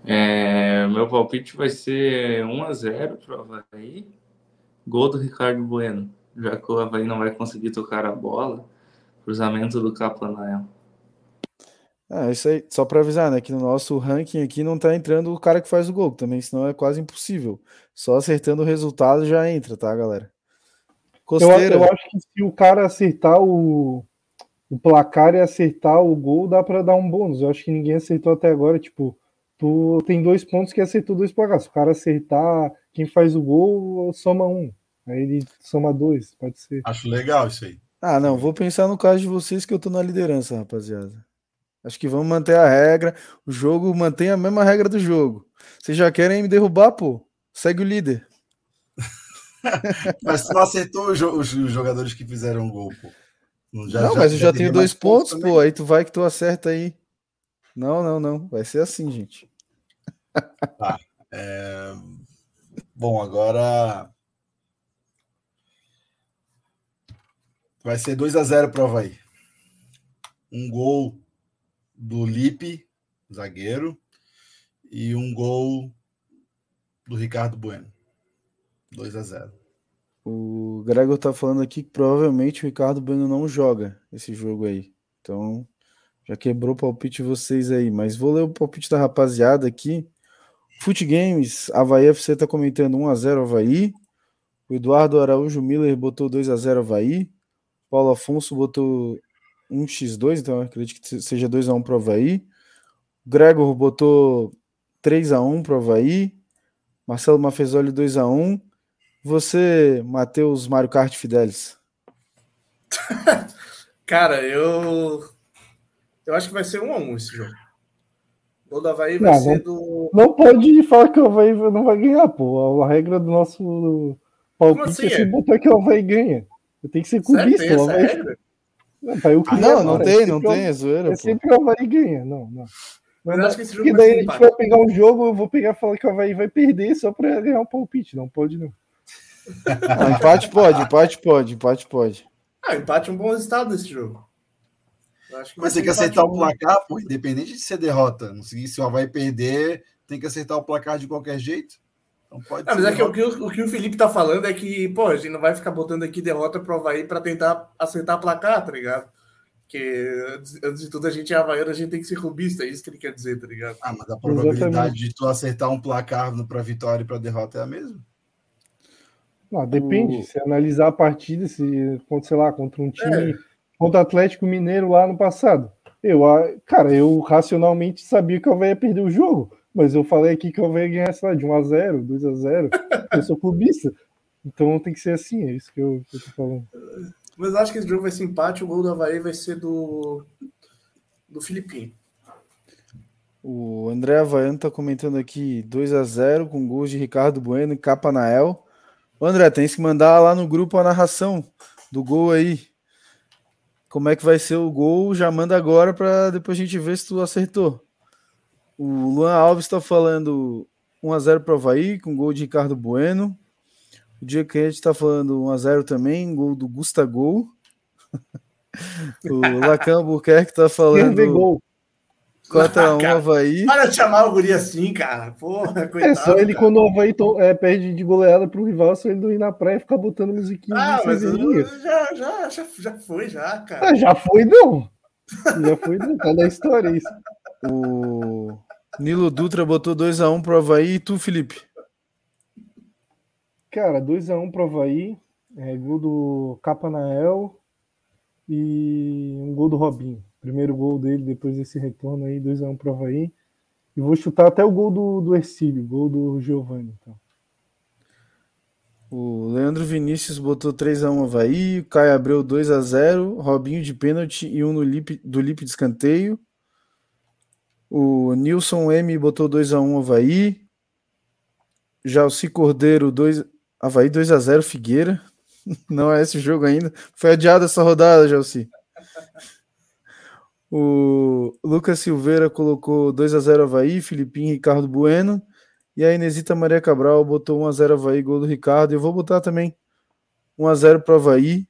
É, meu palpite vai ser 1 a 0 para o Havaí. Gol do Ricardo Bueno, já que o Havaí não vai conseguir tocar a bola. Cruzamento do Capanael. Ah, isso aí, só para avisar, né? Que no nosso ranking aqui não tá entrando o cara que faz o gol, também, senão é quase impossível. Só acertando o resultado já entra, tá, galera? Costeira. Eu, eu acho que se o cara acertar o, o placar e acertar o gol, dá para dar um bônus. Eu acho que ninguém acertou até agora. Tipo, tu tem dois pontos que acertou dois placares. Se o cara acertar quem faz o gol, soma um. Aí ele soma dois, pode ser. Acho legal isso aí. Ah, não, vou pensar no caso de vocês que eu tô na liderança, rapaziada. Acho que vamos manter a regra. O jogo mantém a mesma regra do jogo. Vocês já querem me derrubar, pô? Segue o líder. mas tu não acertou os, jogadores que fizeram gol, pô. Já, não, já, mas eu já, já tenho dois pontos, pontos pô. Aí tu vai que tu acerta aí. Não, não, não. Vai ser assim, gente. Tá. É... Bom, agora. Vai ser 2 a 0 para o Havaí. Um gol do Lipe, zagueiro, e um gol do Ricardo Bueno. 2 a 0 O Gregor tá falando aqui que provavelmente o Ricardo Bueno não joga esse jogo aí. Então, já quebrou o palpite vocês aí. Mas vou ler o palpite da rapaziada aqui. Fute Games, Havaí FC tá comentando 1x0 Havaí. O Eduardo Araújo Miller botou 2x0 Havaí. Paulo Afonso botou 1x2, então acredito que seja 2x1 pro Havaí. O Gregor botou 3x1 pro Havaí. Marcelo Mafezoli 2x1. Você, Matheus Mário Kart Fidelis. Cara, eu. Eu acho que vai ser 1x1 esse jogo. O do Havaí vai não, ser do. Não pode falar que o Havaí não vai ganhar, pô. A regra do nosso palpite assim, é se é? botar que o Havaí ganha. Tem que ser clubista. Sério, o Havaí... Não, ah, não, não tem, não tem, é zoeira. É sempre o Havaí ganha. Não, não. Mas acho que esse jogo daí a gente vai pegar um jogo, eu vou pegar e falar que o Havaí vai perder só para ganhar um palpite. Não pode, não. não empate pode, empate pode, empate pode. Ah, empate é um bom resultado desse jogo. Mas tem que aceitar o placar, pô, independente de ser derrota. Não se o Havaí perder, tem que aceitar o placar de qualquer jeito. Não pode mas é que o, que o, o, que o Felipe tá falando é que, pô, a gente não vai ficar botando aqui derrota pro Havaí para tentar acertar placar, tá ligado? Porque antes de tudo a gente é havaiano, a gente tem que ser rubista, é isso que ele quer dizer, tá ligado? Ah, mas a probabilidade Exatamente. de tu acertar um placar para vitória e para derrota é a mesma? Não, depende. O... Se analisar a partida, se, sei lá, contra um time. É contra o Atlético Mineiro lá no passado. Eu, cara, eu racionalmente sabia que o Havaí ia perder o jogo, mas eu falei aqui que o Havaí ia ganhar, sei lá, de 1x0, 2x0. eu sou clubista. Então tem que ser assim, é isso que eu, que eu tô falando. Mas acho que esse jogo vai ser empate, o gol do Havaí vai ser do, do Filipinho. O André Havaiano tá comentando aqui 2 a 0 com gols de Ricardo Bueno e Capanael. André, tem que mandar lá no grupo a narração do gol aí como é que vai ser o gol, já manda agora para depois a gente ver se tu acertou. O Luan Alves está falando 1x0 para o Havaí, com gol de Ricardo Bueno. O a gente está falando 1x0 também, gol do Gustavo. o Lacan Buquerque está falando. Gol. 4x1 Havaí. Para de chamar o Guri assim, cara. Porra, coitado, é só ele cara. quando o Havaí é, perde de goleada pro rival, só ele não ir na praia e ficar botando musiquinha. Ah, mas já, já, já, já foi, já, cara. Ah, já foi, não. Já foi, não. Tá na história isso. O Nilo Dutra botou 2x1 pro Havaí e tu, Felipe? Cara, 2x1 pro Havaí. É, gol do Capanael e um gol do Robinho. Primeiro gol dele depois desse retorno aí, 2x1 um pro Havaí. E vou chutar até o gol do, do Ercílio, gol do Giovanni. Então. O Leandro Vinícius botou 3x1 Havaí, o Caio Abreu 2x0, Robinho de pênalti e um no lip, do Lipe de escanteio. O Nilson M botou 2x1 Havaí. Jalci Cordeiro 2 Havaí 2x0 Figueira. Não é esse jogo ainda. Foi adiado essa rodada, Jalci. O Lucas Silveira colocou 2 x 0 Havaí, e Ricardo Bueno. E a Inesita Maria Cabral botou 1 x 0 Havaí, gol do Ricardo. Eu vou botar também 1 x 0 para Havaí.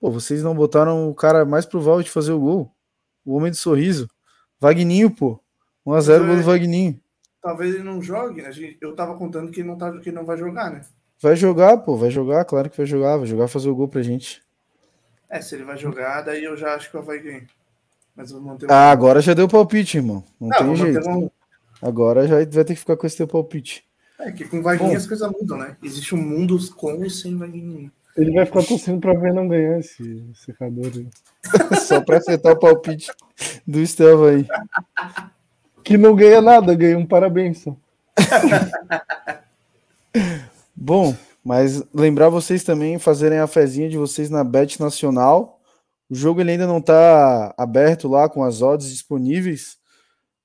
Pô, vocês não botaram o cara mais provável de fazer o gol. O homem de sorriso. Vagninho, pô. 1 x 0 gol do Vagninho. Talvez ele não jogue. Eu tava contando que ele não, tá, que não vai jogar, né? Vai jogar, pô. Vai jogar, claro que vai jogar. Vai jogar fazer o gol pra gente. É, se ele vai jogar, daí eu já acho que vai ganhar. Mas vou manter Ah, agora já deu palpite, irmão. Não, não tem jeito. Um... Agora já vai ter que ficar com esse teu palpite. É que com Vaguinho as coisas mudam, né? Existe um mundo com e sem Vaguinho. Ele vai ficar torcendo pra ver não ganhar esse secador aí. Só pra acertar o palpite do Estelva aí. Que não ganha nada, ganha um parabéns. Bom, mas lembrar vocês também fazerem a fezinha de vocês na Bet Nacional O jogo ele ainda não está aberto lá com as odds disponíveis,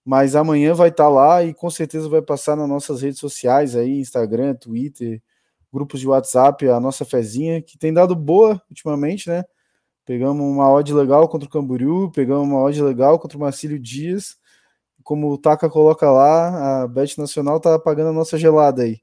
mas amanhã vai estar tá lá e com certeza vai passar nas nossas redes sociais aí, Instagram, Twitter, grupos de WhatsApp, a nossa fezinha, que tem dado boa ultimamente, né? Pegamos uma odd legal contra o Camboriú, pegamos uma odd legal contra o Marcílio Dias. Como o Taka coloca lá, a Bet Nacional tá pagando a nossa gelada aí.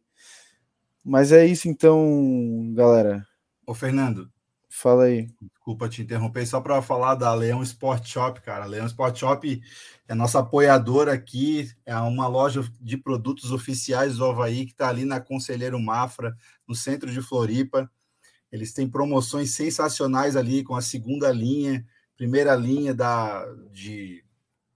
Mas é isso então, galera. Ô, Fernando. Fala aí. Desculpa te interromper, só para falar da Leão Sport Shop, cara. Leão Sport Shop é nossa apoiadora aqui, é uma loja de produtos oficiais do Havaí que está ali na Conselheiro Mafra, no centro de Floripa. Eles têm promoções sensacionais ali com a segunda linha, primeira linha da, de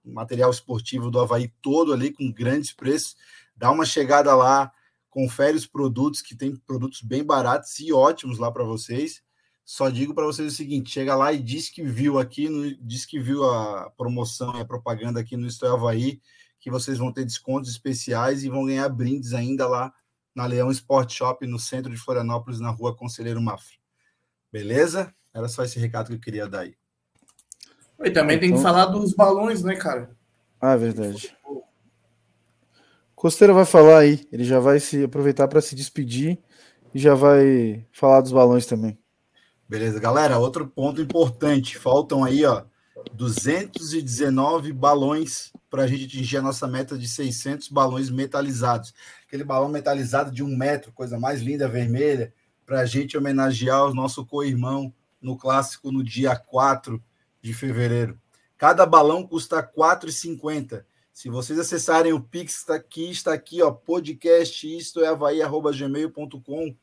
material esportivo do Havaí todo ali, com grandes preços. Dá uma chegada lá, confere os produtos, que tem produtos bem baratos e ótimos lá para vocês. Só digo para vocês o seguinte: chega lá e diz que viu aqui, no, diz que viu a promoção e a propaganda aqui no Estou Havaí, que vocês vão ter descontos especiais e vão ganhar brindes ainda lá na Leão Sport Shop, no centro de Florianópolis, na rua Conselheiro Mafra. Beleza? Era só esse recado que eu queria dar aí. E também então... tem que falar dos balões, né, cara? Ah, é verdade. Costeira vai falar aí. Ele já vai se aproveitar para se despedir e já vai falar dos balões também. Beleza, galera. Outro ponto importante: faltam aí, ó, 219 balões para a gente atingir a nossa meta de 600 balões metalizados. Aquele balão metalizado de um metro, coisa mais linda, vermelha, para a gente homenagear o nosso co-irmão no clássico no dia 4 de fevereiro. Cada balão custa R$ 4,50. Se vocês acessarem o Pix, está aqui, está aqui, ó, podcast, isto é havaí.gmail.com,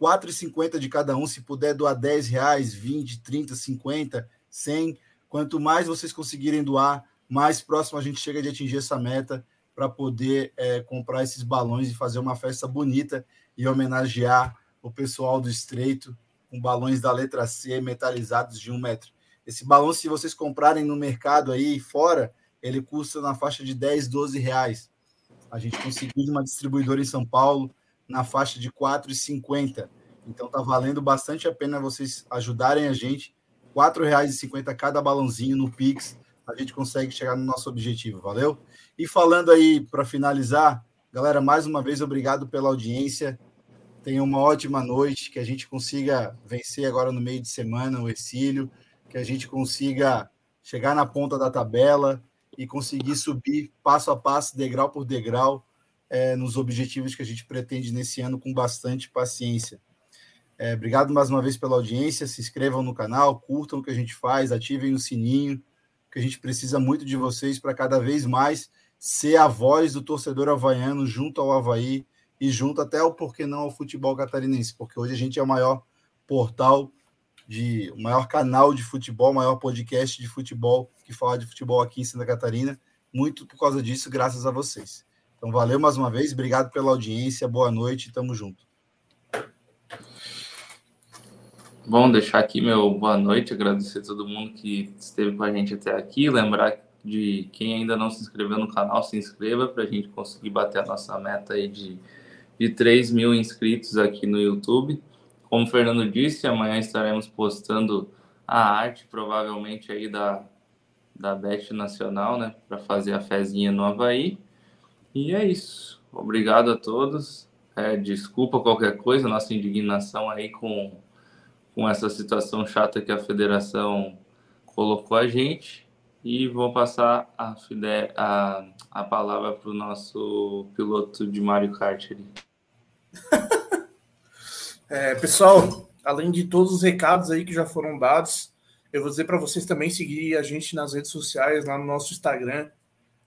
4,50 de cada um, se puder doar 10 reais, 20, 30, 50, 100. Quanto mais vocês conseguirem doar, mais próximo a gente chega de atingir essa meta para poder é, comprar esses balões e fazer uma festa bonita e homenagear o pessoal do Estreito com balões da letra C metalizados de um metro. Esse balão, se vocês comprarem no mercado aí fora, ele custa na faixa de 10, 12 reais. A gente conseguiu de uma distribuidora em São Paulo na faixa de 4,50. Então tá valendo bastante a pena vocês ajudarem a gente. R$ 4,50 cada balãozinho no Pix a gente consegue chegar no nosso objetivo, valeu? E falando aí para finalizar, galera, mais uma vez obrigado pela audiência. Tenha uma ótima noite, que a gente consiga vencer agora no meio de semana o Exílio, que a gente consiga chegar na ponta da tabela e conseguir subir passo a passo, degrau por degrau, é, nos objetivos que a gente pretende nesse ano com bastante paciência. É, obrigado mais uma vez pela audiência. Se inscrevam no canal, curtam o que a gente faz, ativem o sininho que a gente precisa muito de vocês para cada vez mais ser a voz do torcedor havaiano junto ao Havaí e junto até o porquê não ao futebol catarinense, porque hoje a gente é o maior portal de o maior canal de futebol, maior podcast de futebol que fala de futebol aqui em Santa Catarina, muito por causa disso, graças a vocês. Então valeu mais uma vez, obrigado pela audiência, boa noite, tamo junto. Bom, deixar aqui meu boa noite, agradecer a todo mundo que esteve com a gente até aqui, lembrar de quem ainda não se inscreveu no canal, se inscreva para a gente conseguir bater a nossa meta aí de, de 3 mil inscritos aqui no YouTube. Como o Fernando disse, amanhã estaremos postando a arte, provavelmente aí da, da Bet Nacional, né, para fazer a fezinha no Havaí. E é isso. Obrigado a todos. É, desculpa qualquer coisa, nossa indignação aí com com essa situação chata que a federação colocou a gente. E vou passar a, a, a palavra para o nosso piloto de Mario Kart ali. É, pessoal, além de todos os recados aí que já foram dados, eu vou dizer para vocês também seguir a gente nas redes sociais, lá no nosso Instagram.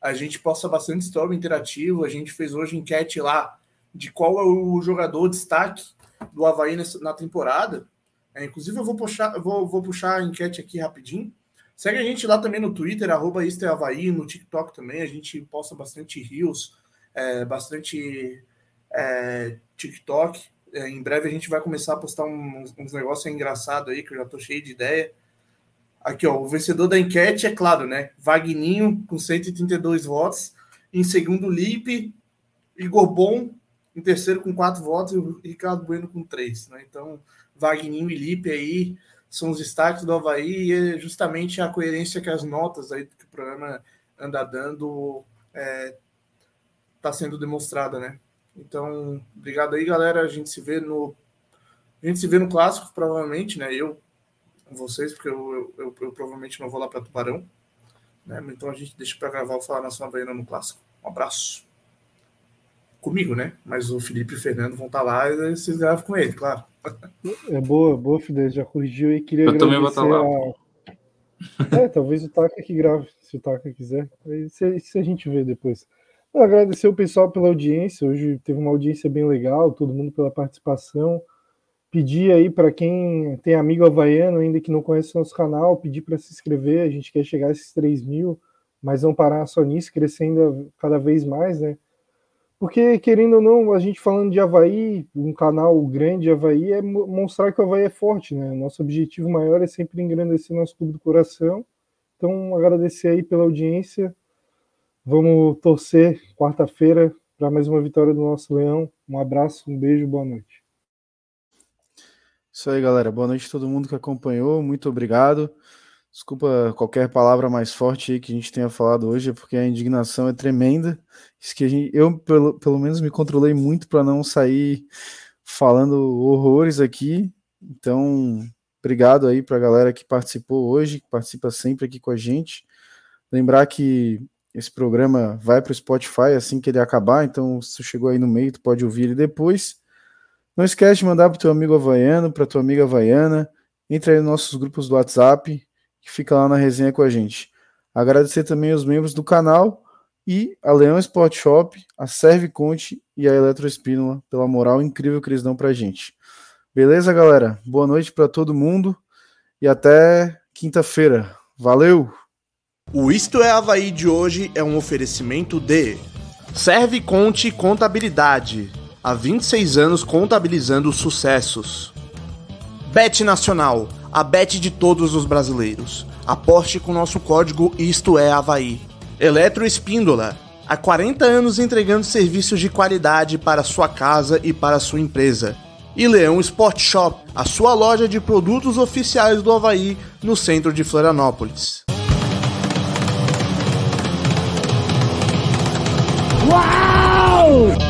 A gente posta bastante story interativo. A gente fez hoje enquete lá de qual é o jogador destaque do Havaí na temporada. É, inclusive, eu vou puxar, vou, vou puxar a enquete aqui rapidinho. Segue a gente lá também no Twitter, arroba Havaí, no TikTok também. A gente posta bastante rios, é, bastante é, TikTok. É, em breve a gente vai começar a postar uns, uns negócios engraçados aí, que eu já tô cheio de ideia. Aqui, ó, o vencedor da enquete é claro, né? Vagninho, com 132 votos. Em segundo, Lipe. Igor Bom, em terceiro, com quatro votos. E o Ricardo Bueno, com três. Né? Então, Wagninho e Lipe aí são os destaques do Havaí e é justamente a coerência que as notas aí que o programa anda dando está é, sendo demonstrada, né? Então, obrigado aí, galera. A gente se vê no a gente se vê no clássico, provavelmente, né? Eu com vocês, porque eu, eu, eu, eu provavelmente não vou lá para Tubarão. Né? Então a gente deixa para gravar o Falar Nação Havaiana no clássico. Um abraço. Comigo, né? Mas o Felipe e o Fernando vão estar tá lá e vocês gravam com ele, claro. É boa, boa, Fidel. Já corrigiu e queria Eu também vou estar tá lá. A... É, talvez o Taka que grave, se o Taka quiser. Se, se a gente vê depois. Agradecer o pessoal pela audiência. Hoje teve uma audiência bem legal, todo mundo pela participação. Pedir aí para quem tem amigo havaiano ainda que não conhece o nosso canal, pedir para se inscrever. A gente quer chegar a esses 3 mil, mas não parar só nisso, crescendo cada vez mais, né? Porque, querendo ou não, a gente falando de Havaí, um canal grande de Havaí, é mostrar que o Havaí é forte, né? Nosso objetivo maior é sempre engrandecer nosso clube do coração. Então, agradecer aí pela audiência. Vamos torcer quarta-feira para mais uma vitória do nosso Leão. Um abraço, um beijo, boa noite. Isso aí, galera. Boa noite a todo mundo que acompanhou. Muito obrigado. Desculpa qualquer palavra mais forte que a gente tenha falado hoje, porque a indignação é tremenda. Isso que gente, eu, pelo, pelo menos, me controlei muito para não sair falando horrores aqui. Então, obrigado aí para a galera que participou hoje, que participa sempre aqui com a gente. Lembrar que esse programa vai para o Spotify assim que ele acabar, então se chegou aí no meio, tu pode ouvir ele depois. Não esquece de mandar para teu amigo havaiano, para tua amiga havaiana. Entre aí nos nossos grupos do WhatsApp, que fica lá na resenha com a gente. Agradecer também aos membros do canal e a Leão Sport Shop, a Serve Conte e a Eletroespínola pela moral incrível que eles dão pra gente. Beleza, galera? Boa noite para todo mundo e até quinta-feira. Valeu! O Isto é Havaí de hoje é um oferecimento de Serve Conte Contabilidade há 26 anos contabilizando sucessos. Bet Nacional, a bet de todos os brasileiros. Aposte com nosso código Isto é Havaí. Eletro Espíndola, há 40 anos entregando serviços de qualidade para sua casa e para sua empresa. E Leão Sport Shop, a sua loja de produtos oficiais do Havaí no centro de Florianópolis. Wow!